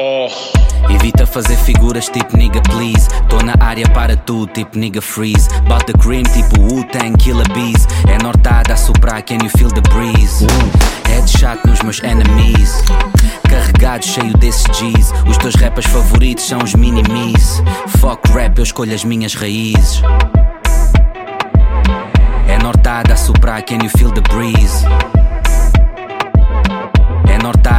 Oh. Evita fazer figuras tipo nigga please. Tô na área para tu tipo nigga freeze. The cream tipo Wu-Tang Killer Bees. É nortada a soprar can you feel the breeze? Headshot nos meus enemies. Carregado cheio desses G's. Os teus rappers favoritos são os mini-me's. Fuck rap eu escolho as minhas raízes. É nortada a soprar can you feel the breeze? É nortada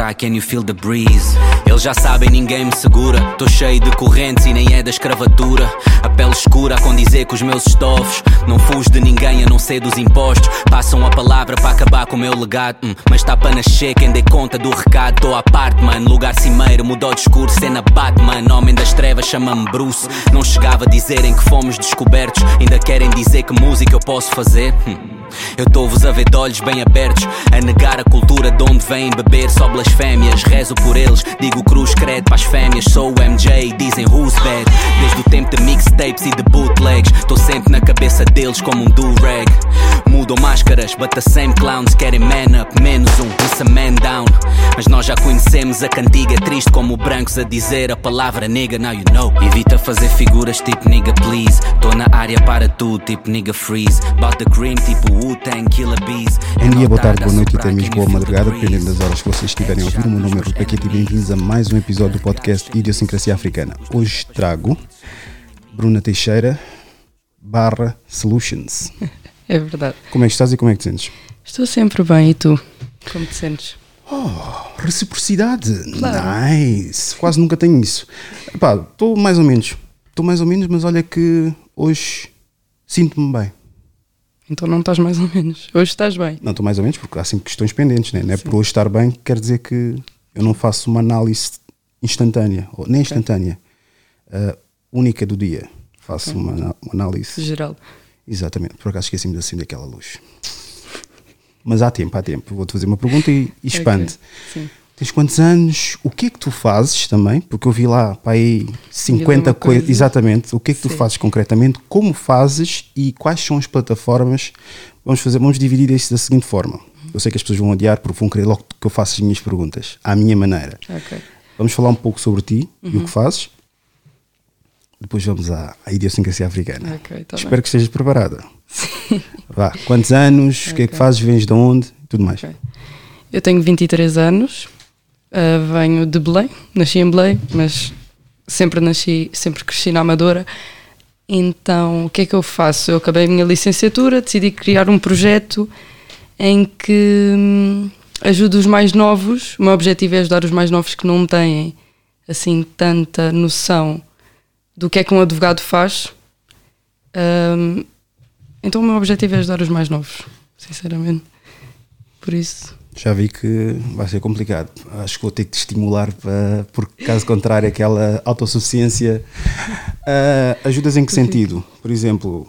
a soprar, can you feel the breeze? Eles já sabem, ninguém me segura. Tô cheio de correntes e nem é da escravatura. A pele escura a condizer com os meus estofos. Não fujo de ninguém a não ser dos impostos. Passam a palavra para acabar com o meu legado. Hum, mas tá para nascer quem dê conta do recado. Tô à parte, mano. Lugar cimeiro, mudou de escuro, cena Batman. Homem das trevas, chama-me Bruce. Não chegava a dizerem que fomos descobertos. Ainda querem dizer que música eu posso fazer. Hum. Eu estou-vos a ver de olhos bem abertos, a negar a cultura de onde vêm beber só blasfémias. Rezo por eles, digo cruz credo para as fêmeas. Sou o MJ, dizem who's bad. Desde o tempo de mixtapes e de bootlegs, estou sempre na cabeça deles como um do-rag. Mudam máscaras, but the same clowns querem man up, menos um, isso a man down. Mas nós já conhecemos a cantiga triste como brancos a dizer a palavra nigga, now you know. Evita fazer figuras tipo nigga please. Tô na área para tu, tipo nigga freeze. The cream, tipo. Bom dia, boa tarde, boa noite e até mesmo boa madrugada, dependendo das horas que vocês estiverem a ouvir. O meu nome é Ruth Paquete e bem-vindos a mais um episódio do podcast Idiosincrasia Africana. Hoje trago Bruna Teixeira barra Solutions. É verdade. Como é que estás e como é que te sentes? Estou sempre bem, e tu? Como te sentes? Oh, reciprocidade. Claro. Nice. Quase nunca tenho isso. Pá, estou mais ou menos. Estou mais ou menos, mas olha que hoje sinto-me bem. Então não estás mais ou menos. Hoje estás bem. Não estou mais ou menos porque há sempre questões pendentes, né? não é? Por hoje estar bem quer dizer que eu não faço uma análise instantânea, ou nem instantânea, uh, única do dia. Faço uma, ana- uma análise. Geral. Exatamente, por acaso esqueci-me de acender aquela luz. Mas há tempo, há tempo. Vou-te fazer uma pergunta e, e expande. Ok, Sim. Tens quantos anos? O que é que tu fazes também? Porque eu vi lá para aí 50 uma coisas. coisa. Exatamente. O que é que tu Sim. fazes concretamente? Como fazes e quais são as plataformas? Vamos fazer, vamos dividir isso da seguinte forma. Eu sei que as pessoas vão odiar porque vão querer logo que eu faça as minhas perguntas, à minha maneira. Ok. Vamos falar um pouco sobre ti e Uhum. o que fazes. Depois vamos à, à idiosincrasia africana. Ok, tá Espero bem. que estejas preparada. Vá, quantos anos? O que é que fazes? Vens de onde? Tudo mais. Eu tenho 23 anos, ah, venho de Belém, nasci em Belém, mas sempre nasci, sempre cresci na Amadora. Então, o que é que eu faço? Eu acabei a minha licenciatura, decidi criar um projeto em que hum, ajudo os mais novos. O meu objetivo é ajudar os mais novos que não têm assim tanta noção do que é que um advogado faz. Hum, então, o meu objetivo é ajudar os mais novos, sinceramente. Por isso, Já vi que vai ser complicado. Acho que vou ter que te estimular para, porque caso contrário, aquela autossuficiência. Ah, ajudas em que sentido? Por exemplo,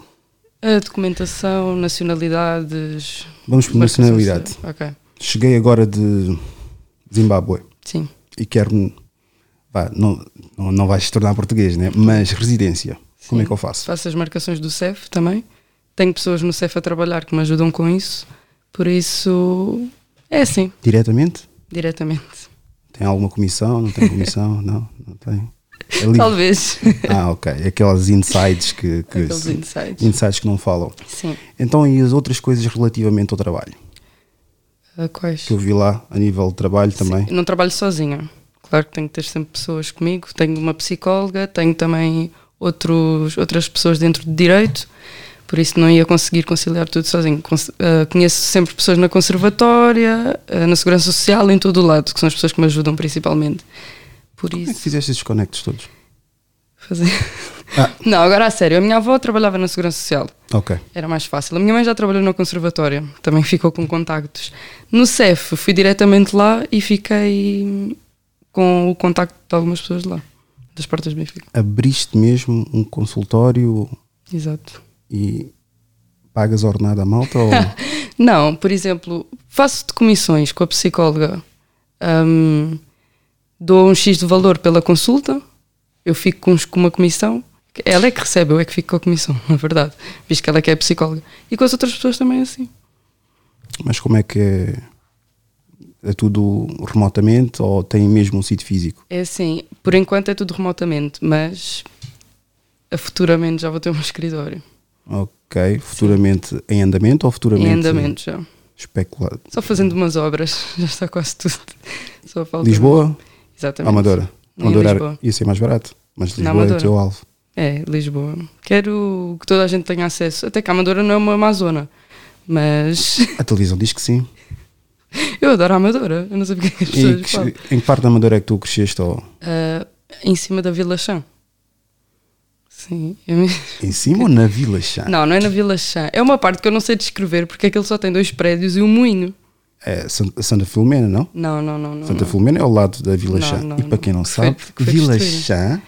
a documentação, nacionalidades. vamos por nacionalidade. Ok, Cheguei agora de Zimbábue sim. e quero. Vá, não, não, não vais te tornar português, né? Mas residência. Como é Sim. que eu faço? Faço as marcações do CEF também. Tenho pessoas no CEF a trabalhar que me ajudam com isso. Por isso, é assim, Diretamente? diretamente. Tem alguma comissão? Não tem comissão? não, não tem. É. Talvez. Ah, ok. Aquelas insights que, que Aqueles insights. insights que não falam. Sim. Então, e as outras coisas relativamente ao trabalho? A quais? Que eu vi lá a nível de trabalho também. Eu não trabalho sozinha. Claro que tenho que ter sempre pessoas comigo. Tenho uma psicóloga, tenho também outros, outras pessoas dentro de direito. Por isso não ia conseguir conciliar tudo sozinho. Ah, conheço sempre pessoas na conservatória, ah, na segurança social, em todo o lado, que são as pessoas que me ajudam principalmente. Por Como é que isso, fizeste esses conectos todos? fazer. Ah. Não, agora a sério. A minha avó trabalhava na segurança social. Ok. Era mais fácil. A minha mãe já trabalhou no conservatório, também ficou com contactos. No CEF, fui diretamente lá e fiquei com o contacto de algumas pessoas de lá, das portas do Benfica. Abriste mesmo um consultório Exato. E pagas ordenado à malta? Ou... Não, por exemplo, faço de comissões com a psicóloga, hum, dou um X de valor pela consulta, eu fico com, uma comissão. Ela é que recebe, eu é que fico com a comissão, na verdade, visto que ela é que é psicóloga. E com as outras pessoas também é assim. Mas como é que é? É tudo remotamente ou tem mesmo um sítio físico? É assim, por enquanto é tudo remotamente, mas a futuramente já vou ter um escritório. Ok. Futuramente em andamento ou futuramente Em andamento já. especulado? Só fazendo umas obras, já está quase tudo. Só falta Lisboa? Exatamente. Amadora? Amadora ia ser mais barato, mas Lisboa é o teu alvo. É, Lisboa. Quero que toda a gente tenha acesso. Até que a Amadora não é uma má zona. Mas A televisão diz que sim. eu adoro a Amadora. Eu não sei porque é que as pessoas que- em que parte da Amadora é que tu cresceste? Ou Ah, em cima da Vila Chã. Sim. eu me- em cima ou na Vila Chá? Não, não é na Vila Chã. É uma parte que eu não sei descrever porque aquele só tem dois prédios e um moinho. É San- Santa Filomena, não? Não, não, não. não Santa. Filomena é ao lado da Vila Não, Chã. não, e para quem não Foi- sabe, foi Vila destruída. Chã,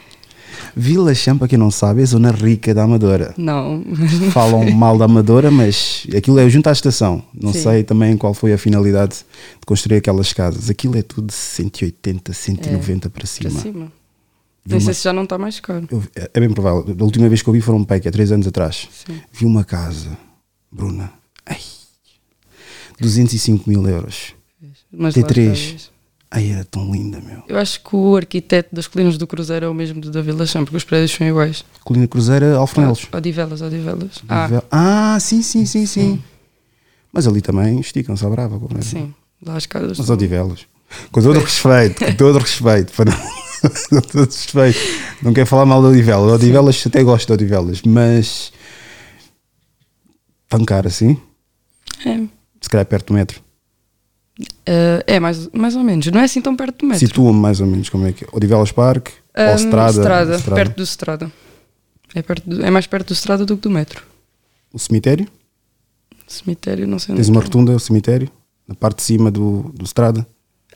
Vila Chã, para quem não sabe, é a zona rica da Amadora. Não. Falam mal da Amadora, mas aquilo é junto à estação. Não Sim. sei também qual foi a finalidade de construir aquelas casas. Aquilo é tudo de 180, 190 para Para cima. cima. Nem uma- sei se já não está mais caro. Eu- é é bem provável. A última vez que eu vi foram um que é 3 anos atrás. Sim. Vi uma casa, Bruna, ai, 205 mil euros. Mas T3. lá está, Ai, era tão linda, meu. Eu acho que o arquiteto das colinas do Cruzeiro é o mesmo do da Vila Chã, porque os prédios são iguais. Colina Cruzeira, Alfornelos. Odivelas, Odivelas. Ah, Ah, sim, sim, sim, sim. Mas ali também esticam-se à brava. é? sim. Lá as casas. Mas Odivelas. Com todo o respeito, com todo o respeito. Para não... respeito. Não quero falar mal de Odivelas. Odivelas, até gosto de Odivelas, mas. Caro assim? É, Se calhar perto do metro. Ah, é mais, mais ou menos. Não é assim tão perto do metro. Situa-me mais ou menos como é que é. Odivelas Park ou Ah, Strada. Strada, Strada. perto do Strada. É, perto do- é mais perto do Strada do que do metro. O cemitério? Cemitério, não sei onde Tens é uma que é. rotunda, o cemitério? Na parte de cima do, do Strada?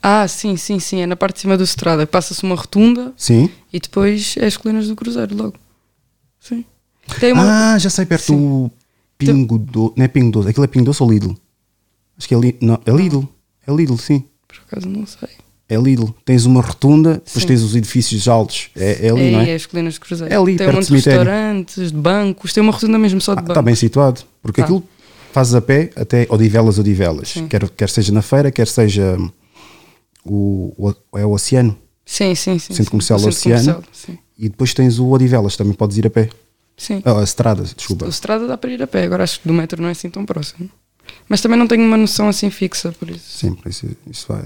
Ah, sim, sim, sim. É na parte de cima do Strada. Passa-se uma rotunda Sim. e depois é as colinas do Cruzeiro logo. Sim. Tem uma. Ah, já sei, perto Sim. do Pingo Doce. Não é Pingo Doce, aquilo é Pingo Doce ou Lidl? Acho que é Lidl. Não, é Lidl. É Lidl, sim. Por acaso não sei. É Lidl. Tens uma rotunda, depois Sim. tens os edifícios altos. É, é ali, é, não aí, é? as colinas do Cruzeiro. É ali, tem perto um monte de restaurantes, de bancos, tem uma rotunda mesmo só de Está bancos. bem situado. Porque Tá. aquilo fazes a pé até Odivelas, Odivelas. Sim. Quer, quer seja na feira, quer seja o, o, é o Oceano. Sim, sim, sim. Centro sim. Comercial O Oceano. Comercial, Sim. E depois tens o Odivelas, também podes ir a pé. sim. Ah, a estrada, desculpa. O Strada dá para ir a pé, agora acho que do metro não é assim tão próximo. Mas também não tenho uma noção assim fixa, por isso. Sim, por isso, isso vai,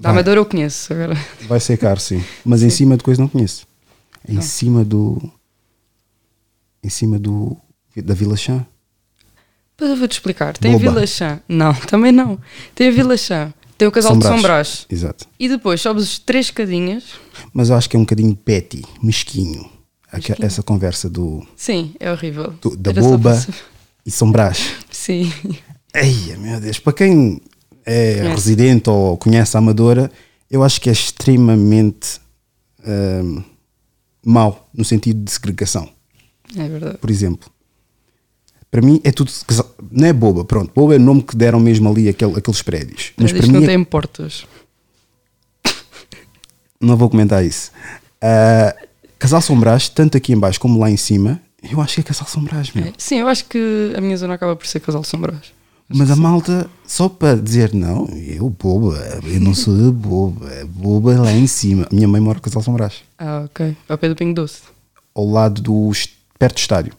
Da Amadora eu conheço, agora. vai ser caro, sim. Mas em cima de coisa não conheço. Em Não. cima do. Em cima do. Da Vila Chã. Depois eu vou-te explicar. Tem a Boba. Vila Chã. Não, também não. Tem a Vila Chã. Tem o casal São de São Brás. Exato. E depois sobes três escadinhas. Mas eu acho que é um bocadinho petty, mesquinho. Mesquinho? Essa conversa do, Sim, é horrível. do- da Era boba e São Brás. Sim. Ei, meu Deus, para quem é Conhece. residente ou conhece a Amadora, eu acho que é extremamente hum, mau no sentido de segregação. É verdade. Por exemplo, para mim é tudo. Não é boba, pronto, boba é o nome que deram mesmo ali àquele, aqueles prédios. Mas para mim não é- tem portas. não vou comentar isso. Ah, Casal São Brás, tanto aqui em baixo como lá em cima, eu acho que é Casal São Brás, meu. É. Sim, eu acho que a minha zona acaba por ser casal de São Brás. Mas a malta, só para dizer, não, eu boba, eu não sou de boba, boba é lá em cima. Minha mãe mora no Casal São Brás, Ah, ok. Ao pé do Pingo Doce. ao lado do, perto do estádio,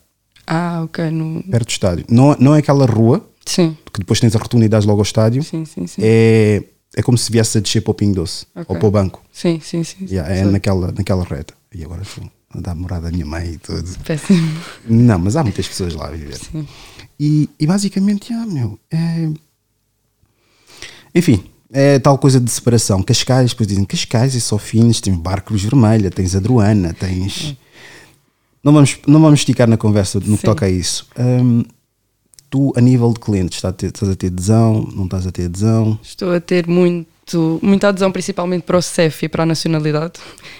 Ah, ok. No... perto do estádio. Não, não é aquela rua, Sim, que depois tens a rotundidade logo ao estádio, sim, sim, sim. é, é como se viesse a descer para o Pingo Doce, Ok. ou para o banco. Sim, sim, sim. Yeah, é naquela, naquela reta. E agora estou a dar morada à minha mãe e tudo. Péssimo. Não, mas há muitas pessoas lá a viver. Sim. E, e basicamente, ah, meu, é... enfim, é tal coisa de separação. Cascais, depois dizem Cascais é só finos, tens Barcos Vermelha, tens Adruana, tens. Não vamos, não vamos esticar na conversa no que Sim. toca a isso. Hum, tu, a nível de clientes, estás a, ter, estás a ter adesão, não estás a ter adesão? Estou a ter muito, muita adesão, principalmente para o CEF e para a nacionalidade,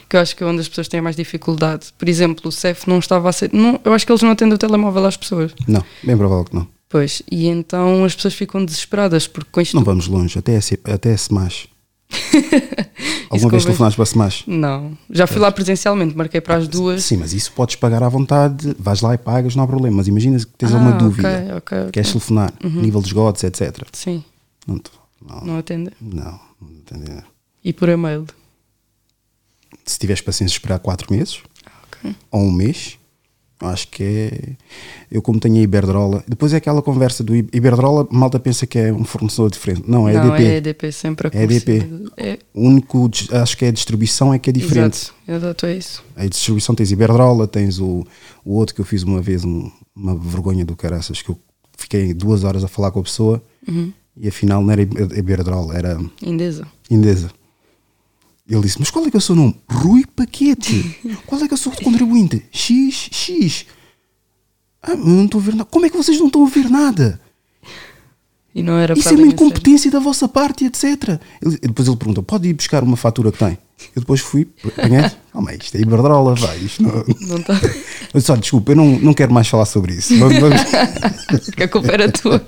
que eu acho que é onde as pessoas têm mais dificuldade. Por exemplo, o CEF não estava a ser. Não, eu acho que eles não atendem o telemóvel às pessoas. Não, bem provável que não. Pois, e então as pessoas ficam desesperadas, porque com isto. Não vamos longe, até é, se- até é Smash. Alguma vez telefonaste para Smash? Não. Já fui lá presencialmente, marquei para as duas. Sim, mas isso podes pagar à vontade, vais lá e pagas, não há problema. Mas imagina que tens Ah, alguma dúvida, ok, ok. queres telefonar, nível de esgotos, etc. Sim. Não, não. Não atende? Não, não atendem. E por e-mail? Se tiveres paciência esperar 4 meses Ok. ou um mês, acho que é. Eu, como tenho a Iberdrola, depois é aquela conversa do Iberdrola, malta pensa que é um fornecedor diferente. Não, é não, EDP. é EDP sempre a É EDP. É, O único, acho que é a distribuição é que é diferente. Exato, exato, é isso. A distribuição tens Iberdrola, tens o, o outro que eu fiz uma vez, um- uma vergonha do caraças, que eu fiquei duas horas a falar com a pessoa Uhum. e afinal não era Iber- Iberdrola, era Indesa. Indesa. Ele disse: Mas qual é que é o seu nome? Rui Paquete. Qual é que é o seu contribuinte? X, X. Ah, eu não estou a ver nada. Como é que vocês não estão a ver nada? E não era Isso é uma incompetência da vossa parte, etc. Ele- depois ele perguntou: Pode ir buscar uma fatura que tem? Eu depois fui, apanhei. Calma aí, isto é Iberdrola, vai. Isto não... Não. Eu disse: Olha, desculpa, eu não, não quero mais falar sobre isso. Vamos- vamos- que a culpa era tua.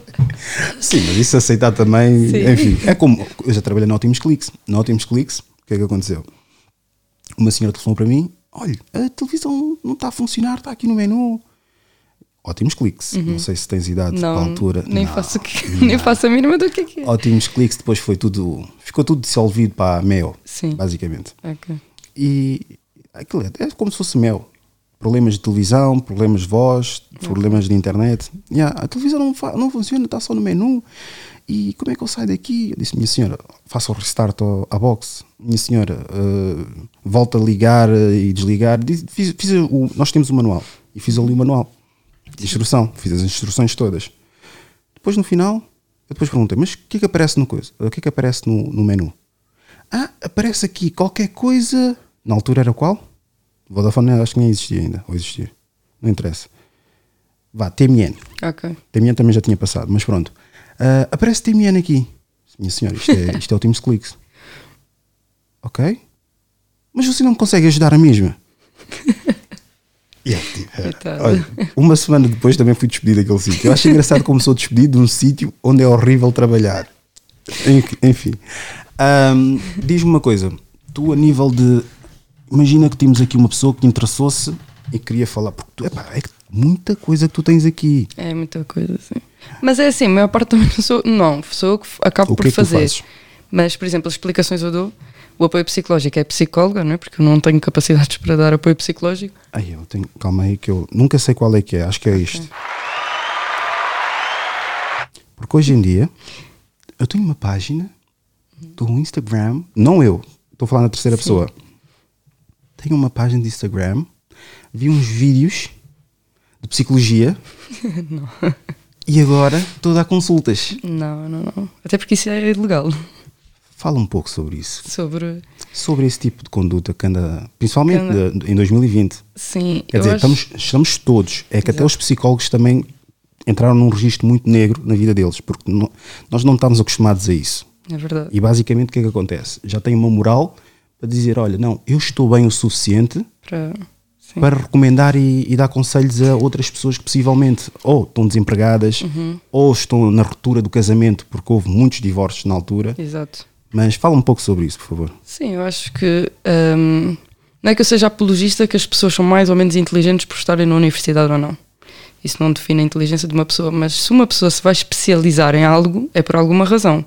Sim, mas isso aceitar também, Sim. enfim, é como eu já trabalhei no Ótimos Cliques. No Ótimos Cliques, que é que aconteceu? Uma senhora telefonou para mim: olha, a televisão não está a funcionar, está aqui no menu. Ótimos Cliques, não sei se tens idade para a Não, altura. nem, Não. faço, que- nem faço a mínima do que é que é. Ótimos Cliques, depois foi tudo, ficou tudo dissolvido para a Mel, Sim. basicamente. Ok. E aquilo é, é como se fosse Mel. Problemas de televisão, problemas de voz, problemas de internet. Yeah, a televisão não, não funciona, está só no menu. E como é que eu saio daqui? Eu disse, minha senhora, faça o restart à box. Minha senhora, eh, volta a ligar eh, e desligar. Fiz, fiz o, nós temos o manual. E fiz ali o manual. de Instrução. Fiz as instruções todas. Depois no final, eu depois perguntei, mas o que é que aparece no coisa? O que é que aparece no, no menu? Ah, aparece aqui qualquer coisa. Na altura era qual? Vodafone acho que nem existia ainda. Ou existia. Não interessa. Vá, TMN. Ok. TMN também já tinha passado, mas pronto. Ah, aparece TMN aqui. Minha senhora, isto é, isto é o Teams Clicks. Ok? Mas você não consegue ajudar a mesma? E eu, tipo, ah, Coitada. olha, uma semana depois também fui despedido daquele sítio. Eu acho engraçado como sou despedido de um sítio onde é horrível trabalhar. En- Enfim. Ahm, Diz-me uma coisa. Tu, a nível de. Imagina que tínhamos aqui uma pessoa que te interessou-se e queria falar. Porque tu, epá, é muita coisa que tu tens aqui. É muita coisa, sim. Mas é assim, a maior parte também não sou. Não, sou eu que acabo O por que é fazer. fazes? Mas, por exemplo, as explicações eu dou. O apoio psicológico é psicóloga, não é? Porque eu não tenho capacidades para dar apoio psicológico. Ai, eu tenho. Calma aí, que eu nunca sei qual é que é. Acho que é isto. Porque hoje em dia eu tenho uma página do Instagram. Não eu, estou a falar na terceira pessoa. Tenho uma página de Instagram. Vi uns vídeos de psicologia. E agora estou a dar consultas. Não, não, não. Até porque isso é ilegal. Fala um pouco sobre isso. Sobre. Sobre esse tipo de conduta que anda, principalmente Que anda- em 2020. Sim, Quer dizer, acho- estamos, estamos todos. É que até Exato. os psicólogos também entraram num registro muito negro na vida deles, porque não- nós não estamos acostumados a isso. É verdade. E basicamente o que é que acontece? Já têm uma moral para dizer: olha, não, eu estou bem o suficiente Para... Para recomendar e, e dar conselhos a outras pessoas que possivelmente ou estão desempregadas Uhum. ou estão na ruptura do casamento, porque houve muitos divórcios na altura. Exato. Mas fala um pouco sobre isso, por favor. Sim, eu acho que hum, não é que eu seja apologista que as pessoas são mais ou menos inteligentes por estarem na universidade ou não. Isso não define a inteligência de uma pessoa, mas se uma pessoa se vai especializar em algo, é por alguma razão.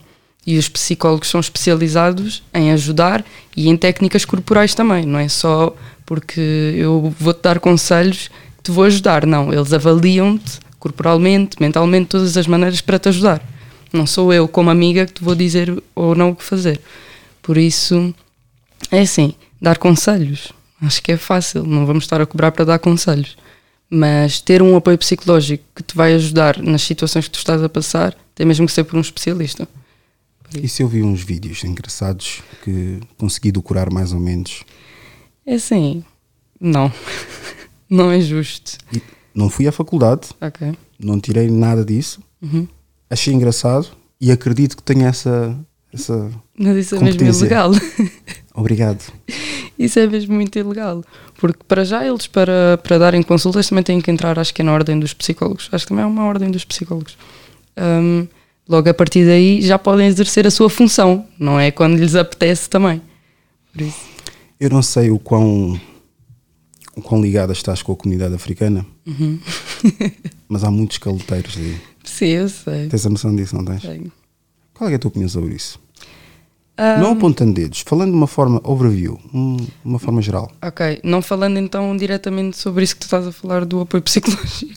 E os psicólogos são especializados em ajudar e em técnicas corporais também, não é só porque eu vou-te dar conselhos que te vou ajudar, não. Eles avaliam-te corporalmente, mentalmente, todas as maneiras para te ajudar. Não sou eu, como amiga, que te vou dizer ou não o que fazer. Por isso, é assim, dar conselhos. Acho que é fácil, não vamos estar a cobrar para dar conselhos. Mas ter um apoio psicológico que te vai ajudar nas situações que tu estás a passar, tem mesmo que ser por um especialista. E se eu vi uns vídeos engraçados que consegui decorar mais ou menos É assim, não. não é justo. E não fui à faculdade, Ok. não tirei nada disso. Uhum. Achei engraçado e acredito que tenha essa. essa... Mas isso é mesmo ilegal. Obrigado. Isso é mesmo muito ilegal. Porque para já eles, para, para darem consultas, também têm que entrar, acho que é na ordem dos psicólogos. Acho que também é uma ordem dos psicólogos. Hum, logo a partir daí já podem exercer a sua função, não é quando lhes apetece também. Por isso. Eu não sei o quão, o quão ligada estás com a comunidade africana, mas há muitos caloteiros aí. Sim, eu sei. Tens a noção disso, não tens? Tenho. Qual é a tua opinião sobre isso? Ah, Não apontando dedos, falando de uma forma overview, um- uma forma geral. Ok, não falando então diretamente sobre isso que tu estás a falar do apoio psicológico.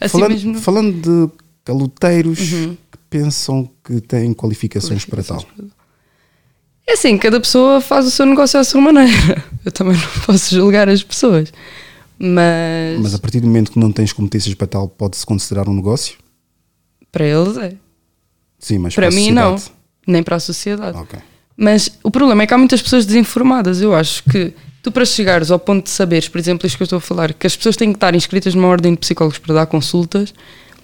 Assim falando, mesmo. Uhum. falando de caloteiros que pensam que têm qualificações, para tal. É assim, cada pessoa faz o seu negócio à sua maneira. Eu também não posso julgar as pessoas. Mas, Mas a partir do momento que não tens competências para tal, pode-se considerar um negócio? para eles é. Sim, mas Para a mim, não. Nem para a sociedade. Ok. Mas o problema é que há muitas pessoas desinformadas. Eu acho que tu, para chegares ao ponto de saberes, por exemplo, isto que eu estou a falar, que as pessoas têm que estar inscritas numa ordem de psicólogos para dar consultas,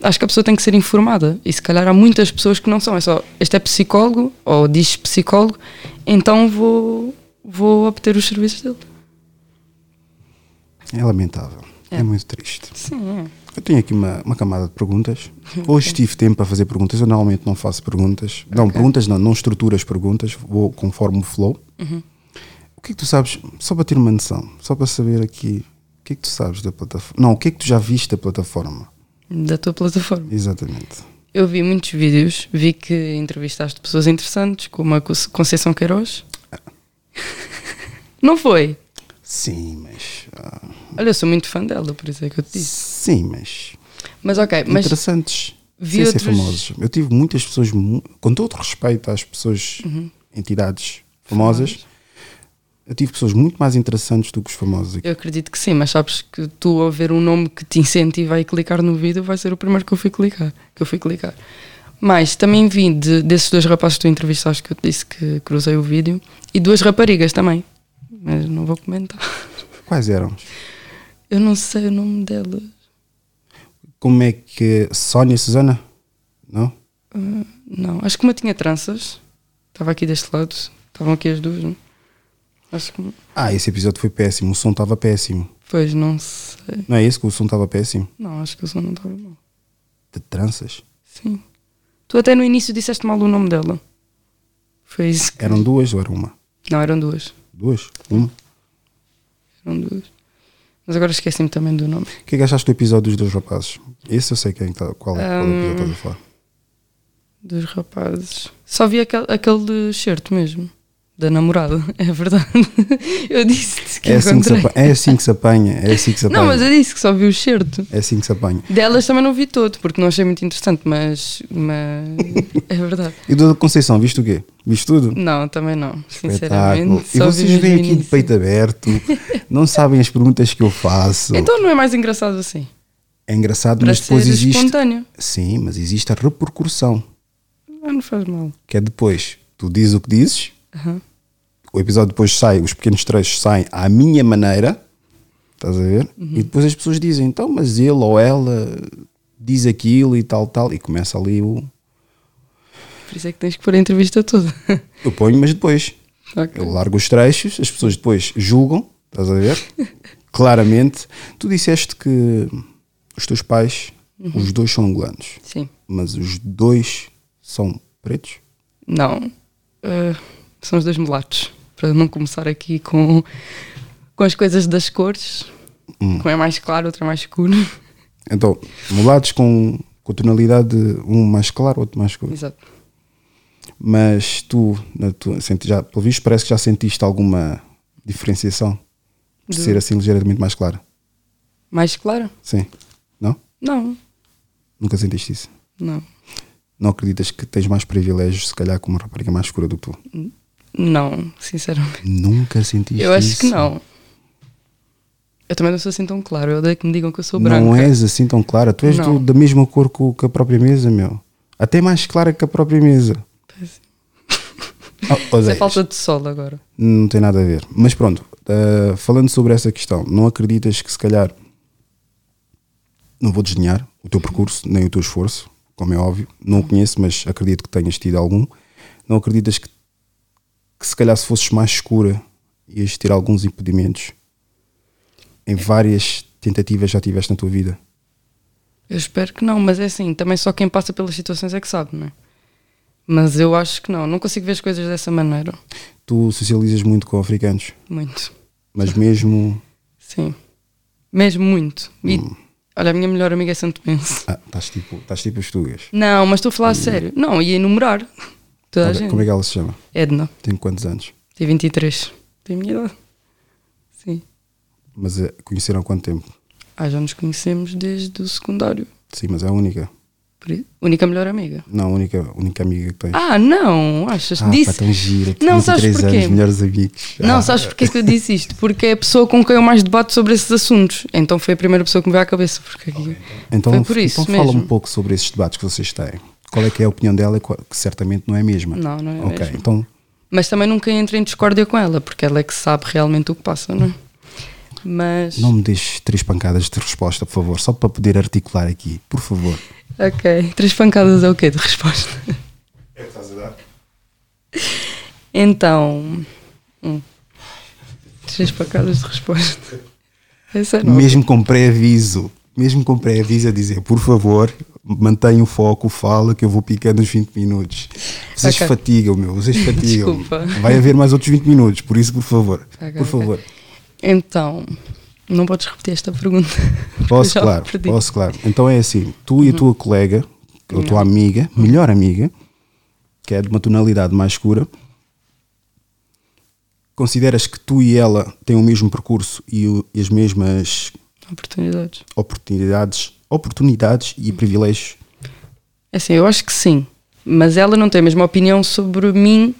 acho que a pessoa tem que ser informada. E se calhar há muitas pessoas que não são. É só, este é psicólogo, ou diz psicólogo, então vou, vou obter os serviços dele. É lamentável. É, É. muito triste. Sim, é. Eu tenho aqui uma, uma camada de perguntas. Hoje tive tempo para fazer perguntas. Eu normalmente não faço perguntas. Não, perguntas não, não estruturo as perguntas. Vou conforme o flow. Uhum. O que é que tu sabes, só para ter uma noção, só para saber aqui, o que é que tu sabes da plataforma? Não, o que é que tu já viste da plataforma? Da tua plataforma. Exatamente. Eu vi muitos vídeos, vi que entrevistaste pessoas interessantes, como a Conce- Conceição Queiroz. Não foi? Sim, mas. ah, Olha, eu sou muito fã dela, por isso é que eu te disse. sim, mas. Mas ok, mas interessantes. vi sem outros- ser famosos. Eu tive muitas pessoas, com todo respeito às pessoas, Uhum. entidades famosas, eu tive pessoas muito mais interessantes do que os famosos aqui. eu acredito que sim, mas sabes que tu a ver um nome que te incentiva a clicar no vídeo vai ser o primeiro que eu fui clicar. Que eu fui clicar. Mas também vi de- desses dois rapazes que tu entrevistaste que eu te disse que cruzei o vídeo e duas raparigas também. Mas não vou comentar. Quais eram? Eu não sei o nome delas. Como é que. Sónia e Susana? Não? Não, acho que uma tinha tranças. Estava aqui deste lado. Estavam aqui as duas, não? Acho que. Ah, esse episódio foi péssimo. O som estava péssimo. Pois, não sei. Não é esse que o som estava péssimo? Não, acho que o som não estava mal. De tranças? Sim. Tu até no início disseste mal o nome dela. Foi isso que... Eram duas ou era uma? Não, eram duas. Duas? Uma? Eram duas. Mas agora esqueci-me também do nome. O que é que achaste do episódio dos dois rapazes? Esse eu sei quem tá, qual, é- qual é o episódio que estás a falar. Dos rapazes. Só vi aquele, aquele certo mesmo. Da namorada. É verdade. Eu disse que É assim que, apanha, é assim que se apanha. É assim que se apanha. Não, mas eu disse que só vi o certo. É assim que se apanha. Delas também não vi todo, porque não achei muito interessante, mas, mas é verdade. E do da Conceição, viste o quê? Viste tudo? Não, também não, sinceramente. E vocês vêm aqui de peito aberto, não sabem as perguntas que eu faço. Então não é mais engraçado assim? é engraçado, Para mas depois existe. espontâneo. Sim, mas existe a repercussão. Ah, não faz mal. Que é depois, tu dizes o que dizes, Aham. O episódio depois sai, os pequenos trechos saem à minha maneira, estás a ver? Uhum. E depois as pessoas dizem, então, mas ele ou ela diz aquilo e tal, tal, e começa ali o. Por isso é que tens que pôr a entrevista toda. Eu ponho, mas depois Ok. eu largo os trechos, as pessoas depois julgam, estás a ver? Claramente. Tu disseste que os teus pais, Uhum. os dois são angolanos, Sim. mas os dois são pretos? Não. Ah, são os dois mulatos. Para não começar aqui com, com as coisas das cores. Hum. Um é mais claro, outro é mais escuro. Então, mulatos com, com tonalidade, um mais claro, outro mais escuro. Exato. Mas tu, na tua, senti, já, pelo visto, parece que já sentiste alguma diferenciação de Do- ser assim ligeiramente mais clara. Mais claro? Sim. Não? Não. Nunca sentiste isso? Não. Não acreditas que tens mais privilégios, se calhar, com uma rapariga mais escura do que tu? Não, sinceramente. Nunca sentiste Eu acho isso? que não. Eu também não sou assim tão claro. Eu odeio que me digam que eu sou branca. Não és assim tão clara. Tu és do- da mesma cor co- que a própria mesa, meu. Até mais clara que a própria mesa. Pois. Oh, Isso é falta de sol agora. Não tem nada a ver. Mas pronto, uh, falando sobre essa questão, não acreditas que se calhar não vou desdenhar o teu percurso, nem o teu esforço, como é óbvio. Não o conheço, mas acredito que tenhas tido algum. Não acreditas que, que se calhar se fosses mais escura ias ter alguns impedimentos em várias tentativas já tiveste na tua vida? Eu espero que não, mas é assim, também só quem passa pelas situações é que sabe, não é? Mas eu acho que não, não consigo ver as coisas dessa maneira. Tu socializas muito com africanos, Muito. mas mesmo. Sim. Mesmo muito. E, Hum. Olha, a minha melhor amiga é Santo Mense. Ah, estás tipo, estás tipo os tugas. Não, mas estou a falar a sério. Não, ia enumerar. Toda a Olha, gente. como é que ela se chama? Edna, Tem quantos anos? tem 23. Tem a minha idade. Sim. Mas eh, conheceram há quanto tempo? Ah, já nos conhecemos desde o secundário. Sim, mas é a única. Única melhor amiga. Não, a única, única amiga que tens. Ah, não, achas? Ah, Disse. pá, tão gira. Não, sabes 23 porquê? anos, melhores amigos. Não, Ah, sabes porque é que eu disse isto? Porque é a pessoa com quem eu mais debato sobre esses assuntos. Então foi a primeira pessoa que me veio à cabeça. Porque aqui- Então, Foi por isso então fala mesmo. um pouco sobre esses debates que vocês têm. Qual é que é a opinião dela? Que certamente não é a mesma. Não, não é a Ok, mesma. então Mas também nunca entro em discórdia com ela, porque ela é que sabe realmente o que passa, não é? Mas. não me deixes três pancadas de resposta, por favor, só para poder articular aqui, por favor. Ok. Três pancadas é o quê de resposta? É o que estás a dar? Então. hum. Três pancadas de resposta. É. Mesmo com pré-aviso, mesmo com pré-aviso a dizer, por favor, mantenha o foco, fala que eu vou picando os 20 minutos. Vocês Ok. fatigam, meu, vocês fatigam. Desculpa. Vai haver mais outros 20 minutos, por isso, por favor, Ok, por favor. Então. Não podes repetir esta pergunta. Posso, claro. Uhum. posso, claro. Então é assim, tu e a tua colega, ou a tua amiga, melhor amiga, que é de uma tonalidade mais escura, consideras que tu e ela têm o mesmo percurso e, o- e as mesmas Oportunidades. oportunidades, oportunidades e privilégios? É Assim, eu acho que sim. Mas ela não tem a mesma opinião sobre mim,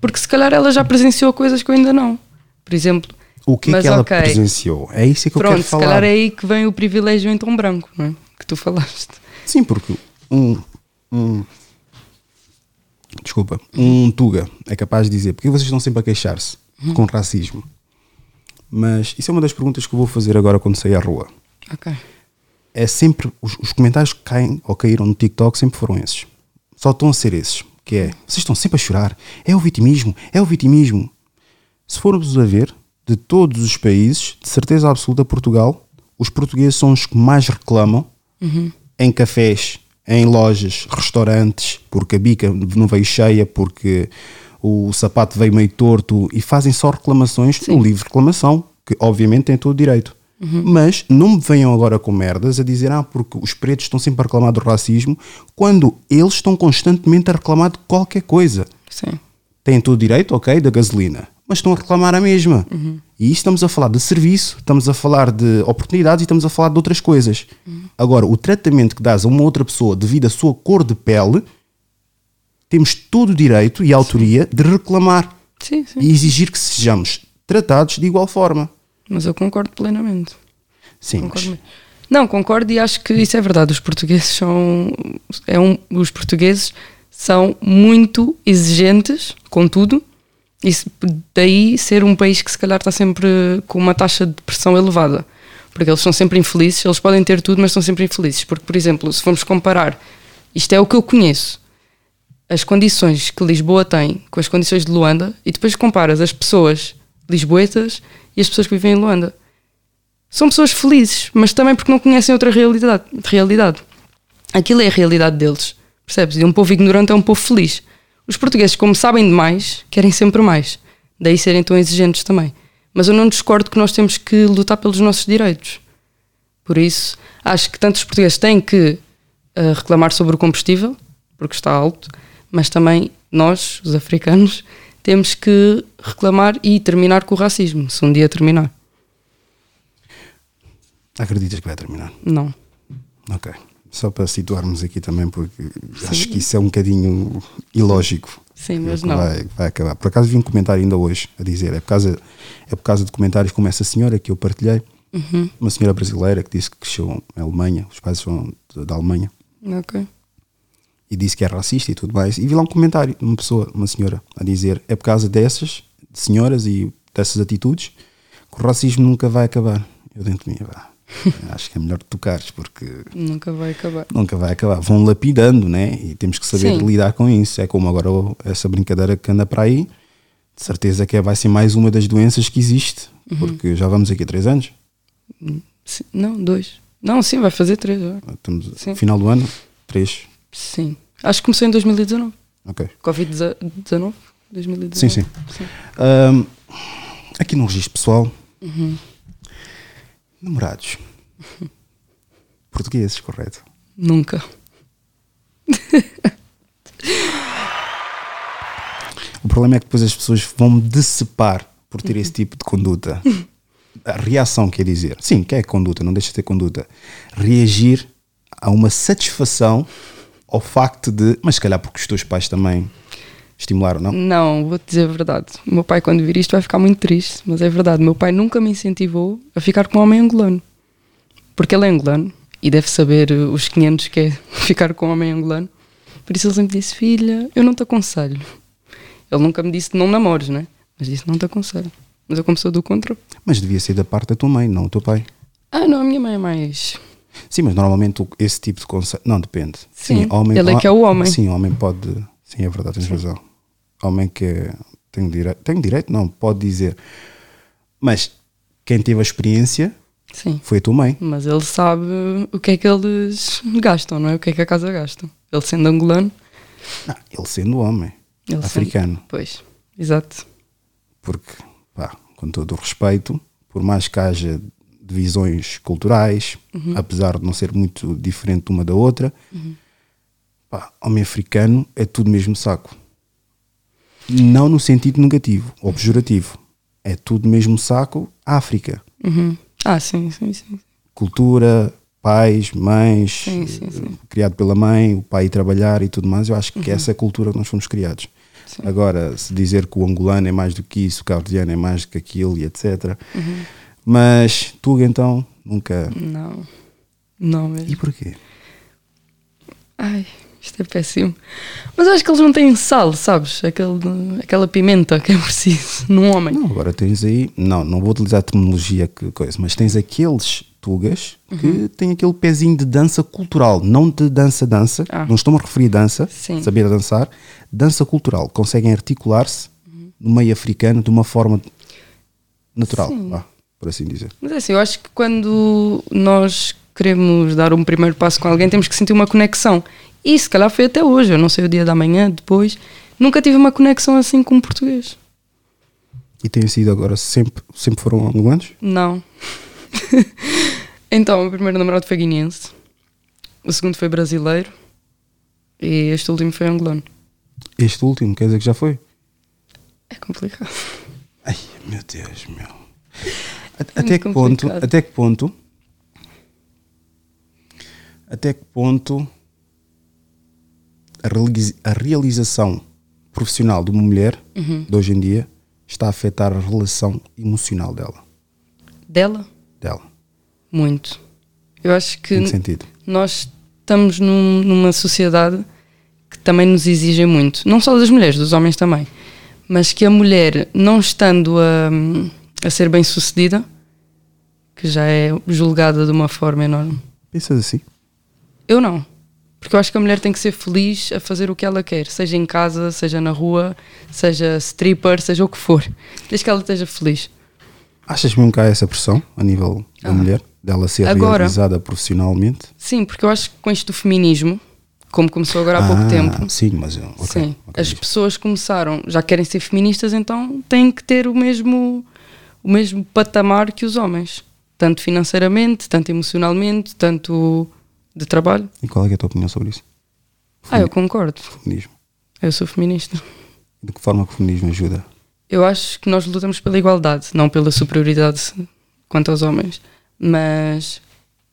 porque se calhar ela já presenciou coisas que eu ainda não. Por exemplo, O que é que ela ok. presenciou? É isso que eu pronto, quero se falar. calhar é aí que vem o privilégio em tom branco, não é? Que tu falaste. Sim, porque um, um desculpa, um Tuga é capaz de dizer porque vocês estão sempre a queixar-se Uhum. com racismo. Mas isso é uma das perguntas que eu vou fazer agora quando sair à rua. Ok. É sempre os, os comentários que caem ou caíram no TikTok sempre foram esses. Só estão a ser esses, que é vocês estão sempre a chorar. É o vitimismo, é o vitimismo. Se formos a ver, de todos os países, de certeza absoluta, Portugal, os portugueses são os que mais reclamam em cafés, em lojas, restaurantes, porque a bica não veio cheia, porque o sapato veio meio torto e fazem só reclamações no livre de reclamação, que obviamente têm todo o direito. Mas não me venham agora com merdas a dizer, ah, porque os pretos estão sempre a reclamar do racismo, quando eles estão constantemente a reclamar de qualquer coisa Sim. têm todo o direito, ok, da gasolina, mas estão a reclamar a mesma. E isto estamos a falar de serviço, estamos a falar de oportunidades e estamos a falar de outras coisas. Agora, o tratamento que dás a uma outra pessoa devido à sua cor de pele, temos todo o direito e autoria de reclamar Sim, sim. e exigir que sejamos tratados de igual forma. Mas eu concordo plenamente. Sim, Concordo mas. Não, concordo e acho que isso é verdade. Os portugueses são. É um, os portugueses são muito exigentes com tudo. Isso, daí ser um país que se calhar está sempre com uma taxa de depressão elevada. Porque eles são sempre infelizes, eles podem ter tudo, mas estão sempre infelizes. Porque, por exemplo, se formos comparar, isto é o que eu conheço, as condições que Lisboa tem com as condições de Luanda, e depois comparas as pessoas lisboetas e as pessoas que vivem em Luanda são pessoas felizes, mas também porque não conhecem outra realidade. realidade. Aquilo é a realidade deles, percebes? E um povo ignorante é um povo feliz. Os portugueses, como sabem demais, querem sempre mais. Daí serem tão exigentes também. Mas eu não discordo que nós temos que lutar pelos nossos direitos. Por isso, acho que tanto os portugueses têm que eh, reclamar sobre o combustível, porque está alto, mas também nós, os africanos, temos que reclamar e terminar com o racismo, se um dia terminar. acreditas que vai terminar? Não. Ok. Só para situarmos aqui também, porque acho que isso é um bocadinho ilógico. Sim, mas não. Vai, vai acabar. Por acaso vi um comentário ainda hoje a dizer, é por causa, é por causa de comentários como essa senhora que eu partilhei, Uhum. uma senhora brasileira que disse que cresceu na Alemanha, os pais são da Alemanha, Ok. E disse que é racista e tudo mais. E vi lá um comentário de uma pessoa, uma senhora, a dizer, é por causa dessas senhoras e dessas atitudes que o racismo nunca vai acabar. Eu dentro de mim, vá. Acho que é melhor tocares, porque Nunca vai acabar. nunca vai acabar. Vão lapidando, né? E temos que saber Sim. lidar com isso. É como agora essa brincadeira que anda para aí. De certeza que é- vai ser mais uma das doenças que existe. Uhum. Porque já vamos aqui três anos. Não, dois. Não, sim, vai fazer três. Estamos Sim. final do ano. Três. Sim. Acho que começou em 2019. Ok. Covid-19? 2019? Sim, sim. Ahm, aqui no registro pessoal. Uhum. Namorados. Portugueses, correto? Nunca. O problema é que depois as pessoas vão me decepar por ter esse tipo de conduta. A reação quer dizer, sim, que é conduta, não deixa de ter conduta. Reagir a uma satisfação ao facto de, mas se calhar porque os teus pais também estimularam, não? Não, vou-te dizer a verdade. O meu pai, quando vir isto, vai ficar muito triste, mas é verdade. Meu pai nunca me incentivou a ficar com um homem angolano. Porque ele é angolano e deve saber os 500 que é ficar com um homem angolano. Por isso ele sempre disse: Filha, eu não te aconselho. Ele nunca me disse não namores, né? Mas disse: Não te aconselho. Mas eu, sou do contra. Mas devia ser da parte da tua mãe, não do teu pai. Ah, não, a minha mãe é mais. Sim, mas normalmente esse tipo de conceito. Não, depende. Sim, ele é que é o homem. Sim, homem pode. Sim, é verdade, tens razão. Homem que tem direito. Tem direito? Não, pode dizer. Mas quem teve a experiência Sim. foi a tua mãe. Mas ele sabe o que é que eles gastam, não é? O que é que a casa gasta. Ele sendo angolano. Não, ele sendo homem, Ele sendo- africano. Pois, exato. Porque, pá, com todo o respeito, por mais que haja divisões culturais, apesar de não ser muito diferente uma da outra, pá, homem africano é tudo mesmo saco. Não no sentido negativo ou pejorativo. É tudo mesmo saco África. Uhum. Ah, sim, sim, sim. Cultura, pais, mães, Sim, sim, sim. eh, criado pela mãe, o pai trabalhar e tudo mais. Eu acho que essa é a cultura que nós fomos criados. Agora, se dizer que o angolano é mais do que isso, o cabo-verdiano é mais do que aquilo e etc. Mas tu então nunca. Não. Não mesmo. E porquê? Ai, isto é péssimo. Mas eu acho que eles não têm sal, sabes? Aquele, aquela pimenta que é preciso num homem. Não, agora tens aí. Não, não vou utilizar a terminologia que coisa, mas tens aqueles tugas que Uhum. têm aquele pezinho de dança cultural, não de dança-dança. Ah. Não estou-me a referir a dança, Sim. saber dançar, dança cultural. Conseguem articular-se no meio africano de uma forma natural, Sim. vá, por assim dizer. Mas é assim, eu acho que quando nós queremos dar um primeiro passo com alguém, temos que sentir uma conexão. E se calhar foi até hoje, eu não sei o dia da manhã, depois. Nunca tive uma conexão assim com o português. E têm sido agora sempre, sempre foram angolanos? Não. então, o primeiro namorado foi guineense, o segundo foi brasileiro e este último foi angolano. Este último, quer dizer que já foi? É complicado. Ai, meu Deus, meu. Até que ponto, até que ponto, até que ponto a, realiz- a realização profissional de uma mulher Uhum. de hoje em dia está a afetar a relação emocional dela, Dela, dela. muito. Eu acho que que sentido? nós estamos num- numa sociedade que também nos exige muito, não só das mulheres, dos homens também, mas que a mulher, não estando a, a ser bem sucedida, que já é julgada de uma forma enorme. Pensas assim? Eu não. Porque eu acho que a mulher tem que ser feliz a fazer o que ela quer, seja em casa, seja na rua, seja stripper, seja o que for, desde que ela esteja feliz. Achas mesmo que há essa pressão a nível da Ah. mulher, dela ser Agora- realizada profissionalmente? Sim, porque eu acho que com isto do feminismo, como começou agora há pouco Ah, tempo, Sim, mas eu- ok, Sim, ok, as diz. pessoas começaram, já querem ser feministas, então têm que ter o mesmo, o mesmo patamar que os homens, tanto financeiramente, tanto emocionalmente, tanto de trabalho. E qual é, é a tua opinião sobre isso? Ah, eu concordo, Feminismo. eu sou feminista. De que forma que o feminismo ajuda? Eu acho que nós lutamos pela igualdade, não pela superioridade quanto aos homens. Mas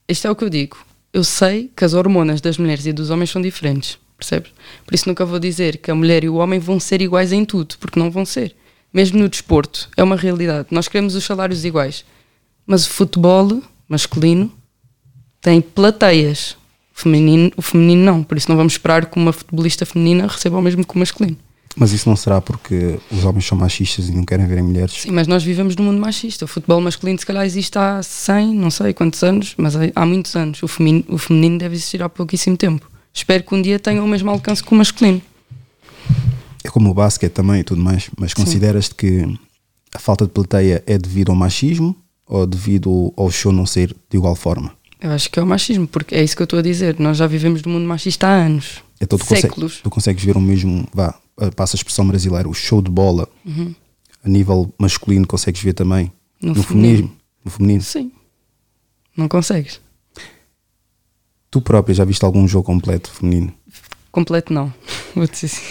isto é o que eu digo. Eu sei que as hormonas das mulheres e dos homens são diferentes, percebes? Por isso nunca vou dizer que a mulher e o homem vão ser iguais em tudo, porque não vão ser. Mesmo no desporto, é uma realidade. Nós queremos os salários iguais. Mas o futebol masculino tem plateias. O feminino, o feminino não. Por isso não vamos esperar que uma futebolista feminina receba o mesmo que o masculino. Mas isso não será porque os homens são machistas e não querem verem mulheres? Sim, mas nós vivemos num mundo machista. O futebol masculino, se calhar, existe há 100, não sei quantos anos, mas há- muitos anos. O feminino, o feminino deve existir há pouquíssimo tempo. Espero que um dia tenha o mesmo alcance que o masculino. É como o basquete também e tudo mais, mas consideras que a falta de plateia é devido ao machismo ou devido ao show não ser de igual forma? Eu acho que é o machismo, porque é isso que eu estou a dizer. Nós já vivemos num mundo machista há anos. Então tu, consegue- séculos. tu consegues ver o mesmo, vá, eh, passa a expressão brasileira, o show de bola Uhum. a nível masculino, consegues ver também No no, feminismo? No feminino. Sim. Não consegues. Tu própria já viste algum jogo completo feminino? Completo não. Vou dizer assim.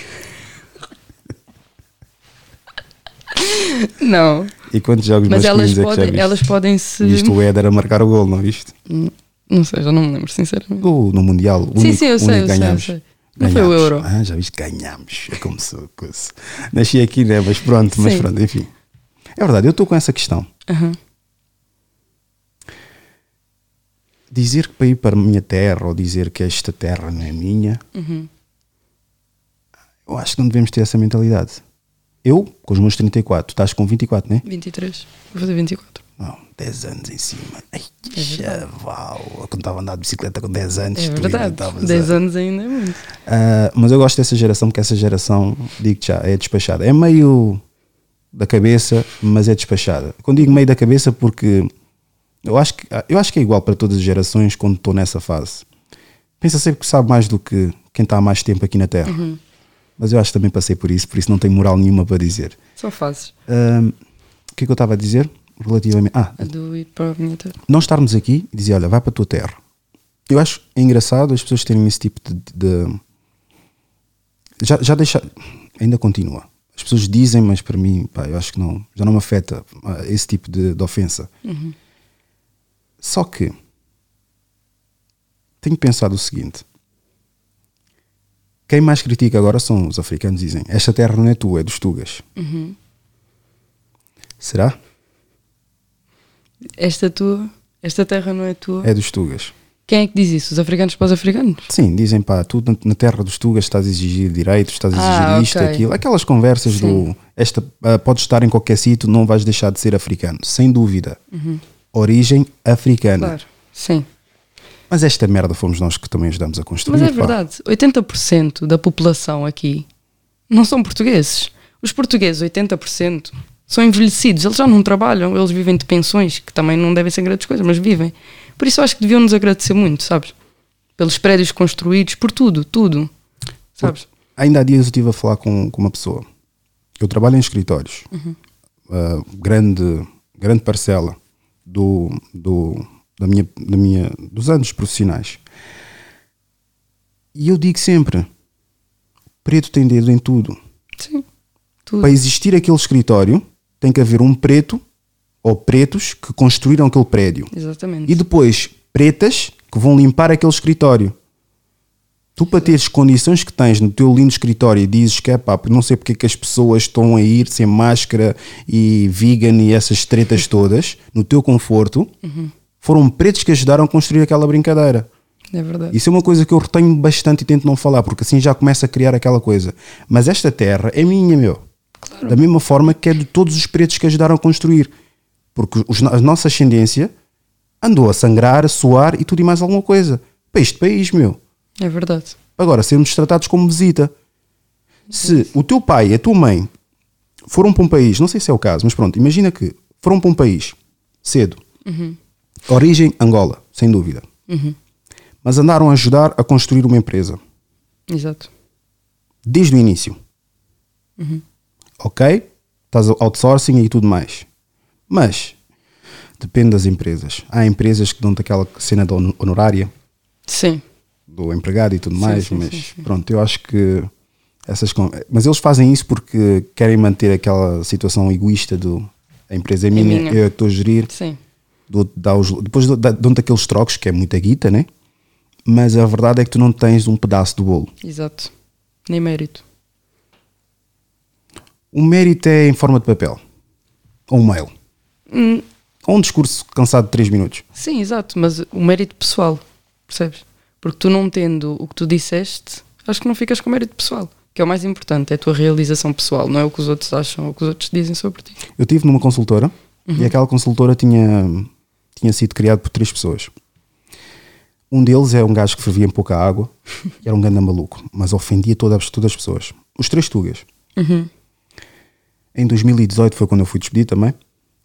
Não. E quantos jogos Mas elas é podem, elas podem se. Viste o Éder a marcar o gol, não viste? Não sei, já não me lembro, sinceramente. Gol no Mundial. o Sim, único- sim, eu o sei, eu sei, eu ganhámos. sei. Não foi o. Euro. Ah, já viste? Ganhámos. É como se fosse. Nasci aqui, né? Mas pronto, mas Sim. pronto, enfim. É verdade, eu estou com essa questão. Aham. Dizer que para ir para a minha terra ou dizer que esta terra não é minha, Uhum. eu acho que não devemos ter essa mentalidade. Eu, com os meus 34, tu estás com 24, né? 23. Vou fazer 24. Não, 10 anos em cima. Ai, É verdade. chaval. Quando estava a andar de bicicleta com 10 anos, É tu ainda verdade. estavas a- 10 anos ainda é muito. Ah, mas eu gosto dessa geração porque essa geração, digo já, é despachada. É meio da cabeça, mas é despachada. Quando digo meio da cabeça, porque eu acho que, eu acho que é igual para todas as gerações quando estou nessa fase. Pensa sempre que sabe mais do que quem está há mais tempo aqui na Terra. Mas eu acho que também passei por isso, por isso não tenho moral nenhuma para dizer. São fases. Ah, o que é que eu estava a dizer? Relativamente. Ah, do ir para a minha terra. não estarmos aqui e dizer, olha, vai para a tua terra. Eu acho engraçado as pessoas terem esse tipo de. de- já, já deixa. Ainda continua. As pessoas dizem, mas para mim, pá, eu acho que não. Já não me afeta ah, esse tipo de, de ofensa. Só que. Tenho pensado o seguinte. Quem mais critica agora são os africanos, dizem: Esta terra não é tua, é dos Tugas. Será? Esta tua, esta terra não é tua. É dos Tugas. Quem é que diz isso? Os africanos para os africanos? Sim, dizem pá, tu na- terra dos Tugas estás a exigir direitos, estás a exigir Ah, isto, ok. aquilo. Aquelas conversas Sim. do esta, ah, podes estar em qualquer sítio, não vais deixar de ser africano, sem dúvida. Origem africana. Claro. Sim. Mas esta merda fomos nós que também ajudamos a construir. Mas é pá. verdade. 80% da população aqui não são portugueses. Os portugueses, 80%, são envelhecidos. Eles já não trabalham, eles vivem de pensões, que também não devem ser grandes coisas, mas vivem. Por isso acho que deviam nos agradecer muito, sabes? Pelos prédios construídos, por tudo, tudo. Sabes? Ainda há dias eu estive a falar com, com uma pessoa. Eu trabalho em escritórios. Ah, grande, grande parcela do, do, da minha, da minha, dos anos profissionais. E eu digo sempre: preto tem dedo em tudo. Sim. Tudo. Para existir aquele escritório, tem que haver um preto ou pretos que construíram aquele prédio. Exatamente. E depois, pretas que vão limpar aquele escritório. Tu, para teres condições que tens no teu lindo escritório e dizes que é pá, não sei porque é que as pessoas estão a ir sem máscara e vegan e essas tretas todas, no teu conforto, foram pretos que ajudaram a construir aquela brincadeira. É verdade. Isso é uma coisa que eu retenho bastante e tento não falar, porque assim já começa a criar aquela coisa. Mas esta terra é minha, meu. Da mesma forma que é de todos os pretos que ajudaram a construir. Porque os- a nossa ascendência andou a sangrar, a suar e tudo e mais alguma coisa. Para este país, meu. É verdade. Agora, sermos tratados como visita. Se o teu pai e a tua mãe foram para um país, não sei se é o caso, mas pronto, imagina que foram para um país cedo. Origem Angola, sem dúvida. Mas andaram a ajudar a construir uma empresa Exato. desde o início. Ok? Estás outsourcing e tudo mais. Mas depende das empresas. Há empresas que dão-te aquela cena da hon- honorária Sim. do empregado e tudo Sim, mais, sim, mas sim, pronto, eu acho que essas mas eles fazem isso porque querem manter aquela situação egoísta do a empresa é minha, minha. eu é estou a gerir, Sim. Dou- dá os- depois dão-te aqueles trocos que é muita guita, né? Mas a verdade é que tu não tens um pedaço do bolo. Exato. Nem mérito. O mérito é em forma de papel. Ou um mail. Hum, Ou um discurso cansado de 3 minutos. Sim, exato, mas o mérito pessoal, percebes? Porque tu não tendo o que tu disseste, acho que não ficas com mérito pessoal, que é o mais importante, é a tua realização pessoal, não é o que os outros acham ou o que os outros dizem sobre ti. Eu estive numa consultora e aquela consultora tinha, tinha sido criada por três pessoas. Um deles é um gajo que fervia em pouca água era um ganda maluco, mas ofendia todas, todas as pessoas. Os três tugas. Em 2018 foi quando eu fui despedido também.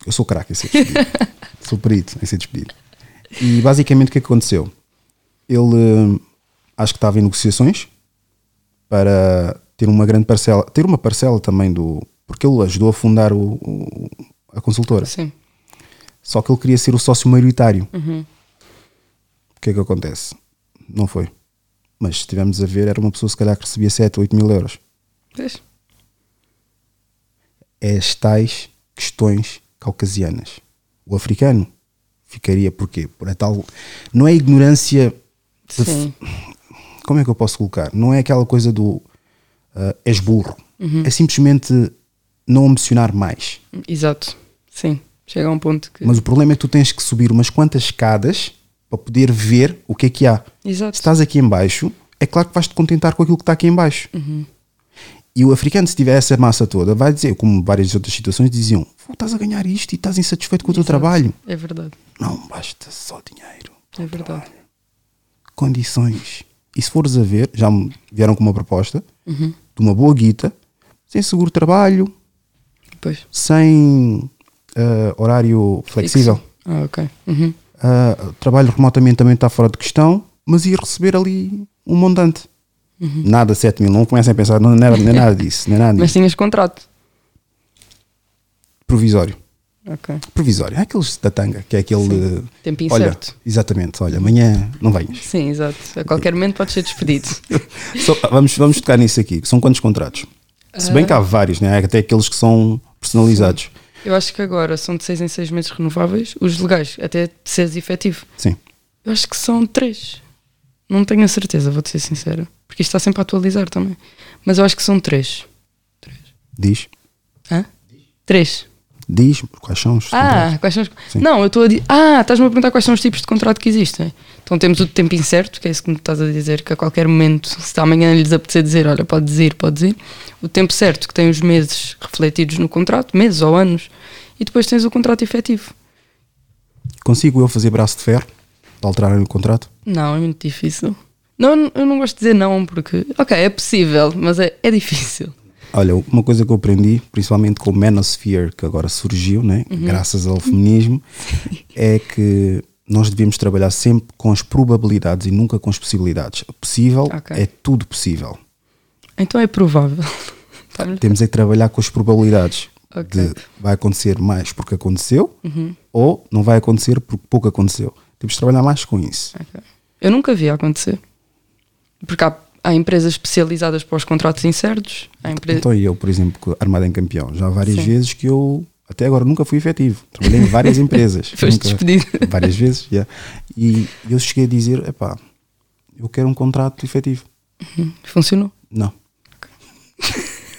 Eu sou craque em ser despedido. sou perito em ser despedido. E basicamente o que é aconteceu? Ele hum, acho que estava em negociações para ter uma grande parcela, ter uma parcela também do. Porque ele ajudou a fundar o, o- a consultora. Sim. Só que ele queria ser o sócio maioritário. O que é que acontece? Não foi. Mas se estivermos a ver, era uma pessoa se calhar que recebia 7, 8 mil euros. Vês? É as tais questões caucasianas. O africano ficaria porquê? Por a tal. Não é ignorância. de- Sim. como é que eu posso colocar? Não é aquela coisa do ah, és burro. É simplesmente não ambicionar mais. Exato. Sim. Chega a um ponto que. Mas o problema é que tu tens que subir umas quantas escadas para poder ver o que é que há. Exato. Se estás aqui em baixo, é claro que vais te contentar com aquilo que está aqui em baixo. E o africano, se tiver essa massa toda, vai dizer, como várias outras situações diziam, "Pô, estás a ganhar isto e estás insatisfeito com o teu Exato. trabalho. É verdade. Não basta só dinheiro. É verdade. Condições. E se fores a ver, já me vieram com uma proposta Uhum. de uma boa guita, sem seguro de trabalho, Pois. sem ah, horário flexível. Fixo. Ah, ok. Uhum. Uh, trabalho remotamente também está fora de questão, mas ia receber ali um montante. Uhum. Nada 7 mil, não comecem a pensar, não, não, não é nada disso, não é nada Mas disso. tinhas contrato. Provisório. Ok. Provisório. É aqueles da tanga, que é aquele. uh, Tempo olha, incerto. exatamente, olha, amanhã não venhas. Sim, exato. A qualquer momento pode ser despedido. Só- vamos, vamos tocar nisso aqui. São quantos contratos? Se bem que há vários, né? Até aqueles que são personalizados. Eu acho que agora são de seis em seis meses renováveis. Os legais, até de seres efetivo. Sim. Eu acho que são três. Não tenho a certeza, vou-te ser sincero. Porque isto está sempre a atualizar também. Mas eu acho que são três. Diz. Hã? Três. Diz quais são os Ah, quais são os. Não, eu estou a dizer. Ah, estás-me a perguntar quais são os tipos de contrato que existem. Então temos o de tempo incerto, que é isso que me estás a dizer, que a qualquer momento, se amanhã lhes apetecer dizer, olha, podes ir, podes ir. O tempo certo, que tem os meses refletidos no contrato, meses ou anos. E depois tens o contrato efetivo. Consigo eu fazer braço de ferro de alterar o contrato? Não, é muito difícil. Não, eu não gosto de dizer não, porque, ok, é possível, mas é, é difícil. Olha, uma coisa que eu aprendi, principalmente com o Manosphere, que agora surgiu, né? Uhum. graças ao feminismo, é que nós devemos trabalhar sempre com as probabilidades e nunca com as possibilidades. Possível Ok. é tudo possível. Então é provável. Tá Temos é que trabalhar com as probabilidades. Ok. Uhum. De vai acontecer mais porque aconteceu ou não vai acontecer porque pouco aconteceu. Temos de trabalhar mais com isso. Ok. Eu nunca vi acontecer. Porque há, há empresas especializadas para os contratos incertos. Há empre... Então eu, por exemplo, Armada em Campeão, já há várias Sim. vezes que eu até agora nunca fui efetivo. Trabalhei em várias empresas. Foste Nunca- despedido. várias vezes, yeah. e eu cheguei a dizer, epá, eu quero um contrato efetivo. Funcionou. Não.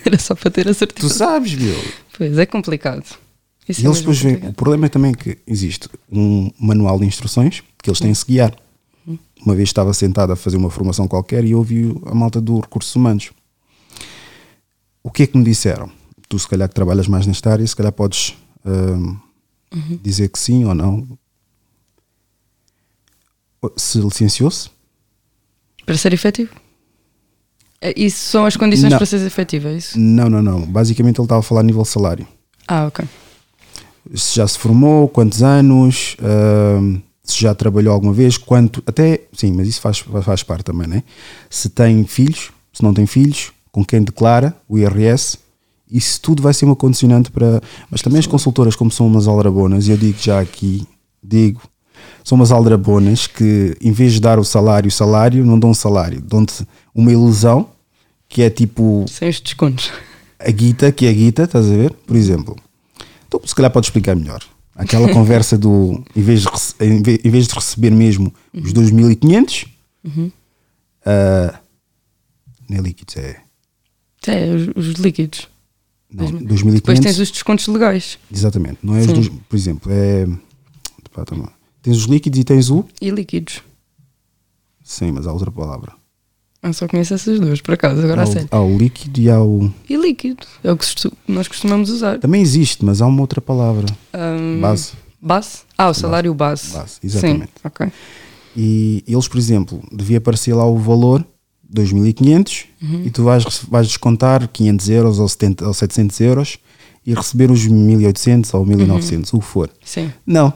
Era só para ter a Tu certeza. sabes, meu. Pois, é complicado. Isso E é eles depois veem, o problema é também que existe um manual de instruções que eles têm que se guiar. Uma vez estava sentado a fazer uma formação qualquer e ouvi a malta do Recursos Humanos. O que é que me disseram? Tu, se calhar, que trabalhas mais nesta área, se calhar podes hum, dizer que sim ou não. Se licenciou-se, Para ser efetivo. É, Isso são as condições Não. para ser efetivo, é isso? Não, não, não. Basicamente ele estava a falar a nível salário. Ah, ok. Se já se formou, quantos anos, ahm, se já trabalhou alguma vez, quanto. Até, sim, mas isso faz, faz parte também, né? Se tem filhos, se não tem filhos, com quem declara o IRS, isso tudo vai ser uma condicionante para. Mas também as consultoras, como são umas aldrabonas, e eu digo já aqui, digo, são umas aldrabonas que em vez de dar o salário, o salário, não dão um salário, dão-te uma ilusão que é tipo Sem os descontos. a guita, que é a guita, estás a ver? Por exemplo, então se calhar pode explicar melhor. Aquela conversa do, em vez de, em ve- em vez de receber mesmo os 2.500, ah, não é líquidos, é É, os, os líquidos. não, Mesmo. Depois tens 2.500, os descontos legais exatamente, não é os dois, por exemplo, é, pá, tens os líquidos e tens o, e líquidos. sim, mas há outra palavra, Eu só conheço essas duas, por acaso, agora há a sério. há o líquido e há o, E líquido. É o que nós costumamos usar. também existe, mas há uma outra palavra, Ahm, base, Base? Ah, o salário base. base, exatamente. Sim, ok. e eles, por exemplo, devia aparecer lá o valor 2.500 e tu vais, vais descontar 500 euros ou, 70, ou 700 euros e receber os 1.800 ou 1.900, o que for. Sim. Não.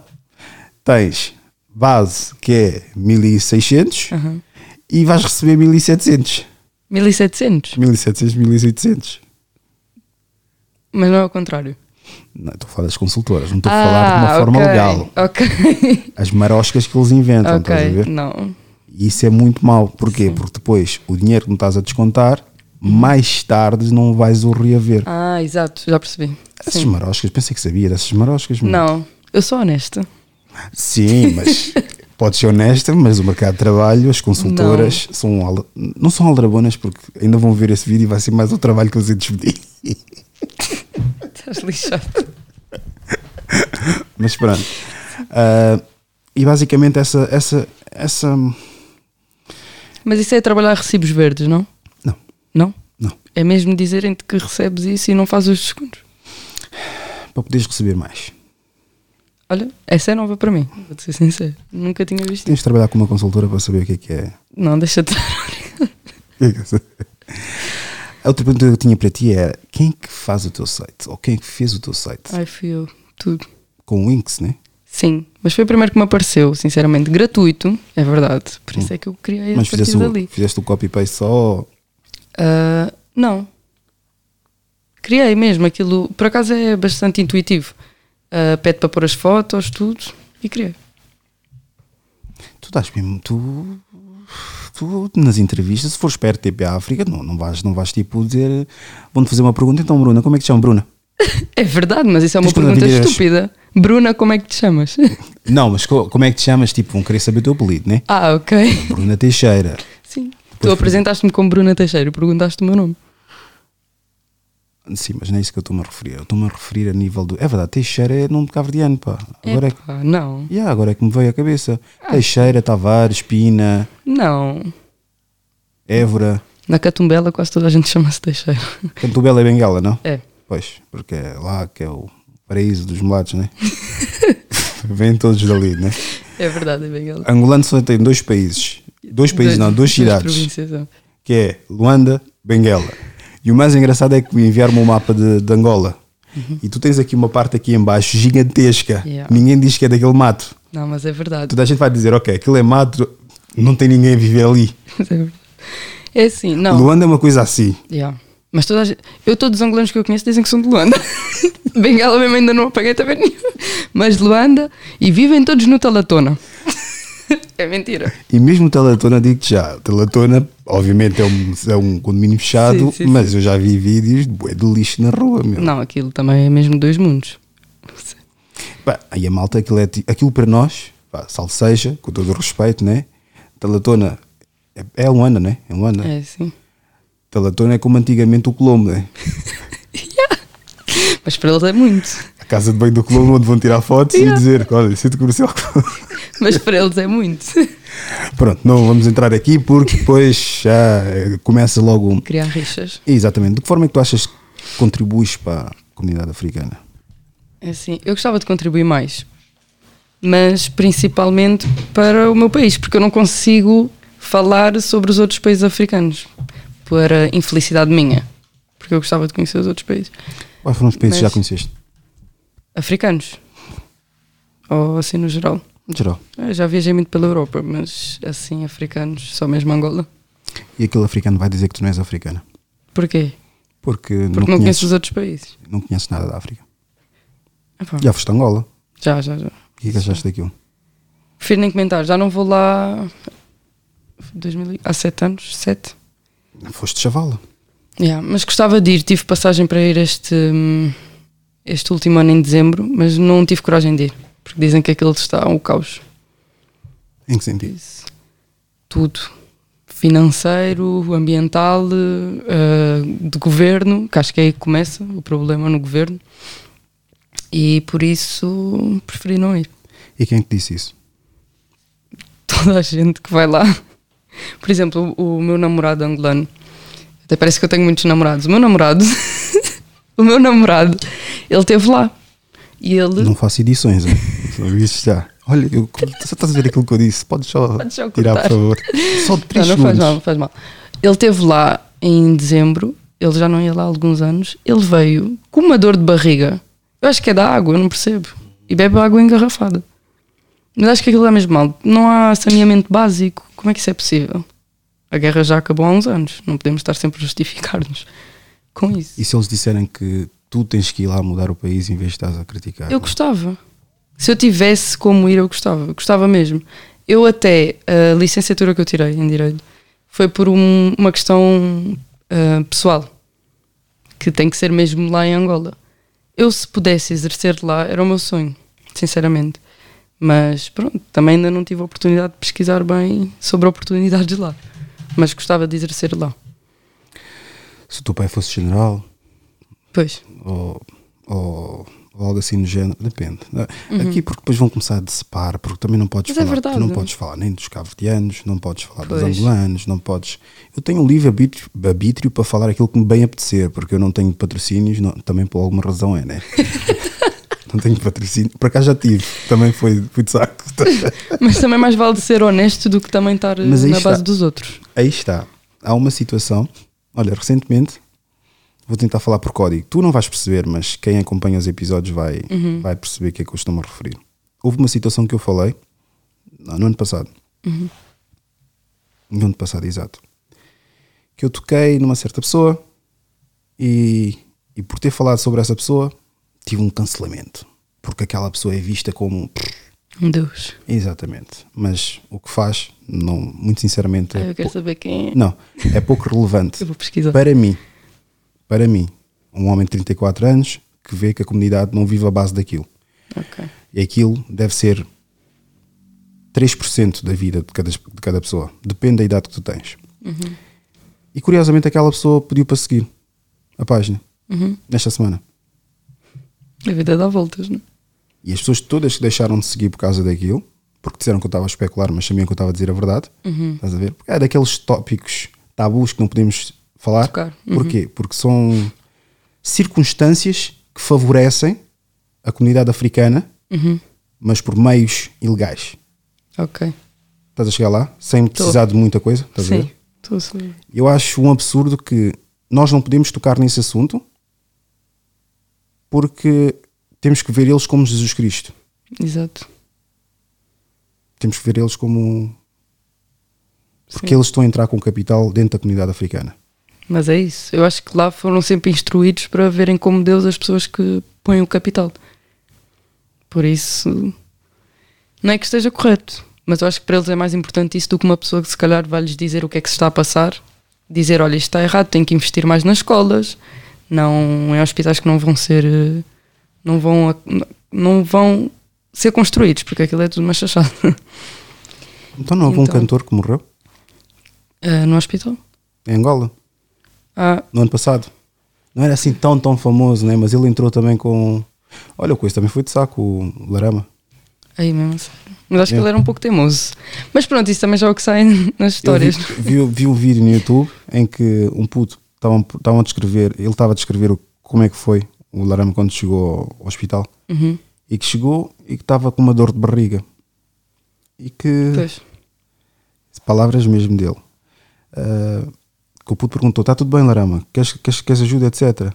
Tens base que é 1.600 Aham. E vais receber 1.700. 1700. 1.700, 1.800. Mas não é o contrário. Não, estou a falar das consultoras, não estou a falar de uma Ah, forma legal. Ok. As maroscas que eles inventam, estás a ver? Não. Isso é muito mau. Porquê? Porque depois o dinheiro que não estás a descontar mais tarde não vais o reaver. Ah, exato, já percebi. Essas Sim. maroscas, pensei que sabia dessas maroscas. mano. Não, eu sou honesta. Sim, mas podes ser honesta, mas o mercado de trabalho, as consultoras são al- não são aldrabonas porque ainda vão ver esse vídeo e vai ser mais o trabalho que eles iam despedir. Estás lixado. Mas pronto. Ah, e basicamente essa, essa, essa. Mas isso é trabalhar recibos verdes, não? Não, Não? não. É mesmo dizerem-te que recebes isso e não fazes os descontos. Para poderes receber mais. Olha, essa é nova para mim, vou-te ser sincero. Nunca tinha visto isso. Tens de trabalhar com uma consultora para saber o que é que é. Não, deixa-te. A outra pergunta que eu tinha para ti era quem é que faz o teu site? Ou quem é que fez o teu site? Ai, fui eu. Tudo. Com o Inks, né? Sim, mas foi o primeiro que me apareceu, sinceramente, gratuito, é verdade. Por isso é que eu criei a Mas partir fizeste o, dali. fizeste o copy-paste só. Ah, não. Criei mesmo aquilo. Por acaso é bastante intuitivo. Ah, pede para pôr as fotos, tudo, e criei. Tu estás mesmo. Tu, tu nas entrevistas, se fores para a RTP África, não, não, vais, não vais tipo dizer. Vão-te fazer uma pergunta, então, Bruna, como é que te chama, Bruna? É verdade, mas isso é uma Tens pergunta estúpida. Bruna, como é que te chamas? Não, mas co- como é que te chamas? Tipo, vão querer saber o teu apelido, né? ah, ok. Bruna Teixeira. Sim. Pois tu apresentaste-me como Bruna Teixeira perguntaste o meu nome. Sim, mas não é isso que eu estou-me a referir. Eu estou-me a referir a nível do. É verdade, Teixeira é nome de cabo-verdiano, pá. Agora é, que- Epá, não. yeah, agora é que me veio à cabeça. Ah. Teixeira, Tavares, Pina, Não. Évora. Na Catumbela quase toda a gente chama-se Teixeira. Cantubela é Benguela, não? É. Pois, porque é lá que é o paraíso dos mulatos, né? Vêm todos dali, né? É verdade, é bem ela. Angolano só tem dois países. Dois países, não, duas cidades. províncias, é. Que é Luanda, Benguela. E o mais engraçado é que enviaram-me um mapa de, de Angola. E tu tens aqui uma parte aqui em baixo gigantesca. Yeah. Ninguém diz que é daquele mato. Não, mas é verdade. Toda a gente vai dizer, ok, aquilo é mato, não tem ninguém a viver ali. É. É assim, não. Luanda é uma coisa assim. Yeah. Mas toda a gente, eu todos os angolanos que eu conheço dizem que são de Luanda. Bengala mesmo ainda não apaguei também nenhum. Mas Luanda e vivem todos no Talatona. é mentira. E mesmo o Teletona, digo-te já, o Teletona, obviamente, é um, é um condomínio fechado, Sim, sim, mas eu já vi vídeos de de lixo na rua, meu. Não, aquilo também é mesmo dois mundos. Pá, aí a malta, aquilo, é, aquilo para nós, pá, salseja, com todo o respeito, né? Teletona é, é Luanda, né? É Luanda. É assim. Teletona é como antigamente o Colombo, né? Mas para eles é muito. A casa de banho do Colombo onde vão tirar fotos e dizer, olha, centro comercial. Mas para eles é muito. Pronto, não vamos entrar aqui porque depois já eh, começa logo. Criar rixas. Exatamente. De que forma é que tu achas que contribuis para a comunidade africana? É assim, eu gostava de contribuir mais, mas principalmente para o meu país, porque eu não consigo falar sobre os outros países africanos, por infelicidade minha, porque eu gostava de conhecer os outros países Quais foram os países que já conheceste? africanos, ou assim no geral. Geral. Eu já viajei muito pela Europa, mas assim, africanos, só mesmo Angola. E aquele africano vai dizer que tu não és africana. Porquê? Porque, Porque não, não, conheces, os outros países. não conheces nada da África. Epá, Já foste a Angola. já, já, já. O que é que achaste daquilo? Prefiro nem comentar, já não vou lá 2000, e- há sete anos, sete. Foste chavala. Yeah, mas gostava de ir, tive passagem para ir este, hum, este último ano em dezembro, mas não tive coragem de ir, porque dizem que aquilo está um caos. Em que sentido? Isso. Tudo. Financeiro, ambiental, eh, de governo, que acho que é aí que começa o problema no governo. E por isso preferi não ir. E quem é que disse isso? toda a gente que vai lá. Por exemplo, o, o meu namorado angolano, até parece que eu tenho muitos namorados. O meu namorado, o meu namorado, ele esteve lá. E ele. Não faço edições, hein? Isso já. Olha, eu, só estás a ver aquilo que eu disse? Podes só, Podes só tirar, por favor. Só de 3 não, não faz mal, não faz mal. Ele esteve lá em dezembro, ele já não ia lá há alguns anos. Ele veio com uma dor de barriga. Eu acho que é da água, eu não percebo. E bebe água engarrafada. Mas acho que aquilo é mesmo mal. Não há saneamento básico. Como é que isso é possível? A guerra já acabou há uns anos. Não podemos estar sempre a justificar-nos com isso. E se eles disserem que tu tens que ir lá mudar o país em vez de estás a criticar? Eu gostava. Se eu tivesse como ir, eu gostava. Gostava mesmo. Eu até, a licenciatura que eu tirei em Direito foi por um- uma questão uh, pessoal, que tem que ser mesmo lá em Angola. Eu, se pudesse exercer lá, era o meu sonho, sinceramente. Mas pronto, também ainda não tive a oportunidade de pesquisar bem sobre oportunidades lá. Mas gostava de exercer lá. Se o teu pai fosse general, Pois. ou, ou, ou algo assim no género, depende. Aqui porque depois vão começar a decepar, porque também não podes Uhum. Mas é falar, tu verdade. não podes falar nem dos cabo-verdianos, não podes falar dos Pois. angolanos, não podes. Eu tenho um livre arbítrio, arbítrio para falar aquilo que me bem apetecer, porque eu não tenho patrocínios, não- também por alguma razão é, né? não tenho patrocínio, por acaso já tive, também foi, foi de saco. Mas também mais vale ser honesto do que também estar na está. base dos outros. Aí está. Há uma situação. Olha, recentemente vou tentar falar por código. Tu não vais perceber, mas quem acompanha os episódios vai, vai perceber o que é que eu estou-me a referir. Houve uma situação que eu falei no ano passado. No ano passado, exato. Que eu toquei numa certa pessoa e, e por ter falado sobre essa pessoa tive um cancelamento. Porque aquela pessoa é vista como. Um Deus. Exatamente. Mas o que faz, não, muito sinceramente. Ah, é eu quero saber quem é. não, é pouco relevante. Eu vou pesquisar. Para mim, para mim, um homem de 34 anos que vê que a comunidade não vive à base daquilo. Ok. E aquilo deve ser 3% da vida de cada, de cada pessoa. Depende da idade que tu tens. E curiosamente aquela pessoa pediu para seguir a página nesta semana. A vida dá voltas, não é? E as pessoas todas que deixaram de seguir por causa daquilo, porque disseram que eu estava a especular, mas sabiam que eu estava a dizer a verdade, estás a ver? Porque é daqueles tópicos tabus que não podemos falar. Tocar. Porquê? Porque são circunstâncias que favorecem a comunidade africana, mas por meios ilegais. Ok. Estás a chegar lá, sem precisar de muita coisa, estás a Sim. ver? Estou a saber. Eu acho um absurdo que nós não podemos tocar nesse assunto porque temos que ver eles como Jesus Cristo. Exato. Temos que ver eles como. Porque Sim. eles estão a entrar com capital dentro da comunidade africana. Mas é isso. Eu acho que lá foram sempre instruídos para verem como Deus as pessoas que põem o capital. Por isso, não é que esteja correto, mas eu acho que para eles é mais importante isso do que uma pessoa que se calhar vai lhes dizer o que é que se está a passar, dizer, olha, isto está errado, tem que investir mais nas escolas, não em hospitais que não vão ser não vão não vão ser construídos, porque aquilo é tudo uma chachada. Então não houve um Então. cantor que morreu Eh, no hospital? em Angola Ah, no ano passado. Não era assim tão, tão famoso, né? mas ele entrou também com. Olha, o coisa também foi de saco, o Larama. Aí mesmo, sério. Mas acho que É. ele era um pouco teimoso. Mas pronto, isso também já é o que sai nas Eu vi, histórias. vi, vi um vídeo no YouTube em que um puto estavam a descrever, ele estava a descrever como é que foi o Larama quando chegou ao hospital Uhum. e que chegou e que estava com uma dor de barriga. E que. Pois. palavras mesmo dele. Ah, que o puto perguntou: Está tudo bem, Larama? Queres, queres, queres ajuda, etc.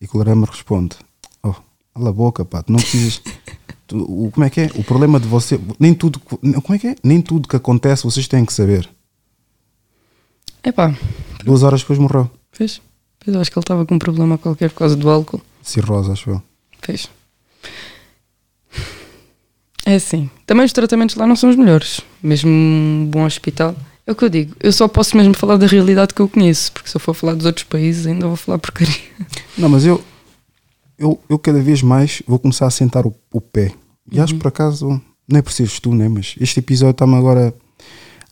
E que o Larama responde: Oh, cala a boca, pá, tu não precisas. tu- o, como é que é? O problema de você. Nem tudo. Como é que é? Nem tudo que acontece vocês têm que saber. Epá, Duas horas depois morreu. pois. Pois acho que ele estava com um problema qualquer por causa do álcool. Cirrose, acho eu. Pois. É assim. Também os tratamentos lá não são os melhores. Mesmo um bom hospital. É o que eu digo. Eu só posso mesmo falar da realidade que eu conheço. Porque se eu for falar dos outros países, ainda vou falar porcaria. Não, mas eu, eu, eu cada vez mais vou começar a sentar o, o pé. E acho que por acaso, não é por seres tu, né? Mas este episódio está-me agora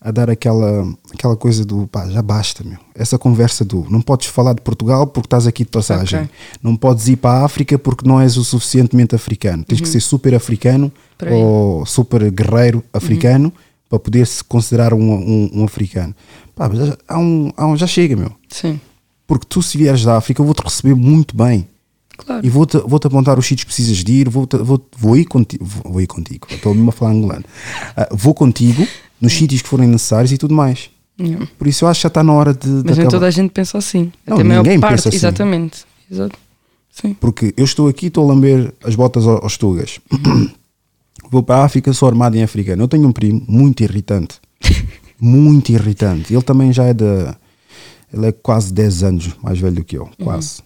a dar aquela, aquela coisa do pá, já basta, meu. Essa conversa do não podes falar de Portugal porque estás aqui de passagem. Ok. Não podes ir para a África porque não és o suficientemente africano. Tens que ser super africano ou super guerreiro africano para poder se considerar um, um, um africano. Pá, já, há um, há um, já chega, meu. Sim. Porque tu, se vieres da África, eu vou-te receber muito bem. Claro. E vou-te vou -te apontar os sítios que precisas de ir, vou, vou, vou ir contigo. Vou, vou ir contigo. Estou mesmo a falar angolano. Ah, vou contigo nos sítios que forem necessários e tudo mais. Yeah. Por isso eu acho que já está na hora de, Mas nem toda a gente pensa assim. Não, Até ninguém parte, pensa assim. exatamente. Exato. Sim. Porque eu estou aqui, estou a lamber as botas ao- aos tugas. Vou para a África, sou armado em africano. Eu tenho um primo muito irritante. muito irritante. Ele também já é da. Ele é quase 10 anos mais velho do que eu. Quase.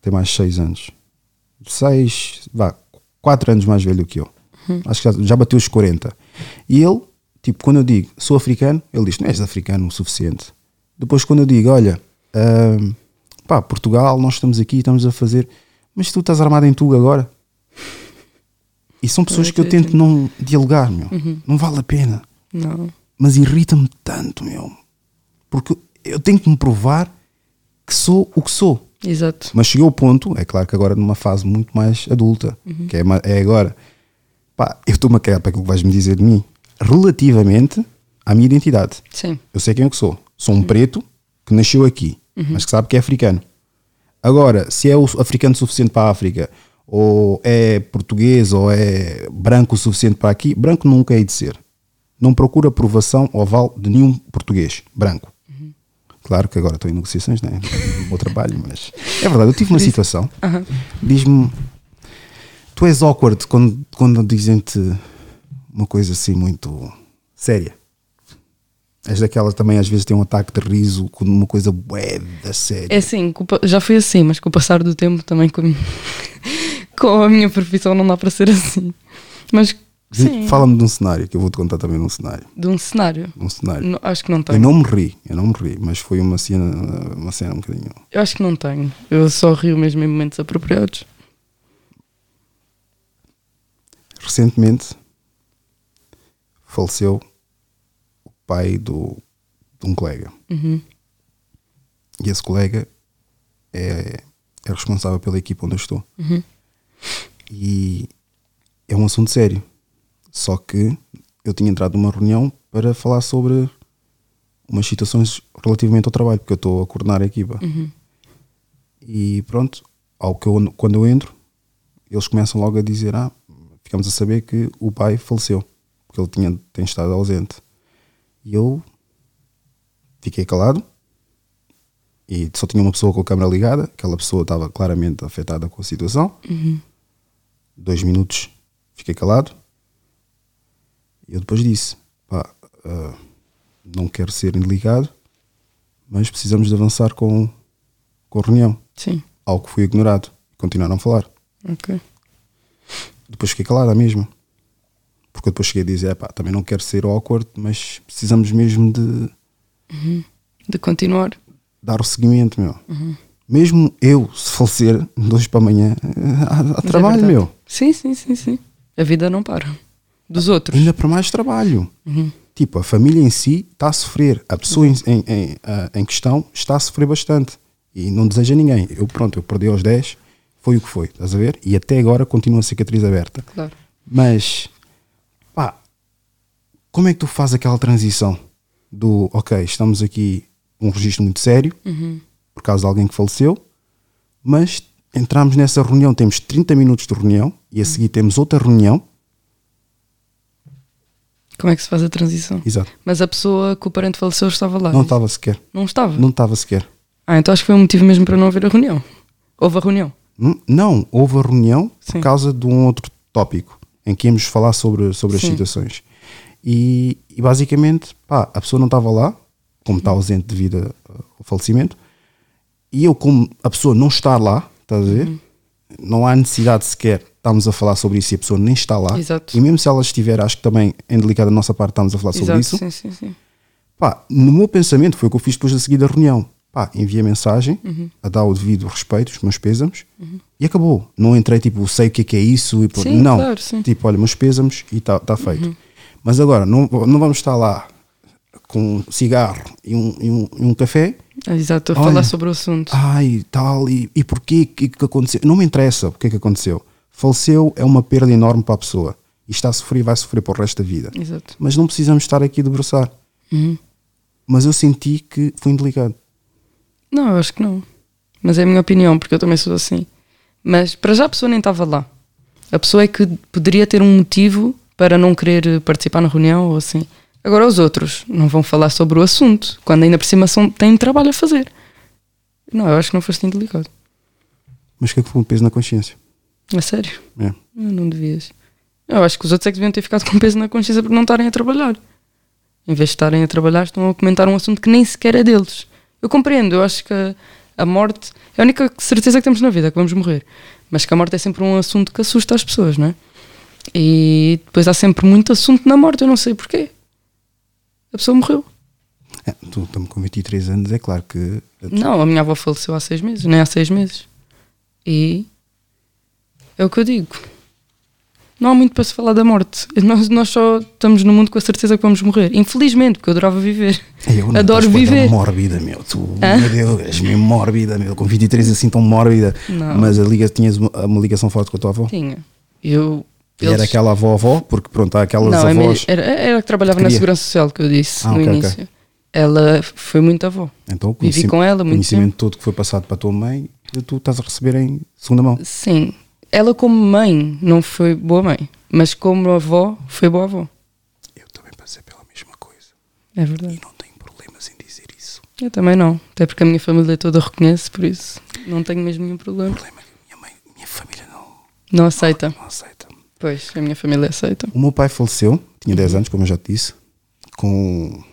Tem mais 6 anos. 6, vá, 4 anos mais velho do que eu. Acho que já, já bateu os 40. E ele, tipo, quando eu digo sou africano, ele diz: Não és africano o suficiente. Depois, quando eu digo: Olha, ah, pá, Portugal, nós estamos aqui, estamos a fazer, mas tu estás armado em tuga agora. E são pessoas que eu tento não dialogar, meu. Não vale a pena. Não. Mas irrita-me tanto, meu. Porque eu tenho que me provar que sou o que sou. Exato. Mas chegou o ponto, é claro que agora numa fase muito mais adulta, que é, é agora. Pá, eu estou-me a cagar para aquilo que vais me dizer de mim. Relativamente à minha identidade. Sim. Eu sei quem eu que sou. Sou um preto que nasceu aqui, mas que sabe que é africano. Agora, se é o africano suficiente para a África, ou é português, ou é branco o suficiente para aqui, branco nunca hei de ser. Não procuro aprovação ou aval de nenhum português branco. Claro que agora estou em negociações, né? no meu trabalho, mas é verdade. Eu tive uma situação, diz-me, tu és awkward quando, quando dizem-te uma coisa assim muito séria. És daquelas também às vezes tem um ataque de riso com uma coisa bué da séria. É assim, já foi assim, mas com o passar do tempo também com com a minha profissão não dá para ser assim. Mas sim, Fala-me de um cenário, que eu vou-te contar também de um cenário. de um cenário. Um cenário. Não, acho que não Eu tenho. não me ri, eu não me ri, mas foi uma cena, uma cena um bocadinho. Eu acho que não tenho. Eu só rio mesmo em momentos apropriados. Recentemente faleceu o pai do, de um colega. Uhum. E esse colega é, é responsável pela equipa onde eu estou. Uhum. E é um assunto sério. Só que eu tinha entrado numa reunião para falar sobre umas situações relativamente ao trabalho, porque eu estou a coordenar a equipa. Uhum. E pronto, ao que eu, quando eu entro, eles começam logo a dizer: Ah, ficamos a saber que o pai faleceu, porque ele tinha, tem estado ausente. E eu fiquei calado e só tinha uma pessoa com a câmera ligada, aquela pessoa estava claramente afetada com a situação. Dois minutos fiquei calado e eu depois disse: Pá, ah, não quero ser indelicado, mas precisamos de avançar com, com a reunião Sim. algo que foi ignorado. Continuaram a falar. Ok. Depois fiquei calado à mesma. Porque eu depois cheguei a dizer, "Epá, também não quero ser awkward, mas precisamos mesmo de De continuar. dar o seguimento, meu. Mesmo eu, se falecer de hoje para amanhã, eh, há, há é trabalho, verdade. meu. Sim, sim, sim, sim. A vida não para. Dos outros. Ainda para mais trabalho. Uhum. Tipo, a família em si está a sofrer. A pessoa em, em, em, ah, em questão está a sofrer bastante. E não deseja ninguém. Eu, pronto, eu perdi aos 10, foi o que foi, estás a ver? E até agora continua a cicatriz aberta. Claro. Mas, pá, como é que tu fazes aquela transição do, ok, estamos aqui um registro muito sério, por causa de alguém que faleceu, mas entramos nessa reunião, temos 30 minutos de reunião e a seguir temos outra reunião. Como é que se faz a transição? Exato. Mas a pessoa que o parente faleceu estava lá. Não estava sequer. Não estava? Não estava sequer. Ah, então acho que foi um motivo mesmo para não haver a reunião. Houve a reunião. Hum, Não, houve a reunião por Sim. causa de um outro tópico em que íamos falar sobre, sobre as situações. E, e basicamente, pá, a pessoa não estava lá, como está ausente devido ao falecimento, e eu, como a pessoa não está lá, estás a ver? Uhum. Não há necessidade sequer estarmos a falar sobre isso e a pessoa nem está lá. Exato. E mesmo se ela estiver, acho que também é delicado da nossa parte estarmos a falar sobre Exato, isso. sim, sim, sim. Pá, no meu pensamento foi o que eu fiz depois da seguida reunião. Pá, enviei a mensagem Uhum. a dar o devido respeito, os meus pésamos e acabou. Não entrei tipo, sei o que é que é isso e pô, Sim, não. claro, sim. Uhum. Tipo, olha, meus pésamos e está tá feito. Mas agora, não, não vamos estar lá com um cigarro e um, e um, e um café. Ah, Exato, a Olha. falar sobre o assunto. Ai, tal, e, e porquê que, que aconteceu? Não me interessa o que é que aconteceu. Faleceu é uma perda enorme para a pessoa. E está a sofrer e vai sofrer para o resto da vida. Exato. Mas não precisamos estar aqui a debruçar. Uhum. Mas eu senti que foi indelicado. Não, eu acho que não. Mas é a minha opinião, porque eu também sou assim. Mas para já a pessoa nem estava lá. A pessoa é que poderia ter um motivo para não querer participar na reunião ou assim. Agora os outros não vão falar sobre o assunto, quando ainda por cima são, têm trabalho a fazer. Não, eu acho que não foste indelicado. Mas o que é que foi um peso na consciência? A sério. É. Eu não devias. Eu acho que os outros é que deviam ter ficado com peso na consciência por não estarem a trabalhar. Em vez de estarem a trabalhar, estão a comentar um assunto que nem sequer é deles. Eu compreendo, eu acho que a, a morte é a única certeza que temos na vida, que vamos morrer. Mas que a morte é sempre um assunto que assusta as pessoas, não é? E depois há sempre muito assunto na morte, eu não sei porquê. A pessoa morreu. É, tu estamos com 23 anos, é claro que. Não, a minha avó faleceu há seis meses, nem há seis meses. E é o que eu digo. Não há muito para se falar da morte. Nós, nós só estamos no mundo com a certeza que vamos morrer. Infelizmente, porque eu adorava viver. Eu não, Adoro viver. mórbida, meu. Tu, Hã? meu Deus, és mesmo mórbida, meu. Com 23 assim tão mórbida. Não. Mas a liga, tinhas uma, uma ligação forte com a tua avó? Tinha. Eu. E era aquela avó-avó? Porque pronto, há aquelas Não, avós. era, era que trabalhava na Queria. Segurança Social que eu disse Ah, no ok, ok. início. Ela foi muito avó. Então, o Vivi com ela muito conhecimento todo que foi passado para a tua mãe, tu estás a receber em segunda mão. Sim. Ela, como mãe, não foi boa mãe. Mas como avó, foi boa avó. Eu também passei pela mesma coisa. É verdade. E não tenho problemas em dizer isso. Eu também não. Até porque a minha família toda reconhece, por isso não tenho mesmo nenhum O problema. problema é que minha mãe, minha família não, Não aceita. não aceita. Pois, a minha família aceita. O meu pai faleceu, tinha 10 anos, como eu já te disse, com,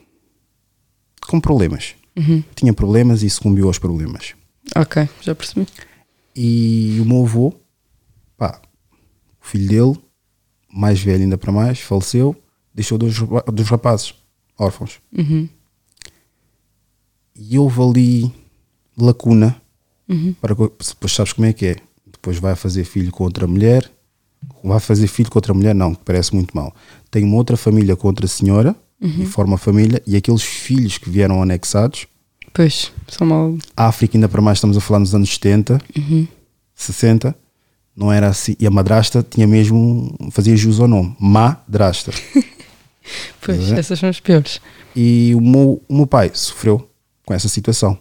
com problemas. Uhum. Tinha problemas e sucumbiu aos problemas. Ok, já percebi. E o meu avô, pá, o filho dele, mais velho ainda para mais, faleceu, deixou dois, dois rapazes órfãos. Uhum. E houve ali lacuna Uhum. para depois sabes como é que é. Depois vai fazer filho com outra mulher, vai fazer filho com outra mulher, não, que parece muito mal. Tem uma outra família com outra senhora Uhum. e forma família, e aqueles filhos que vieram anexados, Pois, são mal. a África, ainda para mais, estamos a falar nos anos 70, Uhum. 60, não era assim. E a madrasta tinha mesmo, fazia jus ao nome, madrasta. Pois, a ver? essas são as piores. E o meu, o meu pai sofreu com essa situação.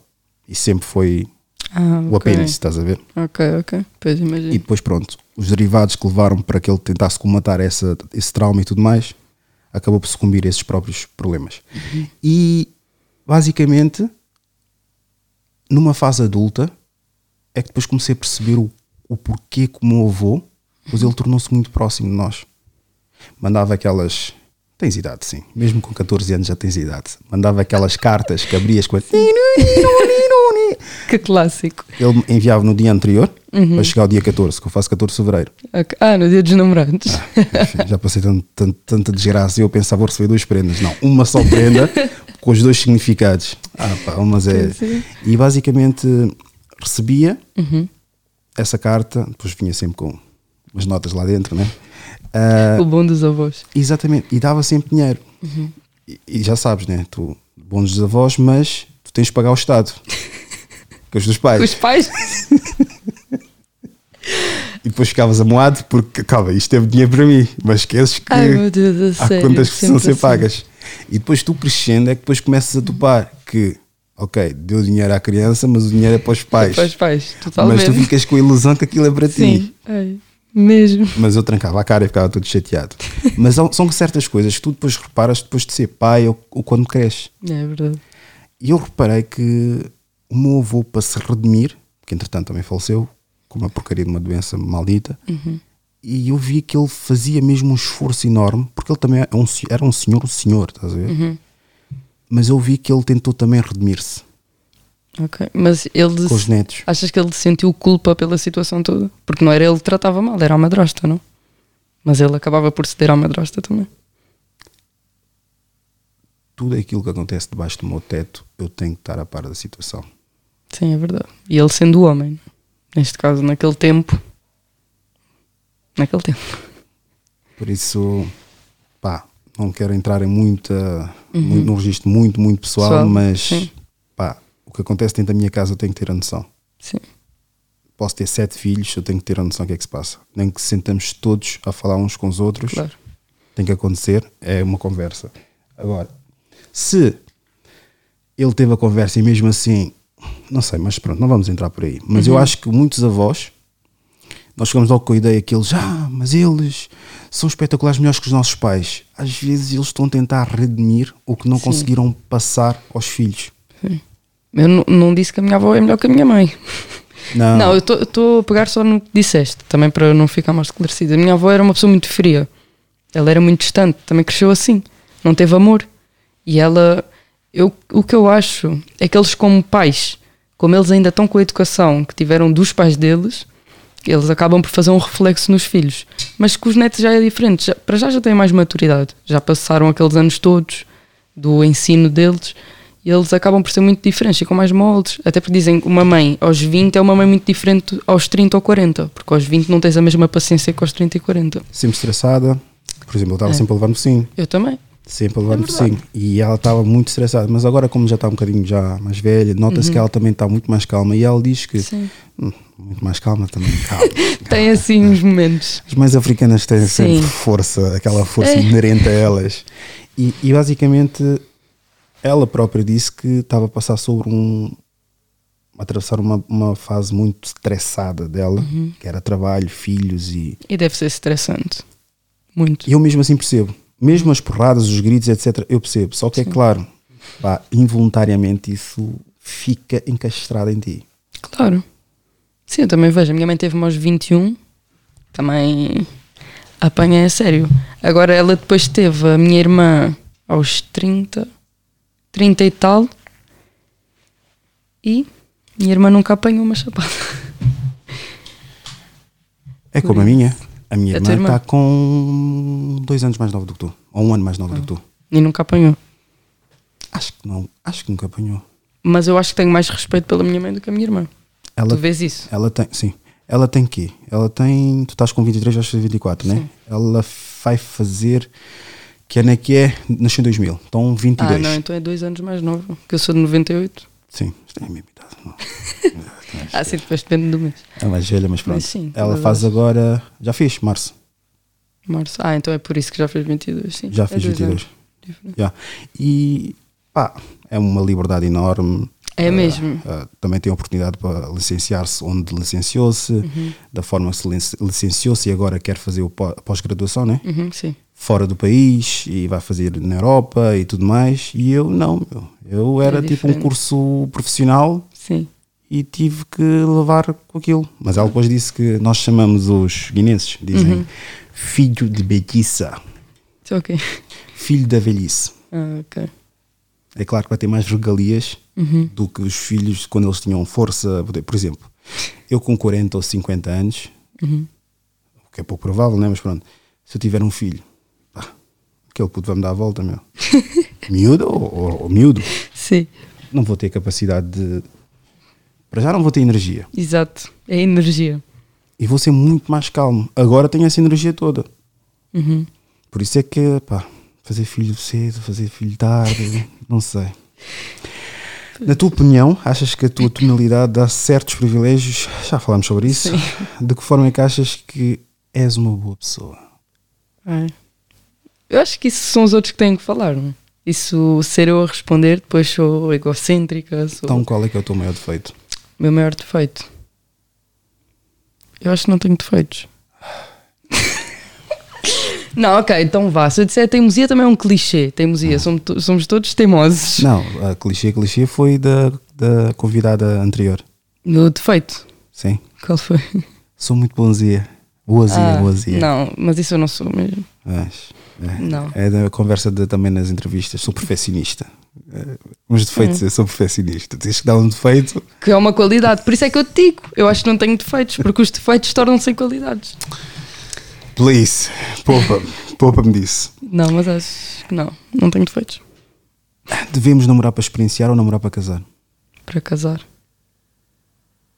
E sempre foi Ah, o ok. apêndice, estás a ver? Ok, ok. Pois imagino. E depois, pronto, os derivados que levaram para que ele tentasse comatar essa, esse trauma e tudo mais, acabou por sucumbir a esses próprios problemas. E, basicamente, numa fase adulta, é que depois comecei a perceber o, o porquê que o avô, pois ele tornou-se muito próximo de nós. Mandava aquelas. Tens idade, sim. Mesmo com 14 anos já tens idade. Mandava aquelas cartas que abrias com a. Que clássico. Ele enviava no dia anterior, Uhum. para chegar ao dia 14, que eu faço 14 de fevereiro. Ok. Ah, no dia dos namorados. Enfim, já passei tanto- tanto- tanta desgraça e eu pensava vou receber duas prendas. Não, uma só prenda com os dois significados. Ah, pá, mas é. Sim. E basicamente recebia Uhum. essa carta, depois vinha sempre com umas notas lá dentro, né? Ah, O bom dos avós. exatamente, e dava sempre dinheiro. Uhum. E, e já sabes, né? Tu, bons dos avós, mas tu tens de pagar o Estado. Com os dos pais. Os pais. E depois ficavas amoado porque, calma, isto é dinheiro para mim, mas esqueces que. Ai meu Deus, há sério. contas que precisam ser assim. pagas. E depois tu crescendo é que depois começas a topar que, ok, deu dinheiro à criança, mas o dinheiro é para os pais. Para os pais, mas totalmente. tu ficas com a ilusão que aquilo é para ti. Sim, Ai, mesmo. Mas eu trancava a cara e ficava todo chateado. mas são- certas coisas que tu depois reparas depois de ser pai ou, ou quando cresces. É verdade. E eu reparei que o meu avô, para se redimir, que entretanto também faleceu, com uma porcaria de uma doença maldita, e eu vi que ele fazia mesmo um esforço enorme, porque ele também é um era um senhor, um senhor, estás a ver? Mas eu vi que ele tentou também redimir-se Ok. Mas ele. com os netos. Achas que ele sentiu culpa pela situação toda? Porque não era ele que tratava mal, era a madrasta, não? Mas ele acabava por ceder à madrasta também. Tudo aquilo que acontece debaixo do meu teto, eu tenho que estar a par da situação. Sim, é verdade. E ele sendo homem, neste caso, naquele tempo. Naquele tempo. Por isso, pá, não quero entrar em muita, muito, num registro muito, muito pessoal, Pessoal, mas sim. O que acontece dentro da minha casa eu tenho que ter a noção. Sim. Posso ter sete filhos, eu tenho que ter a noção do que é que se passa. Nem que sentamos todos a falar uns com os outros, Claro. tem que acontecer, é uma conversa. Agora, se ele teve a conversa e mesmo assim, não sei, mas pronto, não vamos entrar por aí. Mas Uhum. eu acho que muitos avós, nós chegamos logo com a ideia que eles, ah, mas eles são espetaculares melhores que os nossos pais. Às vezes eles estão a tentar redimir o que não Sim. conseguiram passar aos filhos. Eu não, disse que a minha avó é melhor que a minha mãe. Não, Não, eu estou a pegar só no que disseste, também para não ficar mais esclarecido. A minha avó era uma pessoa muito fria. Ela era muito distante, também cresceu assim. Não teve amor. E ela. Eu, o que eu acho é que eles, como pais, como eles ainda estão com a educação que tiveram dos pais deles, eles acabam por fazer um reflexo nos filhos. Mas com os netos já é diferente. Já- para já já têm mais maturidade. Já passaram aqueles anos todos do ensino deles E eles acabam por ser muito diferentes, ficam mais moldes. Até porque dizem que uma mãe aos 20 é uma mãe muito diferente aos 30 ou 40, porque aos 20 não tens a mesma paciência que aos 30 e 40. Sempre estressada. Por exemplo, eu estava É. sempre a levar no focinho. Eu também. Sempre a levar no É focinho. E ela estava muito estressada. Mas agora, como já está um bocadinho já mais velha, nota-se que ela também está muito mais calma. E ela diz que. Uhum. Sim. Hum, muito mais calma também. Calma. Tem assim uns momentos. As mães africanas têm sempre Sim. força, aquela força É. inerente a elas. E, e basicamente ela própria disse que estava a passar sobre um. atravessar uma, uma fase muito estressada dela, Uhum. que era trabalho, filhos e. E deve ser estressante. Muito. E eu mesmo assim percebo. Mesmo as porradas, os gritos, etc., eu percebo. Só que é claro, pá, involuntariamente isso fica encastrado em ti. Claro. Sim, eu também vejo. A minha mãe teve-me aos 21, também apanha a sério. Agora ela depois teve a minha irmã aos 30, 30 e tal, e minha irmã nunca apanhou uma chapada. É como a minha. A minha A irmã está com dois anos mais nova do que tu. Ou um ano mais nova do que tu. E nunca apanhou. Acho que não. Acho que nunca apanhou. Mas eu acho que tenho mais respeito pela minha mãe do que a minha irmã. Ela, Tu vês isso? ela tem, sim. Ela tem quê? Ela tem. Tu estás com 23, vais fazer 24, né? Ela vai fazer. Que ano é que é? Nasceu em 2000. Então 22. Ah, não, então é dois anos mais novo, que eu sou de 98. Sim, isto é a mesma idade. não. Ah, sim, depois depende do mês. É mais velha, mas pronto. Mas sim, ela faz agora. Já fiz, março. Março. Ah, então é por isso que já fez 22, sim. Já É fiz dois 22. anos. Já. E pá, é uma liberdade enorme. É Ah, mesmo. ah, também tem a oportunidade para licenciar-se onde licenciou-se, Uhum. da forma que se lic- licenciou-se e agora quer fazer o pó- pós-graduação, né? Uhum, sim. Fora do país e vai fazer na Europa e tudo mais. E eu não, meu. Eu era É tipo um curso profissional Sim. e tive que levar com aquilo. Mas ela depois disse que nós chamamos os guinenses, dizem Uhum. filho de bequiça, It's ok. filho da velhice. Ah, ok. É claro que vai ter mais regalias Uhum. do que os filhos quando eles tinham força. Por exemplo, eu com 40 ou 50 anos, Uhum. o que é pouco provável, né? mas pronto, se eu tiver um filho, pá, aquele puto vai me dar a volta, meu. miúdo ou, ou- ou miúdo, Sim, não vou ter capacidade de. Para já não vou ter energia. exato. É energia. E vou ser muito mais calmo. Agora tenho essa energia toda. Uhum. Por isso é que, pá, fazer filho cedo, fazer filho tarde, não sei. Na tua opinião, achas que a tua tonalidade dá certos privilégios? Já falámos sobre isso. De que forma é que achas que és uma boa pessoa? É. Eu acho que isso são os outros que têm que falar, não é? Isso ser eu a responder, depois sou egocêntrica, sou Então, qual é que é o teu maior defeito? meu maior defeito. Eu acho que não tenho defeitos. Não, ok, então vá. Se eu disser teimosia também é um clichê. Teimosia, somos, to- somos todos teimosos. Não, a clichê, clichê foi da, da convidada anterior. No defeito, Sim. qual foi? Sou muito bonzia. Boazinha, Ah, boazinha. Não, mas isso eu não sou mesmo. Mas, é, Não. é da conversa de, também nas entrevistas. Sou perfeccionista. É, Uns defeitos, eu sou perfeccionista. Tens que dar um defeito. Que é uma qualidade. Por isso é que eu te digo. Eu acho que não tenho defeitos, porque os defeitos tornam-se em qualidades. Please, poupa-me, poupa-me disso. Não, mas acho que não. Não tenho defeitos. Devemos namorar para experienciar ou namorar para casar? Para casar.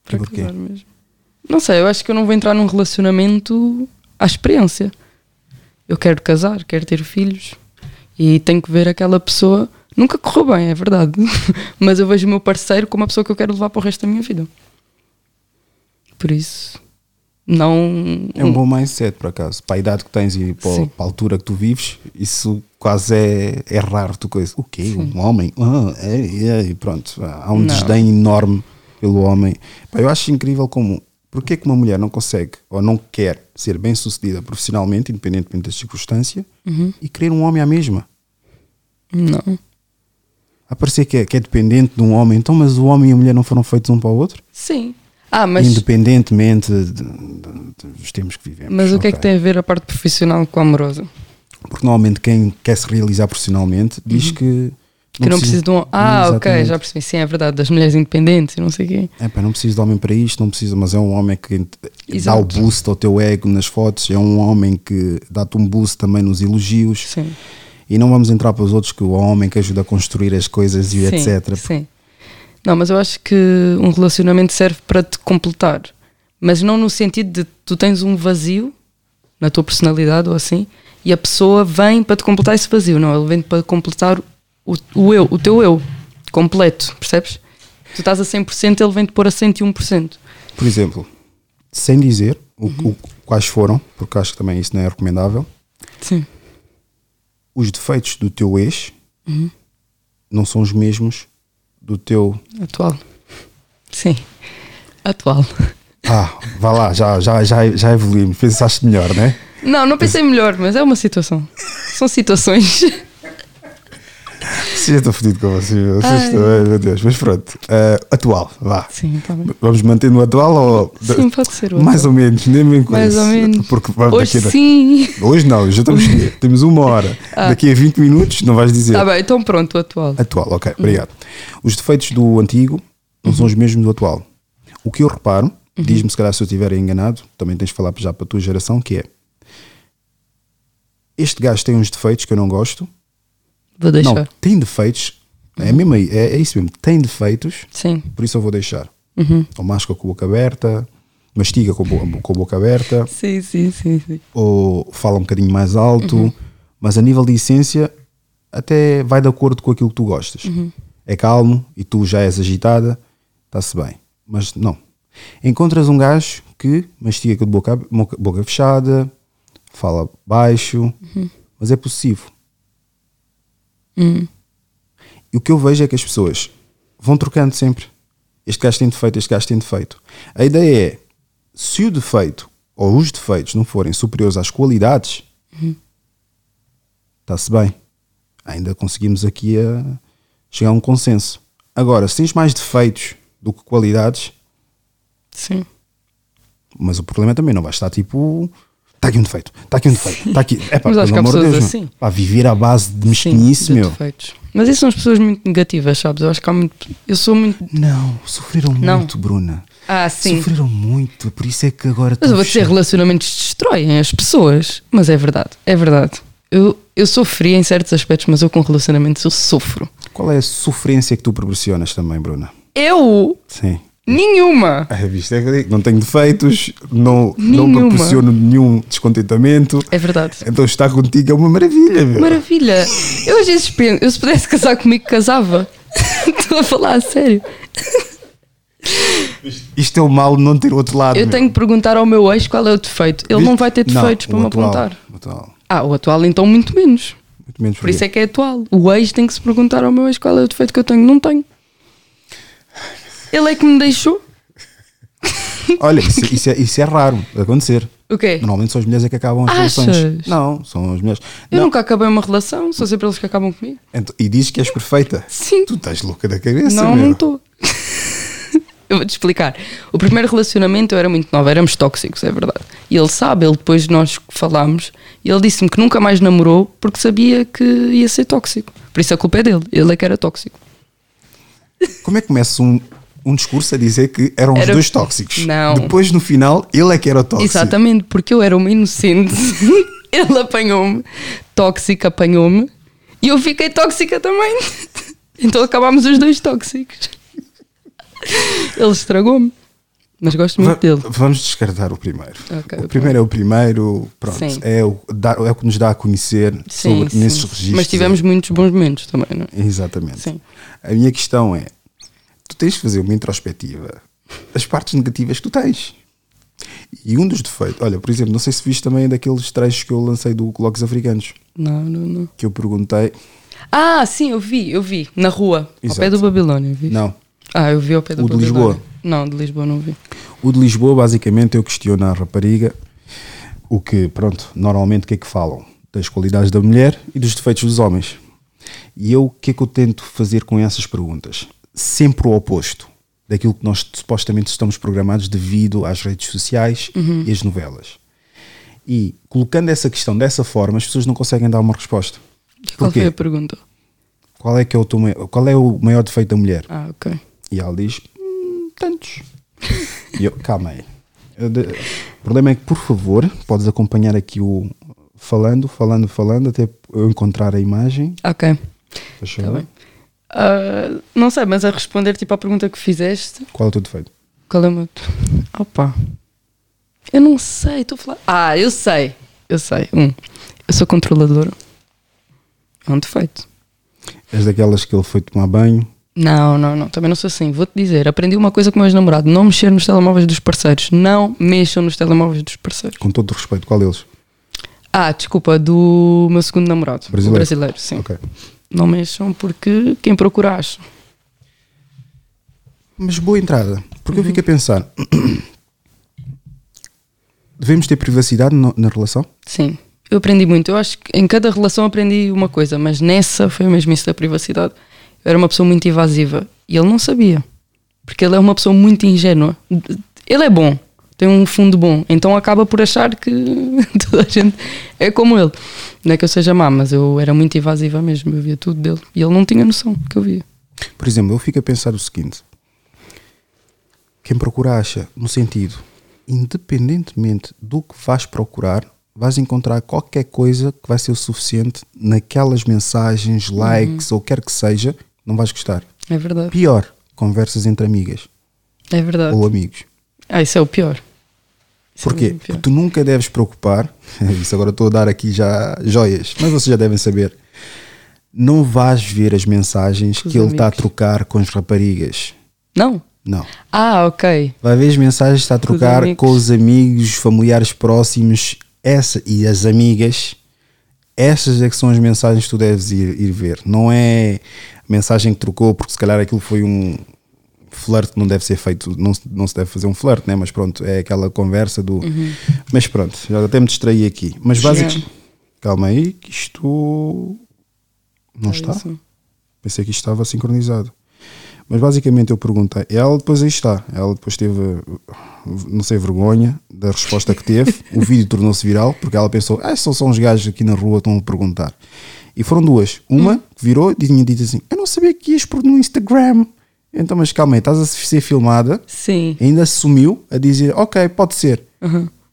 Para porquê? casar mesmo. Não sei, eu acho que eu não vou entrar num relacionamento à experiência. Eu quero casar, quero ter filhos e tenho que ver aquela pessoa. Nunca correu bem, é verdade. Mas eu vejo o meu parceiro como a pessoa que eu quero levar para o resto da minha vida. Por isso, não. É um bom mindset, por acaso. Para a idade que tens e para, Sim. para a altura que tu vives, isso quase é, é raro. Tu coisa. O quê? Um homem? Ah, é, é, e pronto. Há um Não. desdém enorme pelo homem. Pá, eu acho incrível como. Porquê que uma mulher não consegue ou não quer ser bem sucedida profissionalmente, independentemente das circunstâncias, Uhum. e querer um homem à mesma? Não. A parecer que é, que é dependente de um homem, então, mas o homem e a mulher não foram feitos um para o outro? Sim. Ah, mas, Independentemente de- de- de- dos tempos que vivemos. mas o que é que tem a ver a parte profissional com a amorosa? Porque normalmente quem quer se realizar profissionalmente diz que. Uhum. Que não precisa de um. Ah, ok, já percebi. Sim, é verdade. Das mulheres independentes e não sei o quê. É, pá, não preciso de homem para isto, não precisa, mas é um homem que dá o Exato. boost ao teu ego nas fotos, é um homem que dá-te um boost também nos elogios. Sim. E não vamos entrar para os outros que o homem que ajuda a construir as coisas e sim, etc. Sim. Não, mas eu acho que um relacionamento serve para te completar. Mas não no sentido de tu tens um vazio na tua personalidade ou assim, e a pessoa vem para te completar esse vazio. Não, ele vem para completar o, o eu, o teu eu completo, percebes? Tu estás a 100%, ele vem-te pôr a 101%. Por exemplo, sem dizer o, o- quais foram, porque acho que também isso não é recomendável, Sim. os defeitos do teu ex Uhum. não são os mesmos do teu. Atual. Sim. Atual. Ah, vá lá, já, já, já, já evoluímos, pensaste melhor, né? Não, não pensei melhor, mas é uma situação. São situações. Sim, eu estou fodido com. Vocês estão- meu Deus, mas pronto. Ah, atual, vá. Sim, está bem. Vamos manter no atual ou. Sim, pode ser. o Mais ou menos, nem bem com Mais ou menos. Porque vamos Hoje daqui a- sim. Hoje não, já estamos. temos uma hora. Ah. Daqui a 20 minutos não vais dizer. Está bem, então pronto, o atual. Atual, ok, obrigado. Os defeitos do antigo não são os mesmos do atual. O que eu reparo, diz-me se calhar se eu estiver enganado, também tens de falar já para a tua geração, que é este gajo tem uns defeitos que eu não gosto. Vou deixar. Não, tem defeitos, é mesmo aí, é, é isso mesmo, tem defeitos, Sim. por isso eu vou deixar. Uhum. Ou masca com a boca aberta, mastiga com a, bo- com a boca aberta, Sim, sim, sim, sim. ou fala um bocadinho mais alto, mas a nível de essência até vai de acordo com aquilo que tu gostas. É calmo e tu já és agitada, está-se bem. Mas não. Encontras um gajo que mastiga com a boca, boca, boca fechada, fala baixo, mas é possível. Hum. E o que eu vejo é que as pessoas vão trocando sempre. Este gajo tem defeito, este gajo tem defeito. A ideia é, se o defeito ou os defeitos não forem superiores às qualidades, está-se bem. Ainda conseguimos aqui a chegar a um consenso. Agora, se tens mais defeitos do que qualidades, Sim. mas o problema também não vai estar tipo. Está aqui um defeito, está aqui um defeito, está aqui. É pá, Mas acho que há pessoas Deus, assim. Pá, viver à base de Sim, de meu. defeitos. Mas isso são as pessoas muito negativas, sabes? Eu acho que há muito. Eu sou muito. Não, sofreram Não. muito, Bruna. Ah, sim. Sofreram muito, por isso é que agora Mas eu vou dizer, relacionamentos destroem as pessoas. Mas é verdade, é verdade. Eu, eu sofri em certos aspectos, mas eu com relacionamentos eu sofro. Qual é a sofrência que tu proporcionas também, Bruna? Eu? Sim. Nenhuma. Ah, viste, é digo, não tenho defeitos, não, não Nenhuma. proporciono nenhum descontentamento. É verdade. Então estar contigo é uma maravilha, meu. Maravilha. Eu às vezes penso, eu se pudesse casar comigo, casava. Estou a falar a sério. Isto é o mal de não ter outro lado. Eu meu. tenho que perguntar ao meu ex qual é o defeito. Ele não vai ter Não, defeitos o para me atual, apontar. o atual. Ah, o atual então muito menos. Muito menos Por isso é que é atual. O ex tem que se perguntar ao meu ex qual é o defeito que eu tenho. Não tenho. Ele é que me deixou. Olha, isso, isso é, isso é raro acontecer. O quê? Normalmente são as mulheres é que acabam as Achas? relações. Não, são as mulheres. Eu Não. nunca acabei uma relação, são sempre eles que acabam comigo. Então, e dizes que és perfeita. Sim. Tu estás louca da cabeça, não, meu. não estou. eu vou-te explicar. O primeiro relacionamento eu era muito nova, éramos tóxicos, é verdade. E ele sabe, ele depois de nós falámos, e ele disse-me que nunca mais namorou porque sabia que ia ser tóxico. Por isso a culpa é dele, ele é que era tóxico. Como é que começa um, um discurso a dizer que eram os Era- dois tóxicos? Não. Depois, no final, ele é que era tóxico. Exatamente, porque eu era uma inocente. ele apanhou-me, tóxico apanhou-me, e eu fiquei tóxica também. então acabámos os dois tóxicos. Ele estragou-me. Mas gosto muito dele. Vamos descartar o primeiro. Ok, o primeiro é o primeiro, pronto, Sim. é o, é o que nos dá a conhecer Sim, sobre sim. nesses registros. Mas tivemos muitos bons momentos também, não é? Exatamente. Sim. A minha questão é: tu tens de fazer uma introspectiva das partes negativas que tu tens. E um dos defeitos, olha, por exemplo, não sei se viste também daqueles trechos que eu lancei do Colóquios Africanos, Não, não, não. que eu perguntei. Ah, sim, eu vi, eu vi. Na rua, ao Exato. pé do Babilónia, eu vi. Não. Ah, eu vi ao pé do O de. Lisboa? Não, de Lisboa não vi. O de Lisboa, basicamente, eu questiono a rapariga o que, pronto, normalmente o que é que falam? Das qualidades da mulher e dos defeitos dos homens. E eu, o que é que eu tento fazer com essas perguntas? Sempre o oposto daquilo que nós supostamente estamos programados devido às redes sociais e às novelas. E colocando essa questão dessa forma, as pessoas não conseguem dar uma resposta. Qual Porquê? foi a pergunta? Qual é, que é o teu qual é o maior defeito da mulher? Ah, ok. E ela diz: "Hum, tantos. e eu, calma aí. O problema é que, por favor, podes acompanhar aqui o falando, falando, falando, até eu encontrar a imagem. Ok. Fechou? Tá bem. Ah, não sei, mas a responder tipo à pergunta que fizeste, Qual é o teu defeito? qual é o meu. Opa! Eu não sei, estou a falar. Ah, eu sei, eu sei. Um, eu sou controladora. É um defeito. És daquelas que ele foi tomar banho. Não, não, não, também não sou assim. Vou-te dizer, aprendi uma coisa com o meu ex-namorado: não mexer nos telemóveis dos parceiros. Não mexam nos telemóveis dos parceiros. Com todo o respeito, qual deles? Ah, desculpa, do meu segundo namorado. o Brasileiro? brasileiro, sim. Ok. Não mexam porque quem procura acha. Mas boa entrada, porque eu fico a pensar: devemos ter privacidade no- na relação? Sim, eu aprendi muito. Eu acho que em cada relação aprendi uma coisa, mas nessa foi mesmo isso da privacidade. Eu era uma pessoa muito invasiva e ele não sabia, porque ele é uma pessoa muito ingênua. Ele é bom, tem um fundo bom, então acaba por achar que toda a gente é como ele. Não é que eu seja má, mas eu era muito invasiva mesmo, eu via tudo dele e ele não tinha noção que eu via. Por exemplo, eu fico a pensar o seguinte: quem procura acha, no sentido, independentemente do que vais procurar, vais encontrar qualquer coisa que vai ser o suficiente naquelas mensagens, likes ou quer que seja, não vais gostar. É verdade, Pior, conversas entre amigas é verdade. ou amigos. Ah, isso é o pior. Porquê? Porque tu nunca deves preocupar, isso agora estou a dar aqui já joias, mas vocês já devem saber. Não vais ver as mensagens os que ele está a amigos. trocar com as raparigas. Não? Não. Ah, ok. Vai ver as mensagens que está a Com os trocar amigos. com os amigos, familiares próximos, essa e as amigas. Essas é que são as mensagens que tu deves ir, ir ver. Não é a mensagem que trocou, porque se calhar aquilo foi um flerte não deve ser feito, não, se- não se deve fazer um flerte, né? mas pronto, é aquela conversa do. Mas pronto, já até me distraí aqui. Mas basicamente. Calma aí, que isto. Não É está? isso. Pensei que isto estava sincronizado. Mas basicamente eu perguntei. Ela depois aí está. Ela depois teve, não sei, vergonha da resposta que teve. o vídeo tornou-se viral porque ela pensou: ah, são só uns gajos aqui na rua estão a perguntar. E foram duas. Uma que virou e tinha dito assim: Eu não sabia que ias pôr no Instagram. Então, mas calma aí, estás a ser filmada. Sim. Ainda assumiu a dizer: Ok, pode ser.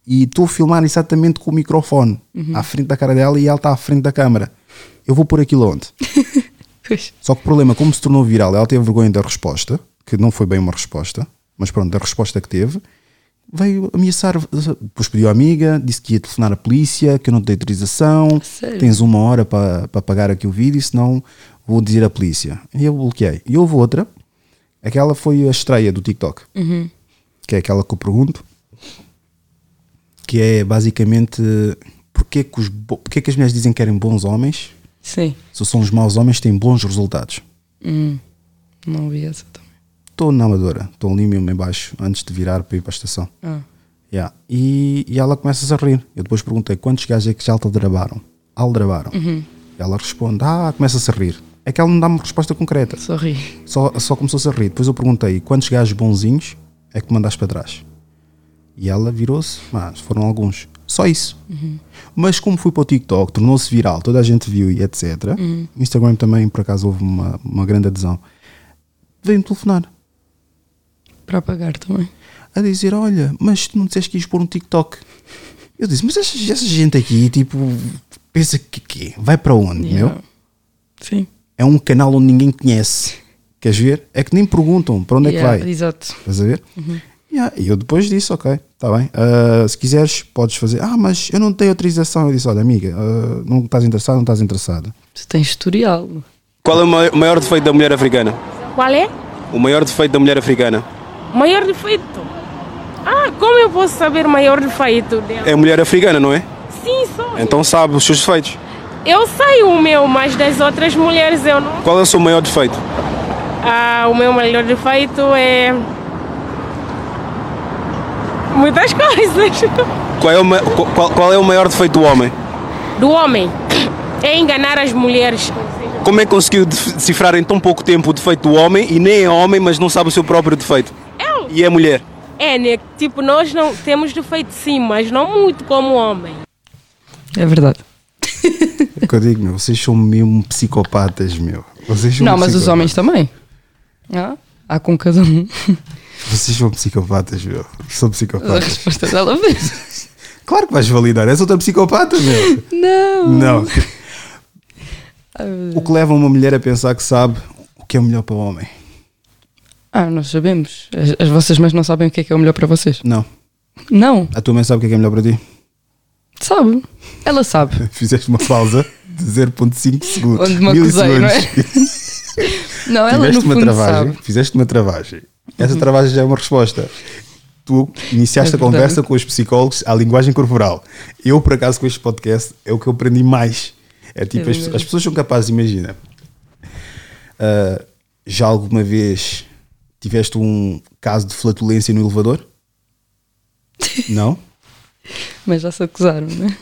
E estou a filmar exatamente com o microfone à frente da cara dela e ela está à frente da câmara. Eu vou pôr aquilo onde? Só que o problema, como se tornou viral, ela teve vergonha da resposta, que não foi bem uma resposta, mas pronto, da resposta que teve, veio ameaçar, depois pediu à amiga, disse que ia telefonar a polícia, que eu não te dei autorização, Sério? tens uma hora para para pagar aqui o vídeo, senão vou dizer à polícia. E eu bloqueei. E houve outra, aquela foi a estreia do TikTok, que é aquela que eu pergunto, que é basicamente porque que, os, porque que as mulheres dizem que querem bons homens Sim. se são os maus homens têm bons resultados. Hum, não vi essa também. Estou na Amadora, estou ali mesmo em baixo, antes de virar para ir para a estação. Ah. Yeah. E, e ela começa a rir. Eu depois perguntei quantos gajos é que já aldrabaram? Aldrabaram. Uhum. Ela responde, ah, começa-se a rir. É que ela não dá uma resposta concreta, Sorri. só, só começou-se a rir. Depois eu perguntei quantos gajos bonzinhos é que mandaste para trás? E ela virou-se, mas foram alguns. Só isso. Mas como fui para o TikTok, tornou-se viral, toda a gente viu e etc. No Instagram também, por acaso, houve uma, uma grande adesão. Veio-me telefonar Para apagar também. a dizer: Olha, mas tu não disseste que ias pôr um TikTok. Eu disse: Mas essa, essa gente aqui, tipo, pensa que quê? Vai para onde? Yeah. Meu? Sim. É um canal onde ninguém conhece. Queres ver? É que nem perguntam para onde é Yeah, que vai. Exato. Estás a ver? Yeah, E eu depois disse: Ok, está bem. Ah, se quiseres, podes fazer. Ah, mas eu não tenho autorização. Eu disse: Olha, amiga, ah, não estás interessado, não estás interessada. Tu tens historial. Qual é o mai- maior defeito da mulher africana? Qual é? O maior defeito da mulher africana? Maior defeito? Ah, como eu posso saber o maior defeito dela? É mulher africana, não é? Sim, sou. Então sabe os seus defeitos. Eu sei o meu, mas das outras mulheres eu não. Qual é o seu maior defeito? Ah, o meu maior defeito é. Muitas coisas. Qual é o, ma- qual, qual é o maior defeito do homem? Do homem é enganar as mulheres. Como é que conseguiu decifrar em tão pouco tempo o defeito do homem e nem é homem, mas não sabe o seu próprio defeito? Eu? E é mulher? É, né? Tipo, nós não temos defeito sim, mas não muito como homem. É verdade. Que eu digo, meu, vocês são mesmo psicopatas, meu. Vocês são Não, mas os homens também. Ah, há com cada um. Vocês são psicopatas, meu. São A psicopatas. resposta dela fez. Claro que vais validar, és outra psicopata, meu. Não! Não. O que leva uma mulher a pensar que sabe o que é o melhor para o homem? Ah, nós sabemos. As, as vossas mães não sabem o que é que é o melhor para vocês. Não. Não, A tua mãe sabe o que é que é melhor para ti? sabe. Ela sabe. Fizeste uma pausa 0.5 segundos. Onde me acusei, não é? Não, ela no Tiveste uma fundo travagem, sabe. fizeste uma travagem. Essa travagem já é uma resposta. Tu iniciaste É a conversa com os psicólogos à linguagem corporal. Eu, por acaso, com este podcast, é o que eu aprendi mais. É tipo, É as, as pessoas são capazes, imagina. ah, já alguma vez tiveste um caso de flatulência no elevador? Não? Mas já se acusaram, não é?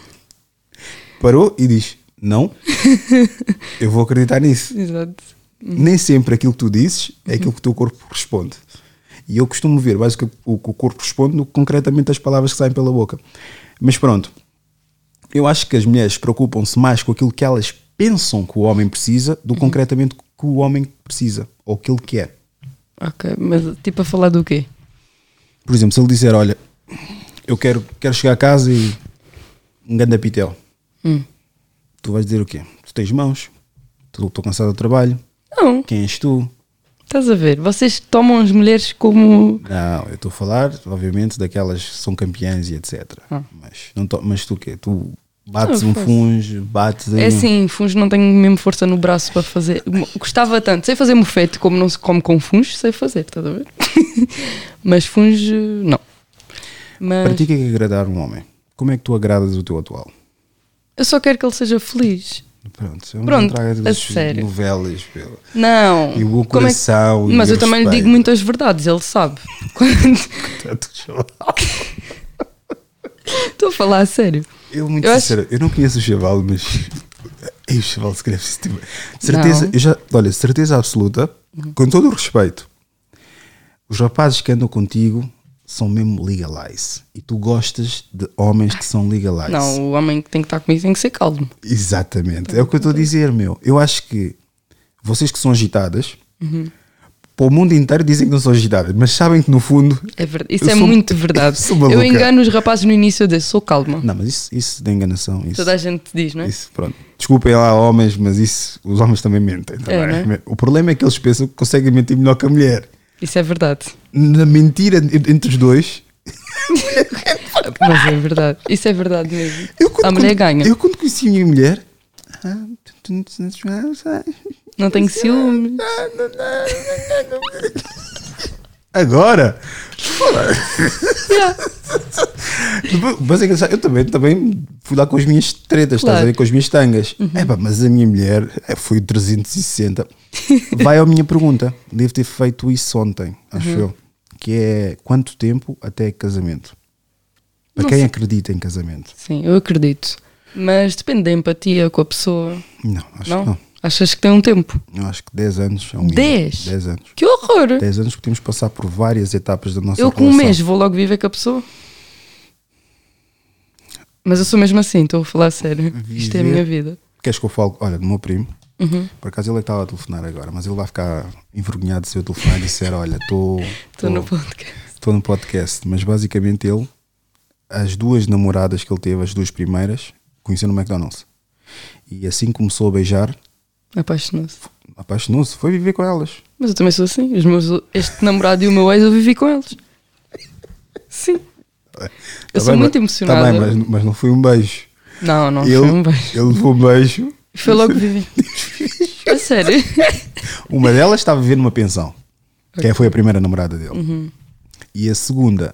Parou e diz: Não, eu vou acreditar nisso. Exato. nem sempre aquilo que tu dizes é aquilo que o teu corpo responde. E eu costumo ver mais o que o que corpo responde do que concretamente as palavras que saem pela boca. Mas pronto, eu acho que as mulheres preocupam-se mais com aquilo que elas pensam que o homem precisa do que concretamente que o homem precisa ou que ele quer. Ok, mas tipo a falar do quê? Por exemplo, se ele disser: Olha, eu quero, quero chegar a casa e um ganda pitel, Hum. Tu vais dizer o quê? Tu tens mãos, estou cansado do trabalho, Não, quem és tu? estás a ver? Vocês tomam as mulheres como. Não, eu estou a falar, obviamente, daquelas que são campeãs e etc. Ah. Mas, não to- mas tu o quê? Tu bates Não, um funge, bates. É um- assim, funge não tenho mesmo força no braço para fazer. Gostava tanto, sei fazer mofete como não se come com funge, sei fazer, estás a ver? Mas funge, não. Mas Para ti, o que é que é agradar um homem? Como é que tu agradas o teu atual? Eu só quero que ele seja feliz. Pronto, eu Pronto, não trago a sério. novelas. pelo- Não. E o Como é que- coração. Mas eu também lhe digo muitas verdades, ele sabe. Quando-. Estou a falar a sério. Eu, muito Eu acho- sincero, eu não conheço o chaval, mas. Ei, o chaval se escreve -se tipo... Certeza, Não. eu já, olha, certeza absoluta, com todo o respeito, os rapazes que andam contigo são mesmo legalize. E tu gostas de homens que são legalize. Não, o homem que tem que estar comigo tem que ser calmo. Exatamente. É o que eu estou a dizer, meu. Eu acho que vocês que são agitadas, Uhum. para o mundo inteiro dizem que não são agitadas, mas sabem que no fundo. É verdade. Isso é sou- muito verdade. eu Eu engano os rapazes no início eu disse, sou calma. Não, mas isso, isso de enganação. Isso, Toda a gente diz, não é? isso, pronto. Desculpem lá, homens, mas isso, os homens também mentem. também. É, não é? O problema é que eles pensam que conseguem mentir melhor que a mulher. Isso é verdade. Na mentira en- entre os dois, Mas é verdade. Isso é verdade mesmo. eu quando, a mulher quando- ganha. Eu quando conheci a minha mulher. ah, Não tenho ciúmes. Agora! Yeah. Mas é engraçado, eu também, também fui lá com as minhas tretas, estás Claro. Uhum. a ver? Com as minhas tangas. Epá, mas a minha mulher eh, foi o 360. Vai à minha pergunta. Devo ter feito isso ontem, acho Uhum. eu. Que é quanto tempo até casamento? Para Não quem sei. acredita em casamento? Sim, eu acredito. Mas depende da empatia com a pessoa. Não, acho Não? que não. Achas que tem um tempo? Eu acho que 10 anos é um mínimo. 10? 10 anos. Que horror! 10 anos que temos que passar por várias etapas da nossa eu com um mês vou logo viver com a pessoa. Mas eu sou mesmo assim, estou a falar sério. Isto é a Viver. minha vida. Queres que eu fale? Olha, do meu primo. Uhum. Por acaso ele é estava a telefonar agora, mas ele vai ficar envergonhado se eu telefonar e disser: Olha, estou. Estou no podcast. Estou no podcast, mas basicamente ele, as duas namoradas que ele teve, as duas primeiras, conheceu no McDonald's. E assim começou a beijar, Apaixonou-se. apaixonou-se, foi viver com elas. Mas eu também sou assim. Os meus, este namorado e o meu ex, eu vivi com eles. Sim. Eu Tá sou bem, muito mas- emocionada. Tá bem, mas, mas não foi um beijo. Não, não, ele, foi um beijo. ele levou um beijo. Foi logo viver. a sério? Uma delas estava a viver numa pensão, que foi a primeira namorada dele. Uhum. E a segunda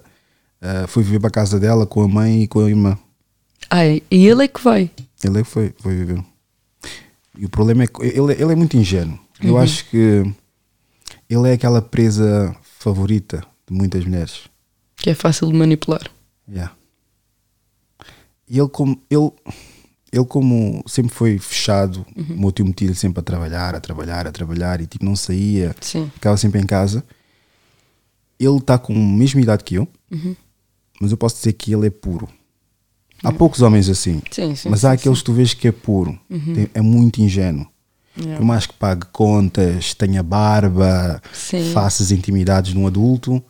ah, foi viver para a casa dela com a mãe e com a irmã. Ai, e ele é que vai. Ele é que foi, foi viver. E o problema é que ele, ele é muito ingênuo. Uhum. Eu acho que ele é aquela presa favorita de muitas mulheres. Que é fácil de manipular. Yeah. E ele como, ele, ele como sempre foi fechado, Uhum. o meu tio metia-lhe sempre a trabalhar, a trabalhar, a trabalhar e tipo não saía, Sim. ficava sempre em casa. Ele está com a mesma idade que eu, Uhum. mas eu posso dizer que ele é puro. Há poucos homens assim, Sim, sim. mas há aqueles que tu vês que é puro, tem- é muito ingênuo. Yeah. Por mais que pague contas, tenha barba, Sim. faça as intimidades de um adulto,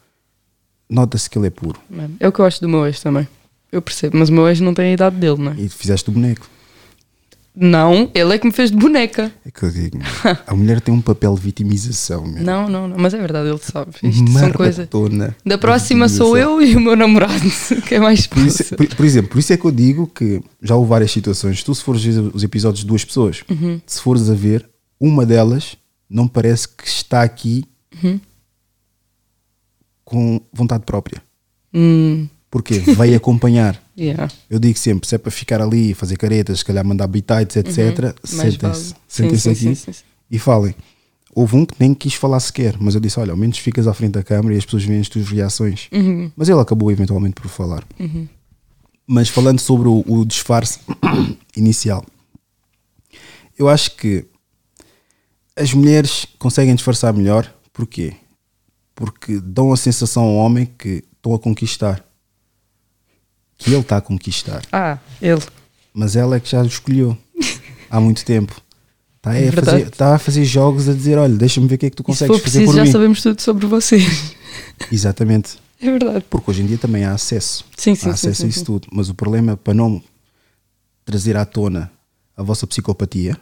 nota-se que ele é puro. sim. É o que eu acho do meu ex também. eu percebo, mas o meu ex não tem a idade dele, não é? E fizeste o boneco. Não, ele é que me fez de boneca. É que eu digo, a mulher tem um papel de vitimização, meu. Não, não, não, mas é verdade, ele sabe. Isto são coisas. Maratona Da próxima sou eu e o meu namorado, que é mais Por, isso- por- por exemplo, por isso é que eu digo que já houve várias situações. Tu, se fores ver os episódios de duas pessoas, Uhum. se fores a ver, uma delas não parece que está aqui Uhum. com vontade própria. Hum, Porque veio acompanhar. yeah. Eu digo sempre, se é para ficar ali, fazer caretas, se calhar mandar bitites, etc., Uhum. Sentem-se sentem-se aqui sim, sim, sim. e falem. Houve um que nem quis falar sequer, mas eu disse: Olha, ao menos ficas à frente da câmara e as pessoas veem as tuas reações. Uhum. Mas ele acabou eventualmente por falar. Mas falando sobre o, o disfarce inicial, eu acho que as mulheres conseguem disfarçar melhor. Porquê? Porque dão a sensação ao homem que estão a conquistar. Que ele está a conquistar. Ah, ele. Mas ela é que já escolheu há muito tempo. Está a, fazer, está a fazer jogos a dizer: Olha, deixa-me ver o que é que tu se consegues fazer preciso, por já mim. sabemos tudo sobre vocês. Exatamente. É verdade. Porque hoje em dia também há acesso. Sim, sim, há sim, acesso sim, a isso sim. tudo. Mas o problema é para não trazer à tona a vossa psicopatia,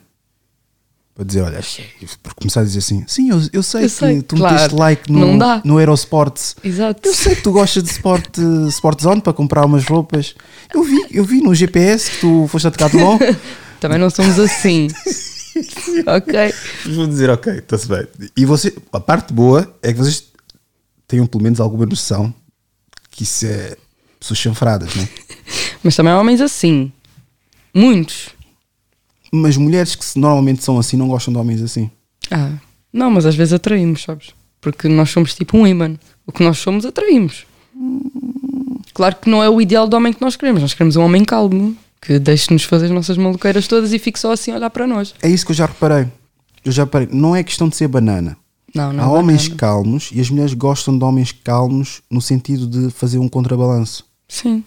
para dizer, olha, para começar a dizer assim, sim, eu, eu sei Eu que sei, tu claro. meteste like no, Não dá. no Aerosports. Exato. Eu sei que tu gostas de Sport, Sport Zone para comprar umas roupas. Eu vi, eu vi no GPS que tu foste a Decathlon. Também não somos assim. ok. Vou dizer, ok, está-se bem. E você, a parte boa é que vocês tenham pelo menos alguma noção que isso é pessoas chanfradas, não é? Mas também há homens assim. Muitos. Mas mulheres que normalmente são assim não gostam de homens assim. Ah, não, mas às vezes atraímos, sabes? Porque nós somos tipo um imã. O que nós somos, atraímos. Claro que não é o ideal do homem que nós queremos. Nós queremos um homem calmo, que deixe-nos fazer as nossas maluqueiras todas e fique só assim a olhar para nós. É isso que eu já reparei. Eu já reparei. Não é questão de ser banana. Não, não. Há homens banana. calmos e as mulheres gostam de homens calmos no sentido de fazer um contrabalanço. Sim.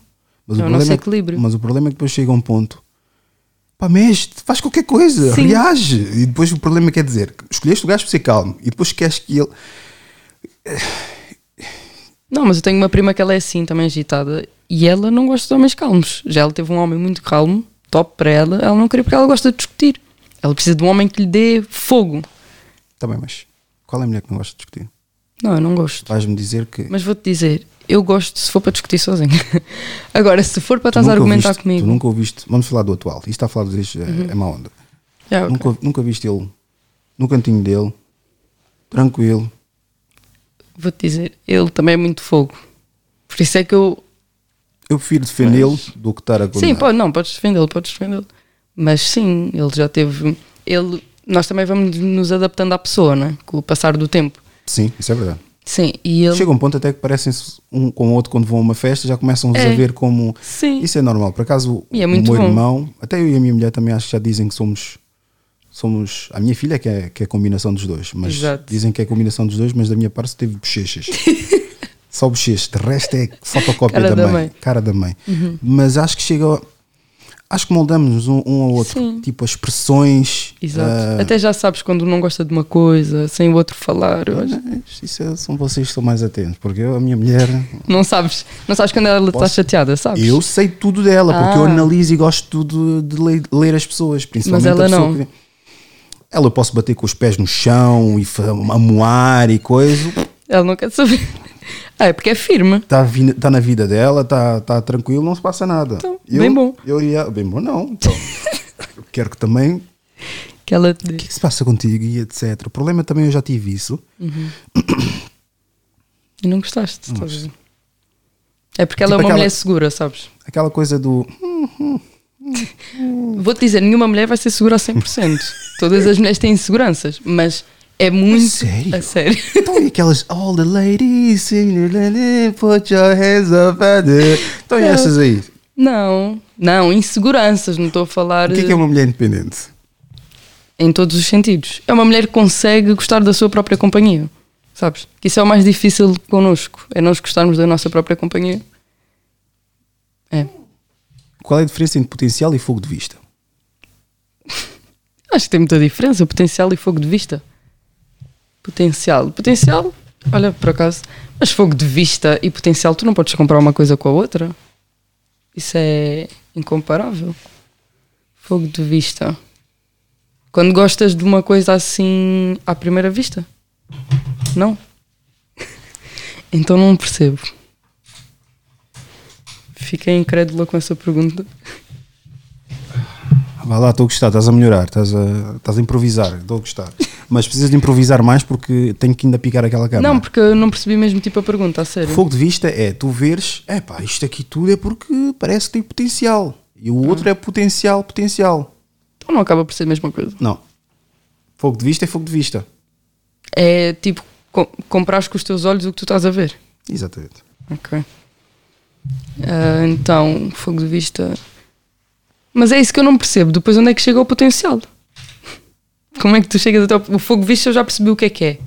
Mas, É o o problema nosso é que- equilíbrio. mas o problema é que depois chega a um ponto. Pá, mexe, faz qualquer coisa, Sim. reage. E depois o problema quer dizer, escolheste o gajo para ser calmo e depois queres que ele. Não, mas eu tenho uma prima que ela é assim, também agitada, e ela não gosta de homens calmos. Já ela teve um homem muito calmo, top para ela, ela não queria porque ela gosta de discutir. Ela precisa de um homem que lhe dê fogo. Tá bem, mas qual é a mulher que não gosta de discutir? Não, eu não gosto. Vais-me dizer que. Mas vou-te dizer, eu gosto se for para discutir sozinho. Agora, se for para estás a argumentar ouviste- comigo. Tu nunca ouviste. Vamos falar do atual. Isto está a falar disto é, é má onda. Já, ok. Nunca, nunca viste ele no cantinho dele, tranquilo. Vou-te dizer, ele também é muito fogo. Por isso é que eu. Eu prefiro defendê-lo do que estar a Sim, pode, não, podes defendê-lo, podes defendê-lo. Mas sim, ele já teve. Ele, nós também vamos nos adaptando à pessoa, não é? Com o passar do tempo. Sim, isso é verdade. Sim, e ele. Chega um ponto até que parecem-se um com o outro quando vão a uma festa, já começam-vos É. a ver como. Sim. Isso é normal. Por acaso, é o meu bom. irmão, até eu e a minha mulher também acho que já dizem que somos. Somos. A minha filha que é, que é a combinação dos dois, mas Exato. dizem que é a combinação dos dois, mas da minha parte teve bochechas. Só bochechas, de resto é fotocópia Cara da, da mãe. Uhum. Cara da mãe. Mas acho que chega. Acho que moldamos um, um ao outro. Sim. Tipo, as expressões. Exato. ah, Até já sabes quando não gosta de uma coisa, sem o outro falar. Isso é- são vocês que estão mais atentos, porque eu, a minha mulher. Não sabes, não sabes quando ela está Posso- chateada, sabes? Eu sei tudo dela, porque eu Ah. analiso e gosto tudo de ler, ler as pessoas, principalmente Mas ela não. que- Ela eu posso bater com os pés no chão e amoar e coisa. Ela não quer saber. Ah, é porque é firme. Está tá na vida dela, está tá tranquilo, não se passa nada. Então, eu, bem bom. Eu iria, bem bom não. Então, eu quero que também. O Que ela te dê. que é que se passa contigo e etc. O problema também eu já tive isso. E não gostaste. Não estás a gosto. ver? É porque ela Tipo é uma aquela- mulher segura, sabes? Aquela coisa do. Vou-te dizer, nenhuma mulher vai ser segura a 100%. Todas as mulheres têm inseguranças, mas é muito. sério? A sério. Então e aquelas All the ladies sing, put your hands up at. Então e essas aí? Não, não, inseguranças, não estou a falar O que é, que é uma mulher independente? em todos os sentidos. É uma mulher que consegue gostar da sua própria companhia, sabes? Que isso é o mais difícil connosco, é nós gostarmos da nossa própria companhia. É. Qual é a diferença entre potencial e fogo de vista? Acho que tem muita diferença, potencial e fogo de vista. Potencial. Potencial, olha, por acaso, mas fogo de vista e potencial, tu não podes comprar uma coisa com a outra. Isso é incomparável. Fogo de vista. Quando gostas de uma coisa assim à primeira vista? Não. então não percebo. Fiquei incrédula com essa pergunta. Vá lá, estou a gostar, estás a melhorar, estás a, estás a improvisar, estou a gostar. Mas precisas de improvisar mais porque tenho que ainda picar aquela câmera. Não, porque eu não percebi mesmo tipo a pergunta, a sério. Fogo de vista é tu veres, é pá, isto aqui tudo é porque parece que tem potencial. E o outro é potencial, potencial. Então não acaba por ser a mesma coisa. Não. Fogo de vista é fogo de vista. É tipo, com, comprares com os teus olhos o que tu estás a ver. Exatamente. Ok. Ah, então, fogo de vista. Mas é isso que eu não percebo. Depois, onde é que chega o potencial? Como é que tu chegas até o, o fogo de vista? Eu já percebi o que é que é.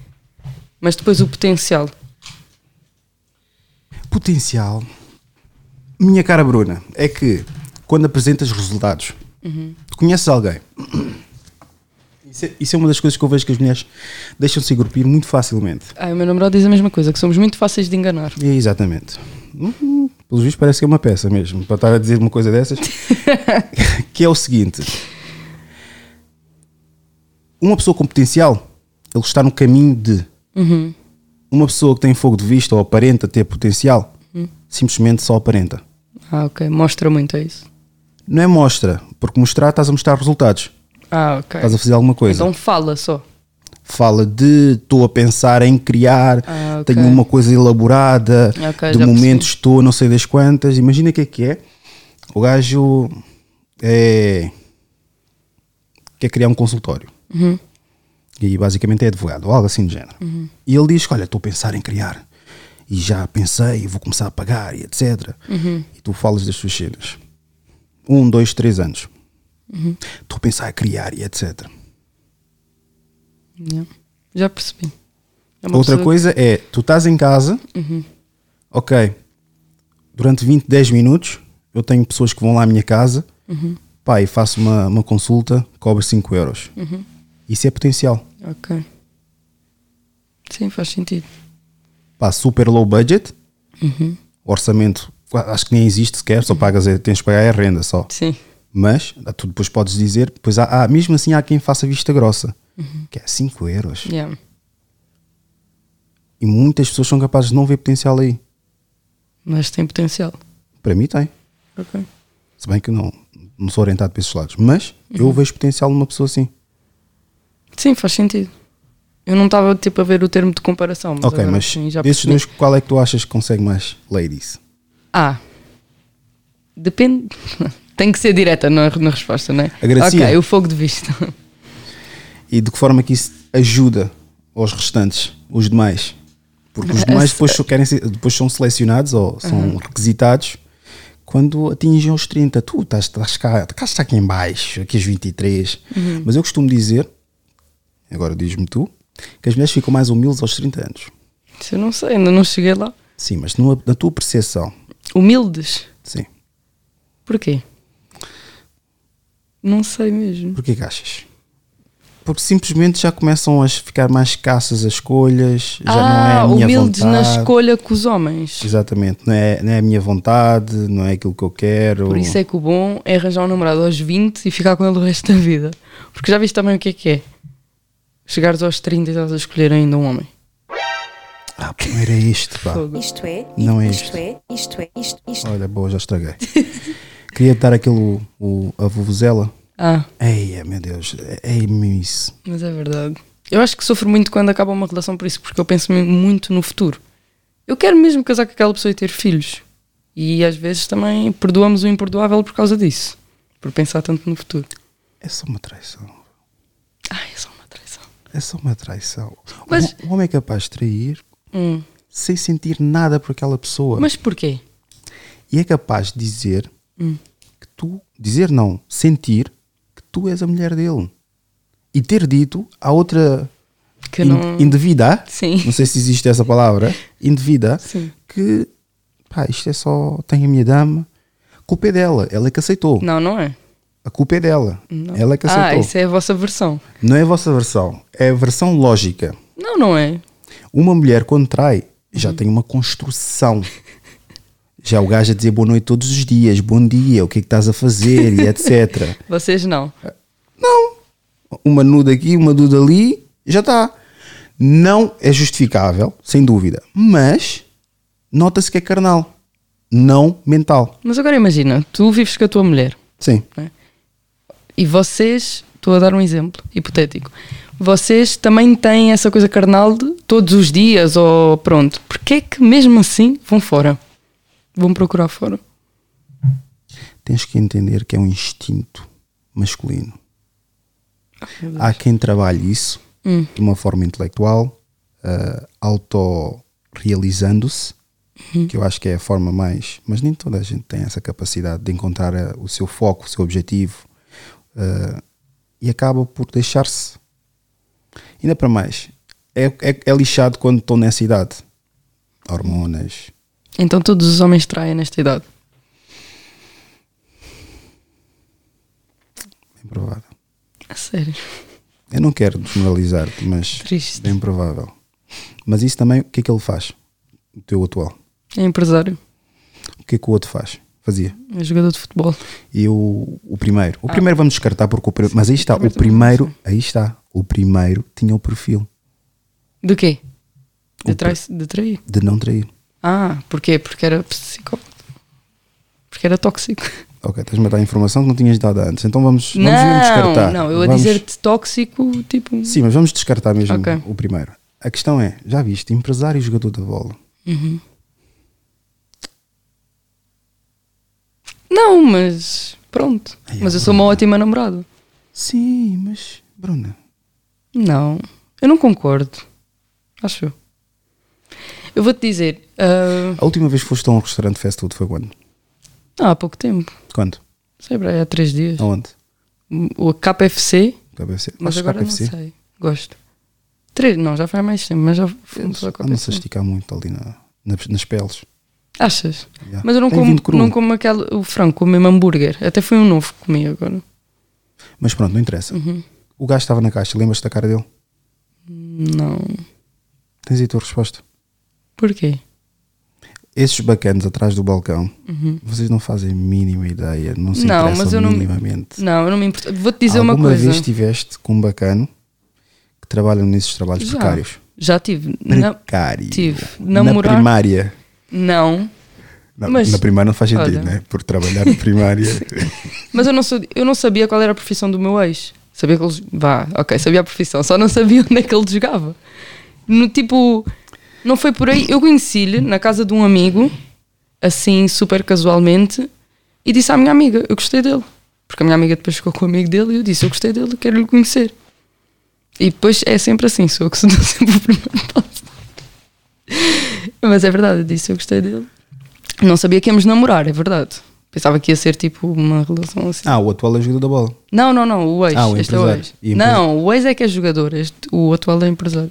Mas depois o potencial. Potencial. Minha cara Bruna, é que quando apresentas resultados, tu conheces alguém. Isso é, isso é uma das coisas que eu vejo que as mulheres deixam-se engrupir muito facilmente. Ah, o meu namorado diz a mesma coisa, que somos muito fáceis de enganar. É, exatamente. Uhum, Pelos vistos parece que é uma peça mesmo, para estar a dizer uma coisa dessas. que é o seguinte: uma pessoa com potencial, ele está no caminho de. Uma pessoa que tem fogo de vista ou aparenta ter potencial, simplesmente só aparenta. Ah, ok. Mostra muito, é isso. Não é mostra, porque mostrar estás a mostrar resultados. Ah, ok. Estás a fazer alguma coisa. Então fala só. Fala de estou a pensar em criar, Ah, ok. tenho uma coisa elaborada, Ok, de momento estou não sei das quantas. Imagina o que é que é. O gajo é, quer criar um consultório. Uhum. E basicamente é advogado, ou algo assim do género. E ele diz: Olha, estou a pensar em criar. E já pensei, vou começar a pagar e etc. Uhum. E tu falas das tuas cenas. Um, dois, três anos. Uhum. Estou a pensar a criar e etc. Yeah. Já percebi. É Outra coisa é, tu estás em casa, ok, durante 20, 10 minutos, eu tenho pessoas que vão lá à minha casa, pá, e faço uma, uma consulta, cobro 5 euros. Isso é potencial. Ok. Sim, faz sentido. Pá, super low budget, orçamento, acho que nem existe sequer, só pagas, é- tens de pagar a renda só. Sim. Mas, tu depois podes dizer, depois há, há- mesmo assim há quem faça vista grossa, que é 5 euros. Yeah. E muitas pessoas são capazes de não ver potencial aí. Mas tem potencial. Para mim tem. Ok. Se bem que não, não sou orientado para esses lados. Mas Uhum. eu vejo potencial numa pessoa assim. Sim, faz sentido. Eu não estava tipo a ver o termo de comparação. Mas ok, mas sim, já desses dois, qual é que tu achas que consegue mais ladies? Ah. Depende. Tem que ser direta na, na resposta, não é? Agradecia. Ok, o fogo de vista. E de que forma que isso ajuda aos restantes, os demais? Porque os demais depois, só querem ser- depois são selecionados ou são Uhum. requisitados quando atingem os 30. Tu estás, estás cá, estás aqui em baixo, aqui aos 23. Uhum. Mas eu costumo dizer, agora diz-me tu, que as mulheres ficam mais humildes aos 30 anos. Isso eu não sei, ainda não cheguei lá. Sim, mas numa- na tua percepção, Humildes? sim. Porquê? Não sei mesmo. Porquê que achas? Porque simplesmente já começam a ficar mais escassas as escolhas, já não é ah, a minha humildes vontade. na escolha com os homens. Exatamente, não é, não é a minha vontade, não é aquilo que eu quero. Por isso é que o bom é arranjar um namorado aos 20 e ficar com ele o resto da vida. Porque já viste também o que é que é? Chegares aos 30 e estás a escolher ainda um homem. Ah, não era isto, pá. Isto é, Não é isto isto. é, isto é, isto, isto. Olha, boa, já estraguei. Queria dar aquele, o, a vuvuzela. Ah, Ei, meu Deus, é mesmo isso. mas é verdade. Eu acho que sofro muito quando acaba uma relação por isso, porque eu penso muito no futuro. Eu quero mesmo casar com aquela pessoa e ter filhos. E às vezes também perdoamos o imperdoável por causa disso. Por pensar tanto no futuro. É só uma traição. Ai, é só uma traição. É só uma traição. Mas- O, homem é capaz de trair Hum. sem sentir nada por aquela pessoa. Mas porquê? E é capaz de dizer Hum. que tu, dizer não, sentir tu és a mulher dele. E ter dito à outra Que in- não. indevida, Sim. não sei se existe essa palavra, indevida, Sim. que pá, isto é só, tenho a minha dama, a culpa é dela, ela é que aceitou. Não, não é. A culpa é dela, Não. ela é que aceitou. Ah, isso é a vossa versão. Não é a vossa versão, é a versão lógica. Não, não é. Uma mulher quando trai Uhum. já tem uma construção. Já o gajo a dizer boa noite todos os dias, bom dia, o que é que estás a fazer e etc. Vocês não. uma nuda aqui, uma nuda ali, já está. Não é justificável, sem dúvida, mas nota-se que é carnal, não mental. Mas agora imagina, tu vives com a tua mulher Sim. e vocês, estou a dar um exemplo hipotético, vocês também têm essa coisa carnal de todos os dias ou pronto. Porquê é que mesmo assim vão fora? Vão procurar fora? Tens que entender que é um instinto masculino. Há quem trabalhe isso de uma forma intelectual, ah, autorrealizando-se, que eu acho que é a forma mais. Mas nem toda a gente tem essa capacidade de encontrar ah, o seu foco, o seu objetivo, ah, e acaba por deixar-se. Ainda para mais, é, é, é lixado quando estão nessa idade. Hormonas. Então todos os homens traem nesta idade. Bem provável. A sério. Eu não quero generalizar-te, mas Triste. bem provável. Mas isso também, o que é que ele faz? O teu atual. É empresário. O que é que o outro faz? Fazia. É jogador de futebol. E o, o primeiro? O primeiro vamos descartar porque o primeiro. Mas aí está, o primeiro aí está. O primeiro tinha o perfil De quê? De, trai de trair. de não trair. Ah, porquê? Porque era psicópata. Porque era tóxico. Ok, estás-me a dar informação que não tinhas dado antes. Então vamos, vamos mesmo não, descartar. não, eu a Vamos- dizer-te tóxico, tipo. Sim, mas vamos descartar mesmo Ok. o primeiro. A questão é, já viste, empresário e jogador da bola. Não, mas pronto. Ai, mas eu sou uma ótima namorada. Sim, mas Bruna, Não, eu não concordo. Acho eu. Eu vou-te dizer. Ah, a última vez que foste a um restaurante fast food foi quando? há pouco tempo. Quando? Sei, há três dias. Aonde? O KFC, KFC. mas de agora KFC? não sei. Gosto. Três, não, já faz mais tempo, mas já fomos ao Anda-se a KFC. esticar muito ali na, nas, nas peles. Achas? Yeah. Mas eu não Tem como, não como aquele, o frango, como mesmo hambúrguer. Até foi um novo que comi agora. Mas pronto, não interessa. Uhum. O gajo estava na caixa, lembras-te da cara dele? Não. Tens aí a tua resposta. Porquê? Esses bacanos atrás do balcão, vocês não fazem a mínima ideia, não se Uhum. Não, interessam mas eu não- minimamente. Não, eu não me importo. Vou-te dizer Alguma uma coisa. vez estiveste com um bacano que trabalha nesses trabalhos Já. precários? Já tive. Na, Precário. tive. Na Namorar- primária. não. Na, Mas- na primária não faz sentido, olha. né? Por trabalhar na primária. Mas eu não, sou, eu não sabia qual era a profissão do meu ex. Sabia que ele. Vá, ok, sabia a profissão, só não sabia onde é que ele jogava. No, tipo, não foi por aí. Eu conheci-lhe na casa de um amigo, assim, super casualmente, e disse à minha amiga: Eu gostei dele. Porque a minha amiga depois ficou com o amigo dele e eu disse: Eu gostei dele, quero lhe conhecer. E depois é sempre assim, sou eu que sou sempre o primeiro passo. Mas é verdade, eu disse: Eu gostei dele. Não sabia que íamos namorar, é verdade. Pensava que ia ser tipo uma relação assim. ah, o atual é jogador da bola. Não, não, não, o ex. Ah, o este é o empresário. ex. Não, o ex é que é jogador, este, o atual é empresário.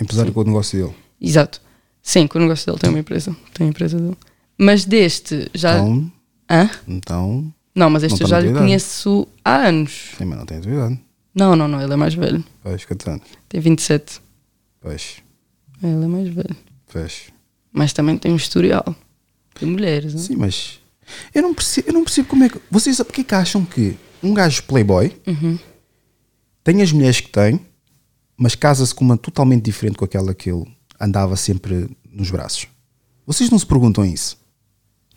Empresário com o negócio dele. Exato. Sim, que o negócio dele tem uma empresa. Tem a empresa dele. Mas deste já. Então, Hã? então. Não, mas este Não eu já lhe conheço há anos. Sim, mas não tem atividade. Não, não, não, ele é mais velho. Pois, quantos anos? Tem 27. Pois, Ele é mais velho. pois. Mas também tem um historial de mulheres. não? Sim, mas eu não percebo, eu não percebo como é que. Vocês porque é que acham que um gajo playboy Uhum. tem as mulheres que tem, mas casa-se com uma totalmente diferente com aquela que ele andava sempre nos braços? Vocês não se perguntam isso?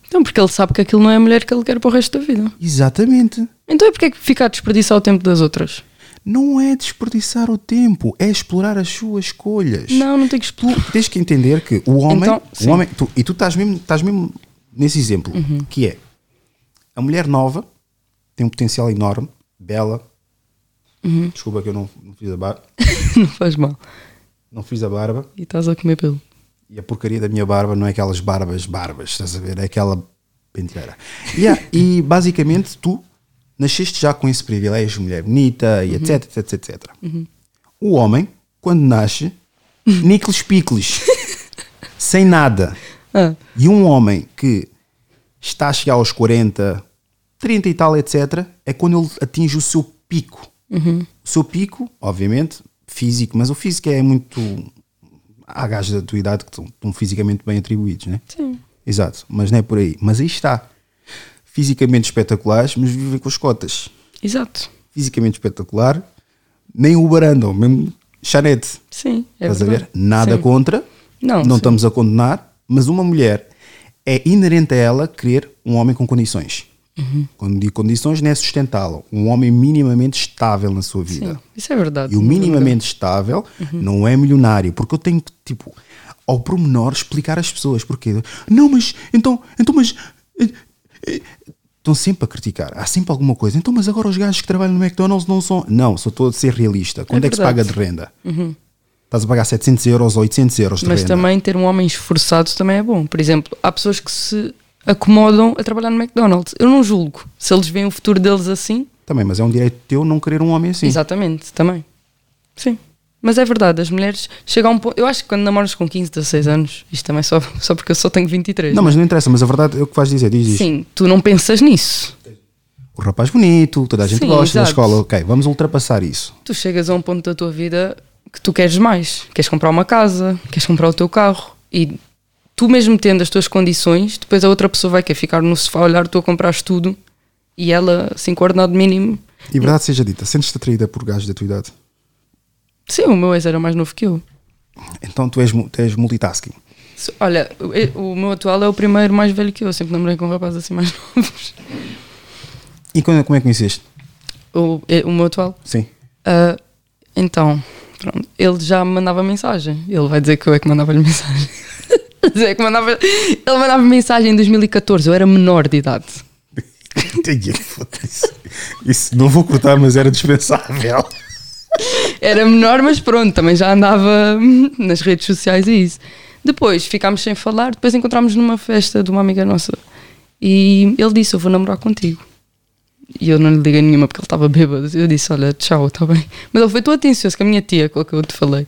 Então, porque ele sabe que aquilo não é a mulher que ele quer para o resto da vida. Exatamente. Então, é porque é que fica a desperdiçar o tempo das outras? Não é desperdiçar o tempo, é explorar as suas escolhas. Não, não tem que explorar. Tu tens que entender que o homem, Então, o homem tu- e tu estás mesmo, estás mesmo nesse exemplo, Uhum. que é a mulher nova tem um potencial enorme, bela. Uhum. Desculpa que eu não, não fiz a barba, não faz mal. Não fiz a barba E estás a comer pelo. e a porcaria da minha barba não é aquelas barbas barbas, estás a ver? É aquela penteira. Yeah, e basicamente tu nasceste já com esse privilégio, mulher bonita e etc, etc, etc. O homem, quando nasce, níqueles picles, sem nada. Ah, E um homem que está a chegar aos 40, 30 e tal, etc., é quando ele atinge o seu pico. O seu pico, obviamente, físico, mas o físico é muito. Há gajos da tua idade que estão, estão fisicamente bem atribuídos, né? sim. Exato, mas não é por aí. Mas aí está. Fisicamente espetaculares, mas vivem com as cotas. Exato. Fisicamente espetacular, nem o barandam, mesmo chanete. Sim, é Estás a verdade. ver? Nada Sim. contra, Não, não sim. estamos a condenar, mas uma mulher é inerente a ela querer um homem com condições. Uhum. Quando digo condições, não é sustentá-lo. Um homem minimamente estável na sua vida. Sim, isso é verdade. E o é minimamente estável Uhum. não é milionário, porque eu tenho que, tipo, ao pormenor explicar às pessoas porquê. Não, mas então, então, mas. eh, eh, Estão sempre a criticar. Há sempre alguma coisa. Então, mas agora os gajos que trabalham no McDonald's não são. Não, só estou a ser realista. Quanto é, que se paga de verdade. Uhum. renda? Estás a pagar 700 euros ou 800 euros de Mas renda. também ter um homem esforçado também é bom. Por exemplo, há pessoas que se acomodam a trabalhar no McDonald's. Eu não julgo. Se eles veem o futuro deles assim, Também, mas é um direito teu não querer um homem assim. exatamente, também. Sim. Mas é verdade, as mulheres chegam a um ponto. Eu acho que quando namoras com 15, 16 anos, isto também só, só porque eu só tenho 23. Não, mas não interessa, mas a verdade é o que vais dizer. Diz isto. Sim, tu não pensas nisso. O rapaz bonito, toda a gente Sim, gosta da exato. escola. Ok, vamos ultrapassar isso. Tu chegas a um ponto da tua vida que tu queres mais. Queres comprar uma casa, queres comprar o teu carro. E tu mesmo tendo as tuas condições, depois a outra pessoa vai querer ficar no sofá a olhar, tu a comprares tudo e ela, sem coordenado mínimo. E verdade seja dita, sentes-te atraída por gajos da tua idade? Sim, o meu ex era mais novo que eu. Então tu és, tu és multitasking. Olha, o, meu atual é o primeiro mais velho que eu. Sempre namorei com rapazes assim mais novos. E quando, como é que conheceste? O, é- o meu atual? Sim. Ah, então, pronto, ele já me mandava mensagem. Ele vai dizer que eu é que mandava-lhe mensagem. Dizer que mandava, ele mandava mensagem em 2014, eu era menor de idade. isso, isso não vou cortar, mas era dispensável. Era menor, mas pronto, também já andava nas redes sociais e isso. Depois ficámos sem falar, depois encontramos numa festa de uma amiga nossa e ele disse: Eu vou namorar contigo. E eu não lhe liguei nenhuma porque ele estava bêbado. Eu disse: Olha, tchau, está bem. Mas ele foi tão atencioso com a minha tia, com a que eu te falei,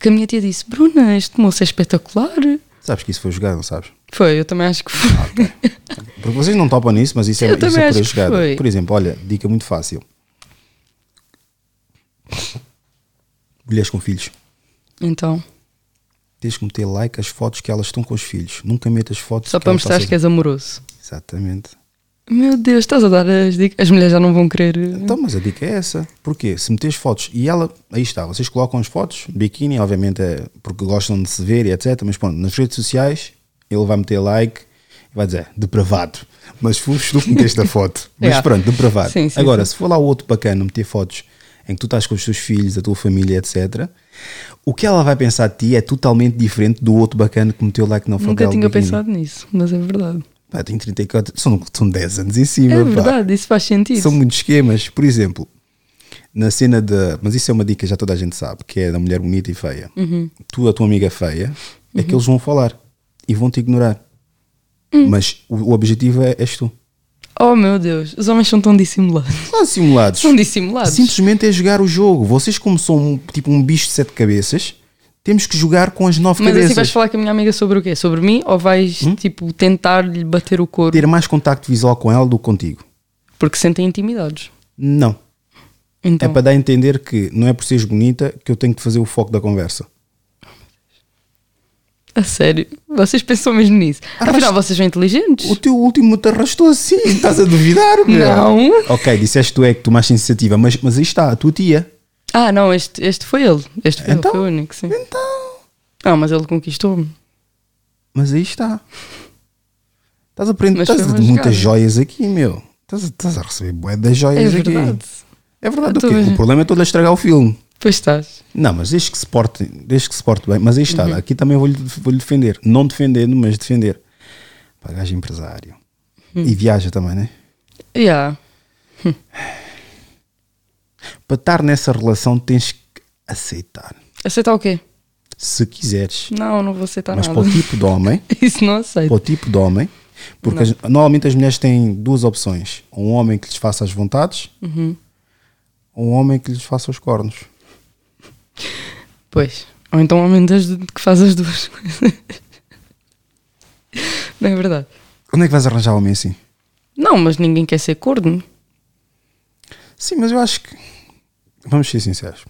que a minha tia disse: Bruna, este moço é espetacular. Sabes que isso foi jogado, não sabes? Foi, eu também acho que foi. Porque vocês não topam nisso, mas isso é, Eu isso é acho pura que jogada. foi. Por exemplo, olha, dica muito fácil. Mulheres com filhos. Então, Tens que meter like às fotos que elas estão com os filhos. Nunca metas fotos só para mostrar que és amoroso. Exatamente. Meu Deus, estás a dar as dicas. As mulheres já não vão querer. Então, mas a dica é essa. Porquê? Se meteres fotos e ela, aí está, vocês colocam as fotos, biquíni, obviamente é porque gostam de se ver e etc. Mas pronto, nas redes sociais ele vai meter like e vai dizer depravado. Mas foste tu que meteste a foto. Mas pronto, depravado. Sim, sim, Agora, sim. se for lá o outro bacana meter fotos em que tu estás com os teus filhos, a tua família, etc. O que ela vai pensar de ti é totalmente diferente do outro bacana que meteu like na foto Nunca tinha biquíni. pensado nisso, mas é verdade. Pá, tenho 34, são, são 10 anos em cima. É pá. verdade, isso faz sentido. São muitos esquemas. Por exemplo, na cena de. Mas isso é uma dica que já toda a gente sabe, que é da mulher bonita e feia. Uhum. Tu, a tua amiga feia, é que eles vão falar e vão te ignorar. Hum. Mas o, o objetivo é, és tu. Oh meu Deus, os homens são tão dissimulados. Não há simulados. São dissimulados. Simplesmente é jogar o jogo. Vocês, como são um- tipo um bicho de sete cabeças, temos que jogar com as nove Mas assim cabeças. vais falar com a minha amiga sobre o quê? Sobre mim ou vais Hum? tipo tentar lhe bater o couro Ter mais contacto visual com ela do que contigo. porque sentem intimidados? Não. Então, É para dar a entender que não é por seres bonita que eu tenho que fazer o foco da conversa. a sério, vocês pensam mesmo nisso? Afinal, vocês são inteligentes? O teu último te arrastou assim, estás a duvidar, meu? Não. Ok, disseste tu é que tomaste iniciativa, mas, mas aí está, a tua tia. Ah, não, este, este foi ele. Este foi, Então? ele, foi o único, sim. Então. Ah, mas ele conquistou-me. Mas aí está. Estás a aprender, estás a muitas joias aqui, meu. Estás a, estás a receber bué das É joias verdade. aqui. É verdade, o bem. O problema é todo a estragar o filme. Pois estás. Não, mas desde que se porte, desde que se porte bem. Mas aí está, Uhum. aqui também vou-lhe vou defender. Não defendendo, mas defender. Gajo empresário. Hum. E viaja também, né? Yeah. Para estar nessa relação tens que aceitar. Aceitar o quê? Se quiseres. Não, não vou aceitar mas nada. para o tipo de homem, Isso não aceito. para o tipo de homem, porque as- normalmente as mulheres têm duas opções: um homem que lhes faça as vontades, Uhum. ou um homem que lhes faça os cornos. Pois. Ou então um homem das, que faz as duas coisas. Não é verdade? Onde é que vais arranjar homem assim? Não, mas ninguém quer ser corno. Sim, mas eu acho que. Vamos ser sinceros.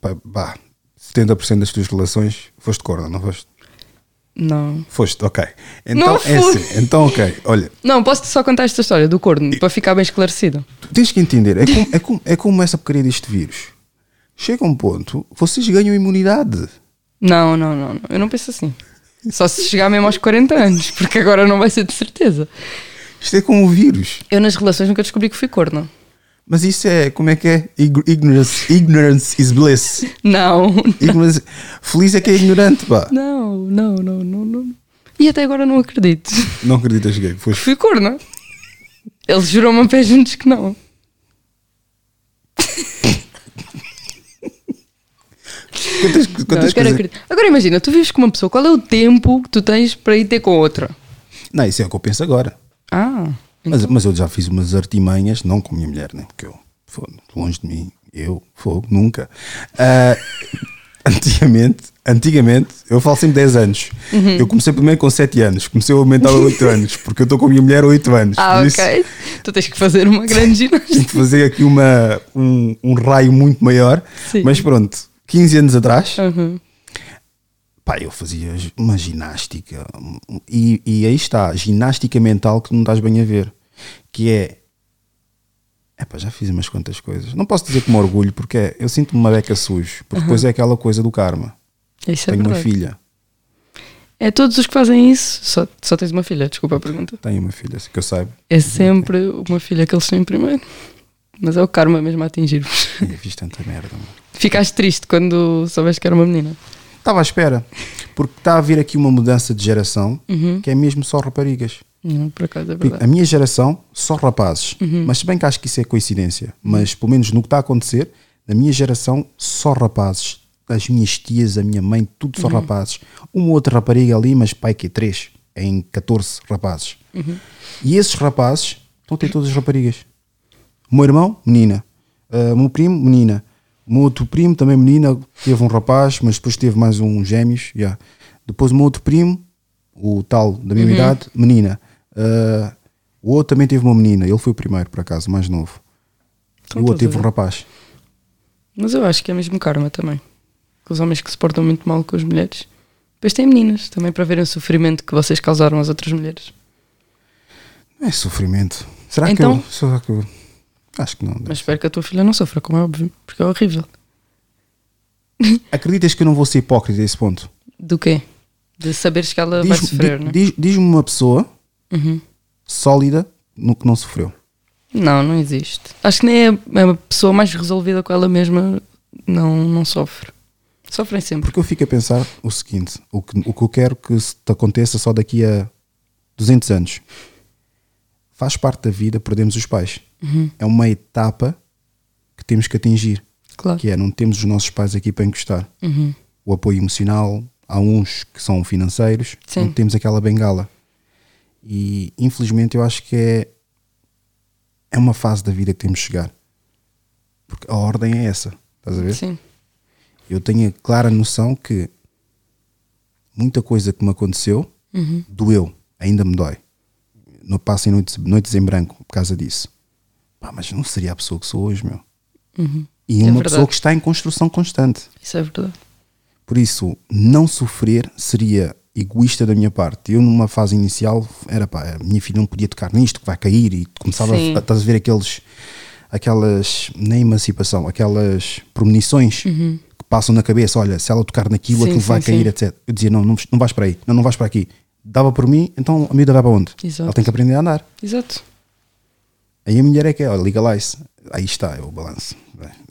Pá, Bah, 70% das tuas relações foste corno, não foste? Não. Foste, ok. Então Não é assim. Então, ok. Olha, Não, posso só contar esta história do corno, para ficar bem esclarecido. tu tens que entender. É como, é como, é como essa porcaria deste vírus. Chega um ponto, vocês ganham imunidade. Não, não, não, não. Eu não penso assim. Só se chegar mesmo aos 40 anos, porque agora não vai ser de certeza. Isto é como o vírus. Eu nas relações nunca descobri que fui corno. Mas isso é, como é que é? Ig- Ignorance, ignorance is bliss. Não, Ignorance, feliz é que é ignorante, pá. não, não, não, não, não. E até agora não acredito. Não acreditas que foste Fui corno. Eles juram-me a pé juntos que não. Quantas, Não, quantas quero coisas- acreditar. Agora imagina, tu vives com uma pessoa, qual é o tempo que tu tens para ir ter com outra? Não, isso é o que eu penso agora. Ah, Mas, mas eu já fiz umas artimanhas, não com a minha mulher, né? Porque eu, fogo, longe de mim, eu, fogo, nunca. Ah, antigamente, antigamente, eu falo sempre 10 anos. Uhum. Eu comecei primeiro com 7 anos, comecei a aumentar a 8 anos, porque eu estou com a minha mulher há 8 anos. ah isso, ok. Tu tens que fazer uma grande ginástica. Tenho que fazer aqui uma, um, um raio muito maior. Sim. Mas pronto, 15 anos atrás, Uhum. Pá, eu fazia uma ginástica. E, e aí está, ginástica mental que não estás bem a ver. Que é. Epá, já fiz umas quantas coisas. Não posso dizer com orgulho, porque é- eu sinto-me uma beca sujo. Porque depois é aquela coisa do karma. Isso é Tenho uma verdade. filha. É todos os que fazem isso. Só, só tens uma filha, desculpa a pergunta. Tenho uma filha, assim que eu saiba. É sempre uma filha que eles têm primeiro. Mas é o karma mesmo a atingir-vos. Fiz tanta merda, mano. Ficaste triste quando soubeste que era uma menina. Estava à espera. Porque está a haver aqui uma mudança de geração que é mesmo só raparigas. Não, por acaso é Porque verdade. A minha geração, só rapazes. Uhum. Mas se bem que acho que isso é coincidência. Mas pelo menos no que está a acontecer, na minha geração, só rapazes. As minhas tias, a minha mãe, tudo Uhum. só rapazes. Uma outra rapariga ali, mas pai que é três. Em 14 rapazes. Uhum. E esses rapazes estão a ter todas as raparigas. O meu irmão, menina. Ah, o meu primo, menina. O meu outro primo, também menina. Teve um rapaz, mas depois teve mais um gêmeos. yeah. Depois o meu outro primo, o tal da mesma idade, menina. Ah, o outro também teve uma menina. Ele foi o primeiro, por acaso, mais novo. Então, o outro teve um rapaz. Mas eu acho que é mesmo karma também. Com os homens que se portam muito mal com as mulheres. Depois tem meninas também para verem o sofrimento que vocês causaram às outras mulheres. Não é sofrimento. Será Então? que eu. Será que eu. Acho que não. Mas espero que a tua filha não sofra, como é óbvio, porque é horrível. Acreditas que eu não vou ser hipócrita a esse ponto? Do quê? De saberes que ela vai Diz- sofrer, di- não é? diz- Diz-me uma pessoa Uhum. sólida no que não sofreu. Não, não existe. Acho que nem é a pessoa mais resolvida com ela mesma não, não sofre. Sofrem sempre. Porque eu fico a pensar o seguinte: o que, o que eu quero que te aconteça só daqui a 200 anos faz parte da vida, perdemos os pais. É uma etapa que temos que atingir, Claro. que é não temos os nossos pais aqui para encostar. Uhum. O apoio emocional, há uns que são financeiros, Sim. não temos aquela bengala. E infelizmente eu acho que é, é uma fase da vida que temos de chegar. Porque a ordem é essa, estás a ver? Sim. eu tenho a clara noção que muita coisa que me aconteceu Uhum. doeu, ainda me dói. Não passem noites, noites em branco por causa disso. Pá, mas não seria a pessoa que sou hoje, meu. E É uma verdade. pessoa que está em construção constante. Isso é verdade. Por isso, não sofrer seria egoísta da minha parte. Eu, numa fase inicial, era pá, a minha filha não podia tocar nisto, que vai cair, e começava Sim. a, estás a ver aqueles, aquelas, nem emancipação, aquelas premonições que passam na cabeça: olha, se ela tocar naquilo, Uhum. Sim, aquilo vai sim, cair, sim. etc. Eu dizia: não, não, não vais para aí, não, não vais para aqui. Dava por mim, então a miúda vai para onde? Exato. Ela tem que aprender a andar. Exato. Aí a mulher é que é, olha, legalize. Aí está, é o balanço.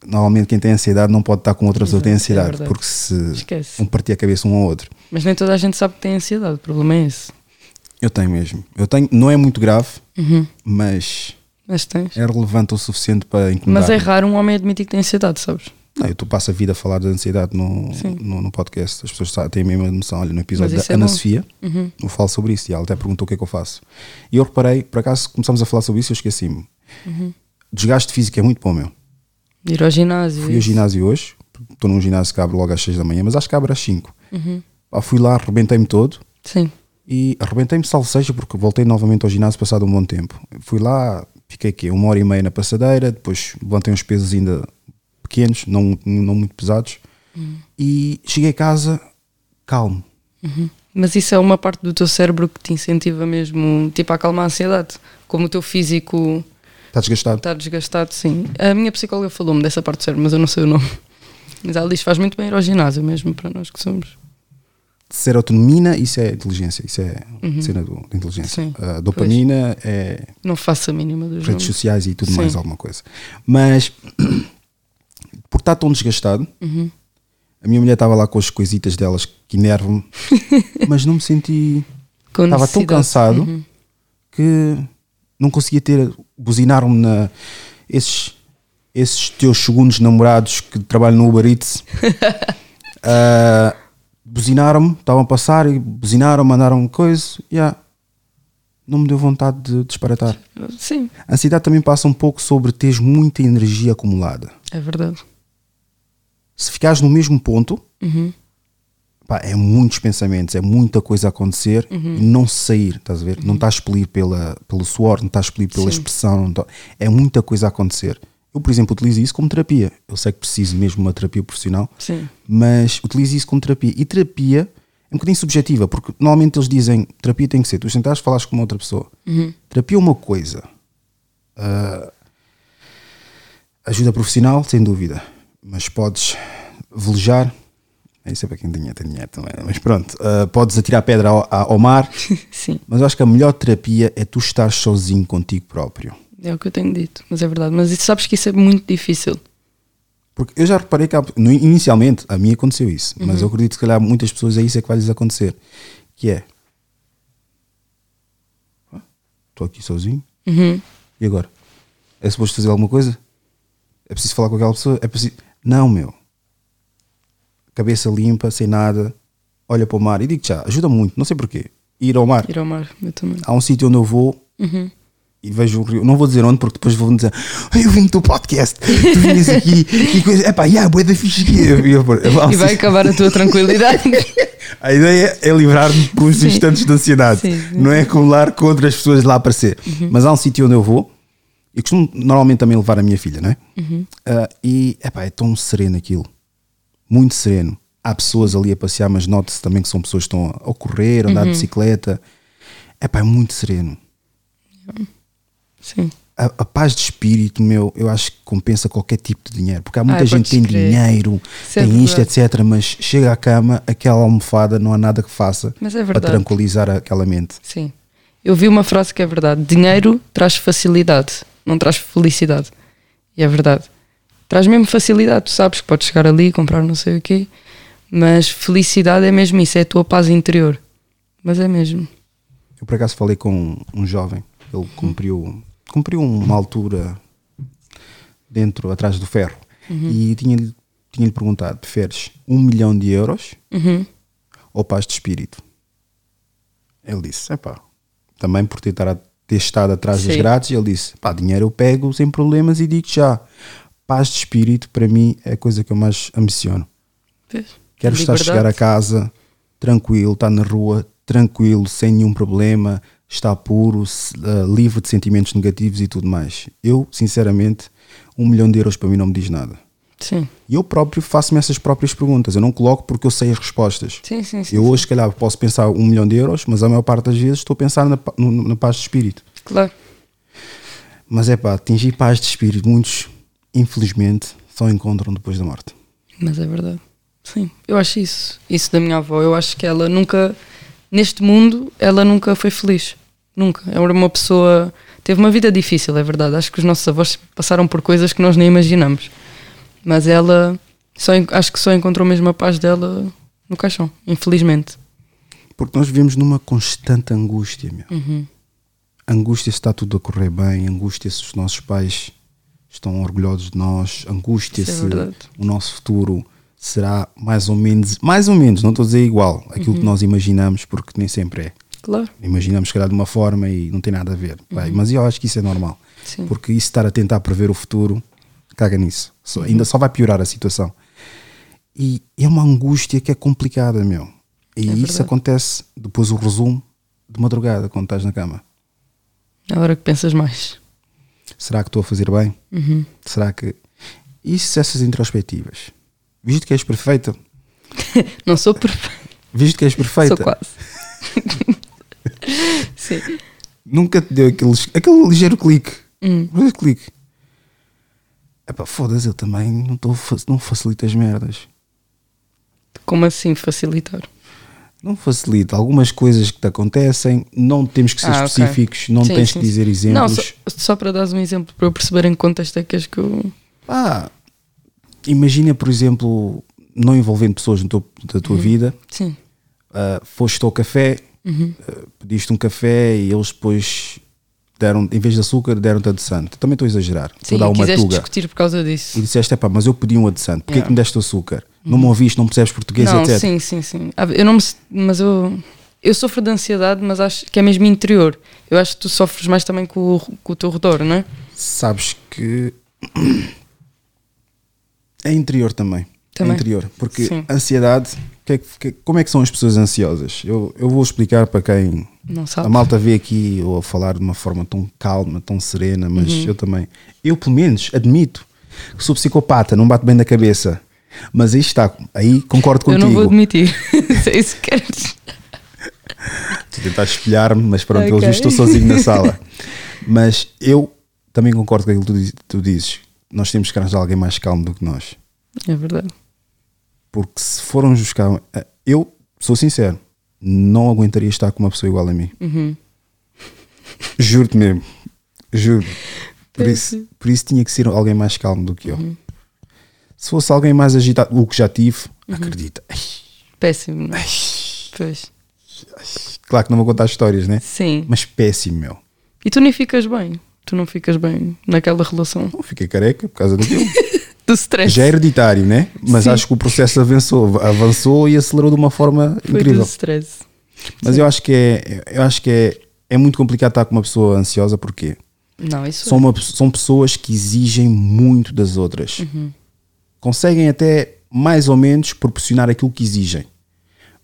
Normalmente quem tem ansiedade não pode estar com outra pessoa que tem é ansiedade, verdade. porque se Esquece. um partir a cabeça um ao outro. Mas nem toda a gente sabe que tem ansiedade. O problema é esse. Eu tenho mesmo. Eu tenho, não é muito grave, Uhum. mas Mas tens. é relevante o suficiente para incomodar. Mas é raro um homem admitir que tem ansiedade, sabes? Não, eu tu passo a vida a falar de ansiedade no, no, no podcast. As pessoas têm a mesma noção. Olha, no episódio da é Ana bom. Sofia, Uhum. eu falo sobre isso e ela até perguntou o que é que eu faço. E eu reparei, por acaso começámos a falar sobre isso e eu esqueci-me. Uhum. Desgaste físico é muito bom, meu. Ir ao ginásio. Fui ao isso. ginásio hoje, estou num ginásio que abre logo às 6 da manhã, mas acho que abre às 5. Uhum. Pá, fui lá, arrebentei-me todo Sim. e arrebentei-me salvo seja porque voltei novamente ao ginásio passado um bom tempo. Fui lá, fiquei aqui uma hora e meia na passadeira, depois levantei uns pesos ainda pequenos, não, não muito pesados, e cheguei a casa calmo. Mas isso é uma parte do teu cérebro que te incentiva mesmo, tipo, a acalmar a ansiedade. Como o teu físico Está desgastado? está desgastado, sim. A minha psicóloga falou-me dessa parte do cérebro, mas eu não sei o nome. Mas ela diz faz muito bem ir ao ginásio mesmo, para nós que somos. Serotonina, isso é inteligência, isso é cena do, da inteligência. Uhum. Sim, A dopamina é Não faço a mínima dos redes nomes. sociais e tudo Sim. mais, alguma coisa. Mas, por estar tão desgastado, Uhum. a minha mulher estava lá com as coisitas delas que enervam-me, mas não me senti. Estava tão cansado Uhum. que não conseguia ter. Buzinaram-me na. Esses, esses teus segundos namorados que trabalham no Uber Eats. ah, buzinaram-me, estavam a passar e buzinaram, mandaram coisa. Yeah. Não me deu vontade de disparatar. Sim, A ansiedade também passa um pouco sobre teres muita energia acumulada. é verdade. Se ficares no mesmo ponto, Uhum. pá, é muitos pensamentos, é muita coisa a acontecer Uhum. e não sair, estás a ver? Não estás a expelir pela, pelo suor, não estás a expelir pela Sim. expressão, tá- é muita coisa a acontecer. Eu, por exemplo, utilizo isso como terapia. Eu sei que preciso mesmo de uma terapia profissional, Sim. mas utilizo isso como terapia. E terapia é um bocadinho subjetiva, porque normalmente eles dizem terapia tem que ser tu sentares falares com uma outra pessoa. Terapia é uma coisa. Ah, ajuda profissional, sem dúvida. Mas podes velejar. Isso é para quem tem dinheiro, tem dinheiro também. Mas pronto, ah, podes atirar pedra ao, ao mar. Sim, Mas eu acho que a melhor terapia é tu estar sozinho contigo próprio. é o que eu tenho dito, mas é verdade. Mas isso- sabes que isso é muito difícil. Porque eu já reparei que há- no- inicialmente a mim aconteceu isso, mas eu acredito que se calhar muitas pessoas é isso é que vai lhes acontecer. Que é "Ah, estou aqui sozinho Uhum. e agora? É suposto fazer alguma coisa? É preciso falar com aquela pessoa? É preciso. Não, meu. Cabeça limpa, sem nada, olha para o mar e digo já, ajuda muito, não sei porquê. Ir ao mar. Ir ao mar, eu também. Há um sítio onde eu vou Uhum. E vejo o rio. Não vou dizer onde, porque depois vão dizer "Ai, eu vim do teu podcast, tu vinhas aqui e coisa. Epá, yeah, boa da fixe aqui. Eu- eu- E vai acabar a tua tranquilidade. A ideia é livrar-me por uns Sim. instantes de ansiedade, Sim. não é acumular com outras pessoas lá aparecer. Mas há um sítio onde eu vou e costumo normalmente também levar a minha filha, não é? Ah, e epá, é tão sereno aquilo, muito sereno. Há pessoas ali a passear, mas note-se também que são pessoas que estão a correr, a andar de bicicleta. Epá, é muito sereno. Sim. a, a paz de espírito, meu, eu acho que compensa qualquer tipo de dinheiro. Porque há muita Ai, gente que tem crer. dinheiro, Isso é tem isto, verdade. etc. Mas chega à cama, aquela almofada, não há nada que faça Mas é para tranquilizar aquela mente. Sim. Eu vi uma frase que é verdade: dinheiro traz facilidade, não traz felicidade. E é verdade. Traz mesmo facilidade, tu sabes que podes chegar ali, comprar não sei o quê, mas felicidade é mesmo isso, é a tua paz interior. Mas é mesmo. Eu por acaso falei com um jovem, ele cumpriu, cumpriu uma altura dentro, atrás do ferro, e tinha-lhe tinha perguntado: preferes um milhão de euros Uhum. ou paz de espírito? Ele disse: epá, também por ter, ter estado atrás das Sim. grades, ele disse: pá, dinheiro eu pego sem problemas e digo já. Paz de espírito, para mim, é a coisa que eu mais ambiciono. Vês? Quero estar a chegar a casa tranquilo, estar na rua tranquilo, sem nenhum problema, estar puro, eh, livre de sentimentos negativos e tudo mais. Eu, sinceramente, um milhão de euros para mim não me diz nada. Sim. E eu próprio faço-me essas próprias perguntas. Eu não coloco porque eu sei as respostas. Sim, sim, sim. eu hoje, se calhar, posso pensar um milhão de euros, mas a maior parte das vezes estou a pensar na, na paz de espírito. Claro. Mas é pá, atingir paz de espírito, muitos, infelizmente, só encontram depois da morte. Mas é verdade. Sim, eu acho isso. Isso da minha avó. Eu acho que ela nunca, neste mundo, ela nunca foi feliz. Nunca. Era uma pessoa. Teve uma vida difícil, é verdade. Acho que os nossos avós passaram por coisas que nós nem imaginamos. Mas ela, só, acho que só encontrou mesmo a paz dela no caixão, infelizmente. Porque nós vivemos numa constante angústia, meu. Uhum. Angústia se está tudo a correr bem, angústia se os nossos pais estão orgulhosos de nós, angústia é se verdade. o nosso futuro será mais ou menos, mais ou menos, não estou a dizer igual, aquilo Uhum. que nós imaginamos, porque nem sempre é. Claro. Imaginamos, se calhar, de uma forma e não tem nada a ver. Vai, Mas eu acho que isso é normal. Uhum. Sim. Porque isso estar a tentar prever o futuro, caga nisso. Só- Uhum. Ainda só vai piorar a situação. E é uma angústia que é complicada, meu. E É isso acontece depois o resumo de madrugada, quando estás na cama. É a hora que pensas mais. Será que estou a fazer bem? Uhum. Será que. Isso, essas introspectivas. Visto que és perfeita, Não sou perfeita. Visto que és perfeita. Sou quase. Sim. Nunca te deu aquele, aquele ligeiro clique. Hum. Um clique. Epá, foda-se, eu também não, tô, não facilito as merdas. Como assim facilitar? Não facilita. Algumas coisas que te acontecem, não temos que ser Ah, específicos, não Sim, tens sim, que dizer Não, exemplos. só, só para dar um exemplo, para eu perceber em que contexto é que és que eu. Ah, imagina, por exemplo, não envolvendo pessoas no da Uhum. tua vida, Sim. ah, foste ao café, Uhum. ah, pediste um café e eles depois deram, em vez de açúcar, deram-te adoçante. Também estou a exagerar. Estou Sim, a dar uma tuga. discutir por causa disso. E disseste, epá, mas eu pedi um adoçante, porquê Yeah. que me deste açúcar? Não me ouviste, não percebes português, não, etc. sim, sim, sim. Ah, Eu não me, mas eu, eu sofro de ansiedade, mas acho que é mesmo interior. Eu acho que tu sofres mais também com o, com o teu redor, não é? Sabes que é interior também. Também? É interior. Porque Sim. ansiedade, que é que- que- como é que são as pessoas ansiosas? Eu, eu vou explicar para quem a malta vê aqui ou a falar de uma forma tão calma, tão serena, mas Uhum. eu também. Eu, pelo menos, admito que sou psicopata, não bate bem na cabeça. Mas aí está, aí concordo eu contigo. não vou admitir. Se é isso que queres. Tu tentar espelhar-me, mas pronto, Ok. eu estou sozinho na sala. Mas eu também concordo com aquilo que tu tu dizes. Nós temos que arranjar alguém mais calmo do que nós. É verdade. Porque se formos buscar. Eu sou sincero, não aguentaria estar com uma pessoa igual a mim. Uhum. Juro-te mesmo. Juro. Por isso, por isso tinha que ser alguém mais calmo do que eu. Uhum. Se fosse alguém mais agitado, o que já tive, acredita. Ai, Péssimo, é? ai, Pois. Claro que não vou contar histórias, né? Sim. Mas péssimo, meu. E tu nem ficas bem. Tu não ficas bem naquela relação Não fiquei careca por causa daquilo. do stress. Já é hereditário, né? Mas Sim. acho que o processo avançou, avançou e acelerou de uma forma Foi incrível. do stress. Mas eu acho que é, eu acho que é, é muito complicado estar com uma pessoa ansiosa porque Não, isso são, uma, são pessoas que exigem muito das outras. Conseguem até mais ou menos proporcionar aquilo que exigem.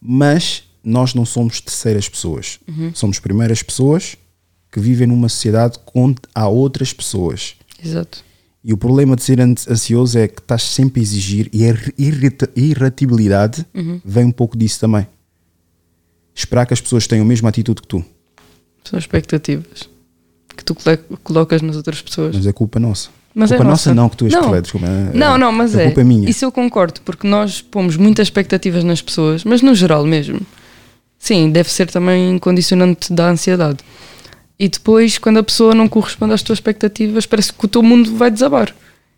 Mas nós não somos terceiras pessoas. Somos primeiras pessoas que vivem numa sociedade onde há outras pessoas. Exato. E o problema de ser an- ansioso é que estás sempre a exigir e a irrita- irritabilidade vem um pouco disso também. Esperar que as pessoas tenham a mesma atitude que tu, São expectativas que tu colocas nas outras pessoas. mas é culpa nossa. Mas culpa é nossa. nossa. não, que tu és Não. desculpa. é- Não, não, mas a é. culpa é minha. Isso eu concordo, porque nós pomos muitas expectativas nas pessoas, mas no geral mesmo. Sim, deve ser também condicionante da ansiedade. E depois, quando a pessoa não corresponde às tuas expectativas, parece que o teu mundo vai desabar.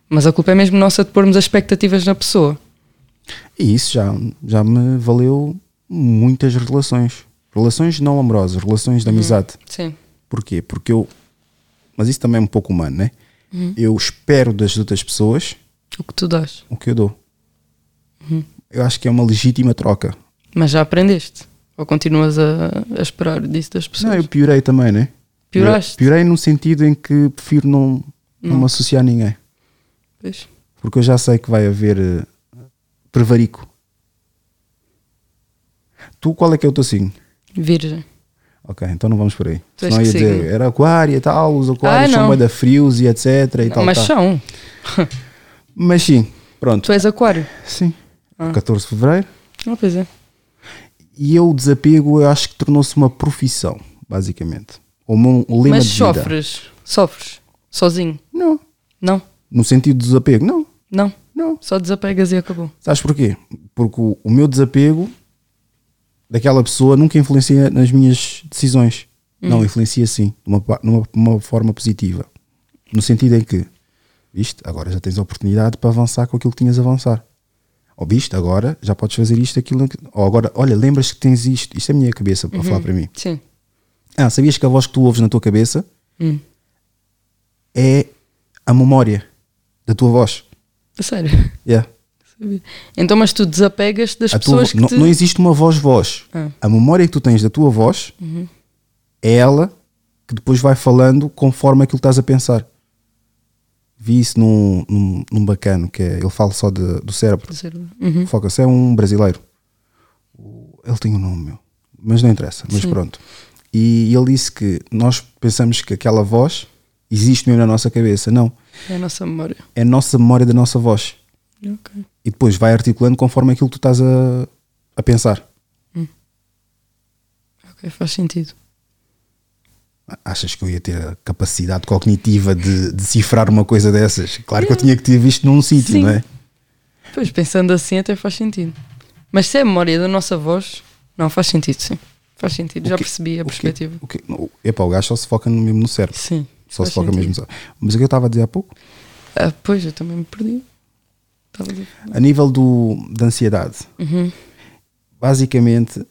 Mas a culpa é mesmo nossa de pormos as expectativas na pessoa. E isso já, já me valeu muitas relações. Relações não amorosas, relações de amizade. Sim. Porquê? Porque eu. Mas isso também é um pouco humano, né? Uhum. Eu espero das outras pessoas O que tu dás. o que eu dou. Uhum. Eu acho que é uma legítima troca. Mas já aprendeste? Ou continuas a, a esperar disso das pessoas? Não, eu piorei também, né? Pioraste? Piorei no sentido em que prefiro não, não, me associar a ninguém. Pois. Porque eu já sei que vai haver eh, prevarico. Tu, qual é que é o teu signo? Virgem. Ok, então não vamos por aí. Tu Senão ia dizer, signo? era aquário e tal, os aquários Ah, são não. bem da frios e etc. E tal, mas tal. são. Mas sim, pronto. Tu és aquário. Sim. Ah. 14 de Fevereiro. Ah, pois é. E eu, o desapego, eu acho que tornou-se uma profissão, basicamente. Ou um lema Mas de vida. sofres. Sofres. Sozinho. Não. Não. No sentido de desapego, não. Não. Não. Só desapegas e acabou. Sabes porquê? Porque o, o meu desapego daquela pessoa nunca influencia nas minhas decisões. Não, influencia sim, de uma, pa- numa, uma forma positiva. No sentido em que, viste, agora já tens a oportunidade para avançar com aquilo que tinhas a avançar. Ou viste, agora já podes fazer isto, aquilo. Ou agora, olha, lembras que tens isto. Isto é a minha cabeça para falar para mim. Sim. Ah, sabias que a voz que tu ouves na tua cabeça Hum. é a memória da tua voz. A sério. Yeah. Então, mas tu desapegas das A tua pessoas vo- que não, te... não existe uma voz-voz. Ah. A memória que tu tens da tua voz é ela que depois vai falando conforme aquilo que estás a pensar. Vi isso num, num, num bacano, que é, ele fala só de- do cérebro. Uhum. Foca-se, é um brasileiro. Ele tem um nome, meu. Mas não interessa, mas Sim. pronto. E ele disse que nós pensamos que aquela voz existe mesmo na nossa cabeça. Não. É a nossa memória. É a nossa memória da nossa voz. Ok. E depois vai articulando conforme aquilo que tu estás a, a pensar. Ok, faz sentido. Achas que eu ia ter a capacidade cognitiva de decifrar uma coisa dessas? Claro que eu tinha que ter visto num sítio, não é? Pois, pensando assim até faz sentido. Mas se é a memória da nossa voz, não faz sentido, sim. Faz sentido, O já quê? percebi a perspectiva. O quê? Não, Epá, o gajo só se foca no- mesmo no cérebro. Sim. Só se foca sentido. mesmo. só- Mas o que eu estava a dizer há pouco? Ah, pois, eu também me perdi. Estava a dizer. A nível do, da ansiedade, Uhum. basicamente,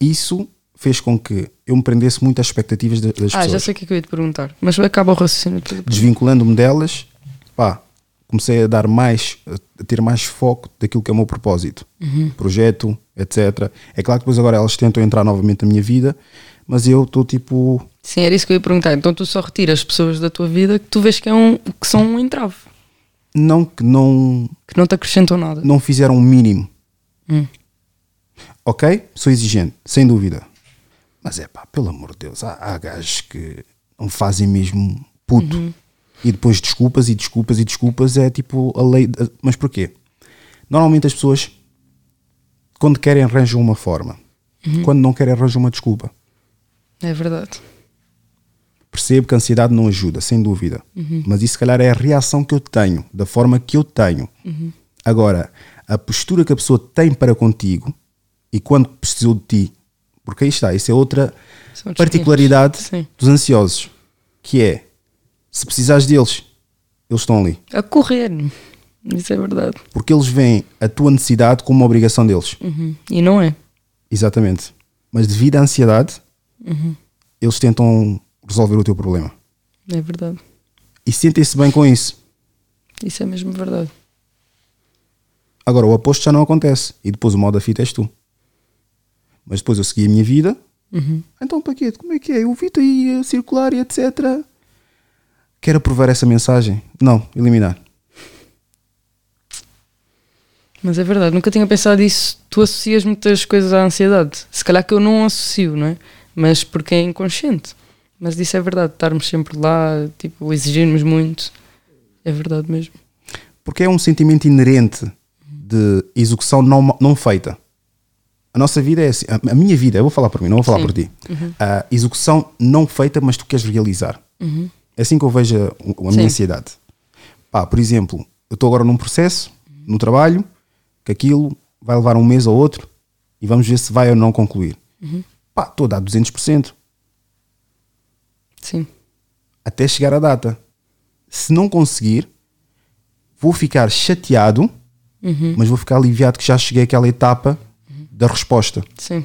isso fez com que eu me prendesse muito às expectativas da- das Ah, já pessoas. sei o que é que eu ia te perguntar. Mas acaba o raciocínio. Desvinculando-me delas, pá, comecei a dar mais, a ter mais foco daquilo que é o meu propósito. Uhum. Projeto, etc. É claro que depois agora elas tentam entrar novamente na minha vida, mas eu estou tipo. Sim, era isso que eu ia perguntar. Então tu só retiras pessoas da tua vida que tu vês que, é um, que são um entrave, Não que não, que não te acrescentam nada. não fizeram o mínimo. Hum. Ok? Sou exigente, sem dúvida. Mas é pá, pelo amor de Deus, há, há gajos que não fazem mesmo puto. Uhum. E depois desculpas e desculpas e desculpas é tipo a lei. Mas porquê? Normalmente as pessoas, quando querem, arranjam uma forma. Uhum. Quando não querem, arranjam uma desculpa. É verdade. Percebo que a ansiedade não ajuda, sem dúvida. Mas isso, se calhar, é a reação que eu tenho, da forma que eu tenho. Agora, a postura que a pessoa tem para contigo e quando precisou de ti, porque aí está, isso é outra particularidade dos ansiosos, que é se precisares deles, eles estão ali. A correr. Isso é verdade. Porque eles veem a tua necessidade como uma obrigação deles. Uhum. E não é. Exatamente. Mas devido à ansiedade, eles tentam resolver o teu problema. É verdade. E sentem-se bem com isso. Isso é mesmo verdade. Agora, o oposto já não acontece. E depois o mal da fita és tu. Mas depois eu segui a minha vida. Então, para quê? Como é que é? Eu vi-te aí a circular e etc. Quero aprovar essa mensagem? Não, eliminar. Mas é verdade, nunca tinha pensado isso. Tu associas muitas coisas à ansiedade. Se calhar que eu não associo, não é? Mas porque é inconsciente. Mas isso é verdade, estarmos sempre lá, tipo, exigirmos muito. É verdade mesmo. Porque é um sentimento inerente de execução não, não feita. A nossa vida é assim. A, minha vida, eu vou falar por mim, não vou falar Sim. por ti. A execução não feita, mas tu queres realizar. É assim que eu vejo a, a minha ansiedade. Pá, por exemplo, eu estou agora num processo, no trabalho, que aquilo vai levar um mês ou outro e vamos ver se vai ou não concluir. Pá, estou a dar 200% Sim. até chegar à data. Se não conseguir, vou ficar chateado, mas vou ficar aliviado que já cheguei àquela etapa da resposta. Sim.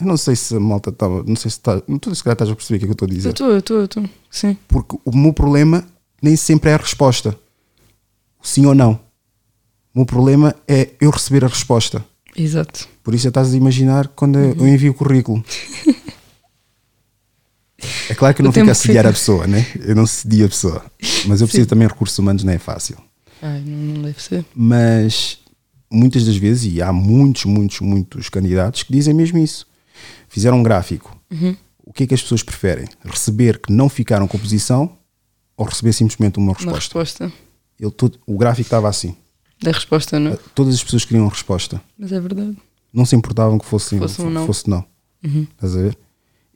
Eu não sei se a malta estava. Não sei se está. Não estou se calhar estás a perceber o que é que eu estou a Eu dizer. estou, eu estou, eu estou. Sim. Porque o meu problema nem sempre é a resposta. Sim ou não. O meu problema é eu receber a resposta. Exato. Por isso já estás a imaginar quando eu- eu envio o currículo. É claro que eu não fico a assediar fica. a pessoa, né? Eu não cedi a pessoa. Mas eu preciso também de recursos humanos, não é fácil. Ai, não deve ser. Mas muitas das vezes, e há muitos, muitos, muitos candidatos que dizem mesmo isso. Fizeram um gráfico. O que é que as pessoas preferem? Receber que não ficaram com a posição ou receber simplesmente uma Uma resposta? resposta. Ele todo- o gráfico estava assim. Da resposta, não é? Todas as pessoas queriam resposta. Mas é verdade. Não se importavam que fosse, Fosse um não. fosse não. Estás a ver?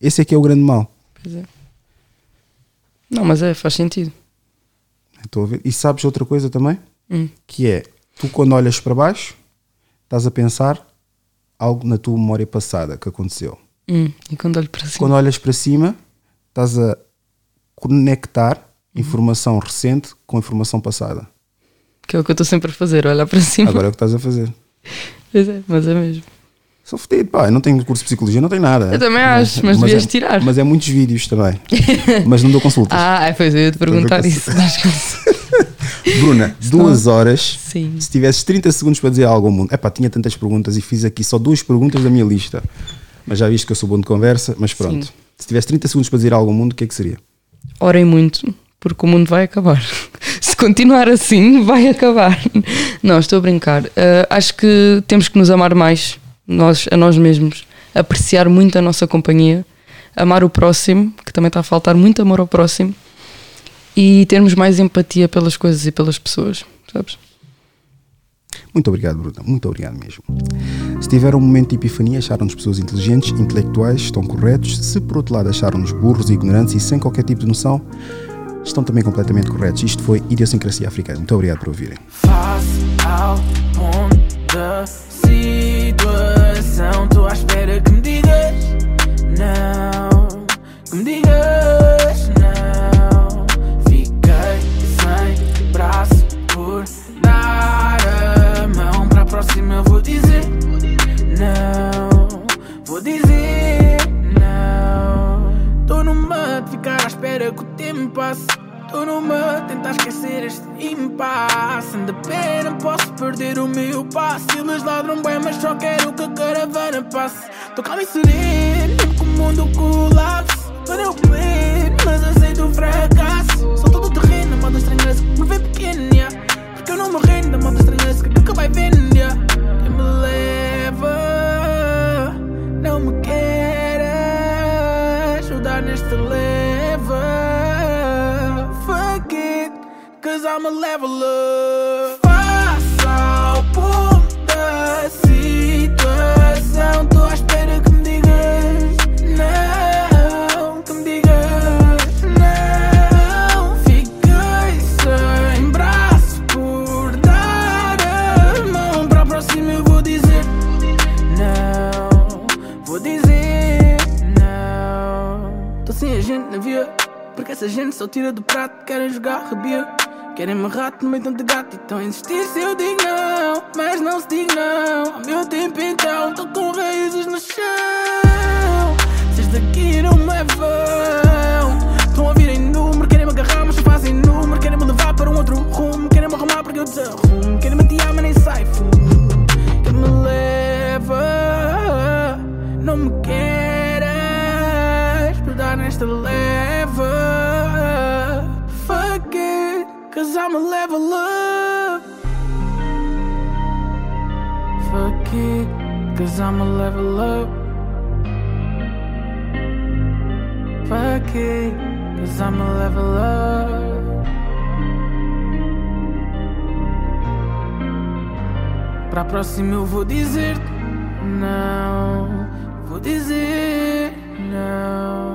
Esse é que é o grande mal. Pois é. Não, mas é, faz sentido. Estou a ver. E sabes outra coisa também? Hum. Que é, tu quando olhas para baixo, estás a pensar algo na tua memória passada que aconteceu. Hum. E quando olho para cima. Quando olhas para cima, estás a conectar Uhum. informação recente com informação passada. Que é o que eu estou sempre a fazer, olhar para cima. Agora é o que estás a fazer. Pois é, mas é mesmo. Sou fedido, pá, eu não tenho curso de psicologia, não tenho nada. Eu também acho, mas devias é, tirar. Mas é muitos vídeos também. mas não dou consultas. Ah, pois eu ia te perguntar isso. Mas Bruna, duas horas. Sim. Se tivesses 30 segundos para dizer algo ao mundo. Epá, tinha tantas perguntas e fiz aqui só duas perguntas da minha lista. Mas já viste que eu sou bom de conversa, mas pronto. Sim. Se tivesse 30 segundos para dizer algo ao mundo, o que é que seria? Orem muito, porque o mundo vai acabar. Se continuar assim, vai acabar. Não, estou a brincar. Ah, acho que temos que nos amar mais, nós, a nós mesmos, apreciar muito a nossa companhia, amar o próximo, que também está a faltar muito amor ao próximo, e termos mais empatia pelas coisas e pelas pessoas, sabes? Muito obrigado, Bruna. Muito obrigado mesmo. Se tiveram um momento de epifania, acharam-nos pessoas inteligentes, intelectuais, estão corretos. Se por outro lado acharam-nos burros, ignorantes e sem qualquer tipo de noção, estão também completamente corretos. Isto foi Idiosincrasia Africana. Muito obrigado por ouvirem. Da situação. Estou à espera que me digas não. Que me digas passe. Estou numa tentar esquecer este impasse. De pena posso perder o meu passo. Eles ladram bem, mas só quero que a caravana passe. Estou calmo e sereno, que o mundo colapse. Para eu pleno, mas aceito o fracasso. Sou todo terreno, modo estranheza me vê pequeno, yeah. Porque eu não me rendo, modo estranheza que nunca vai vendo, cause I'm a leveler. Faça ao ponto da situação. Tô à espera que me digas não, que me digas não. Fiquei sem braço por dar a mão. Para a próxima eu vou dizer não, vou dizer não. Tô sem a gente na via, porque essa gente só tira do prato. Querem jogar rabia, querem me rato no meio tanto gato. Então insistir se eu digo não, mas não se diga não. Ao meu tempo então, tô com raízes no chão. Vocês daqui não me vão. Estão a vir em número, querem me agarrar, mas só fazem número. Querem me levar para um outro rumo, querem me arrumar porque eu desarrumo. Querem me I'ma level up. Fuck it, cause I'ma level up. Fuck it, cause I'ma level up. Pra próxima eu vou dizer não, vou dizer não.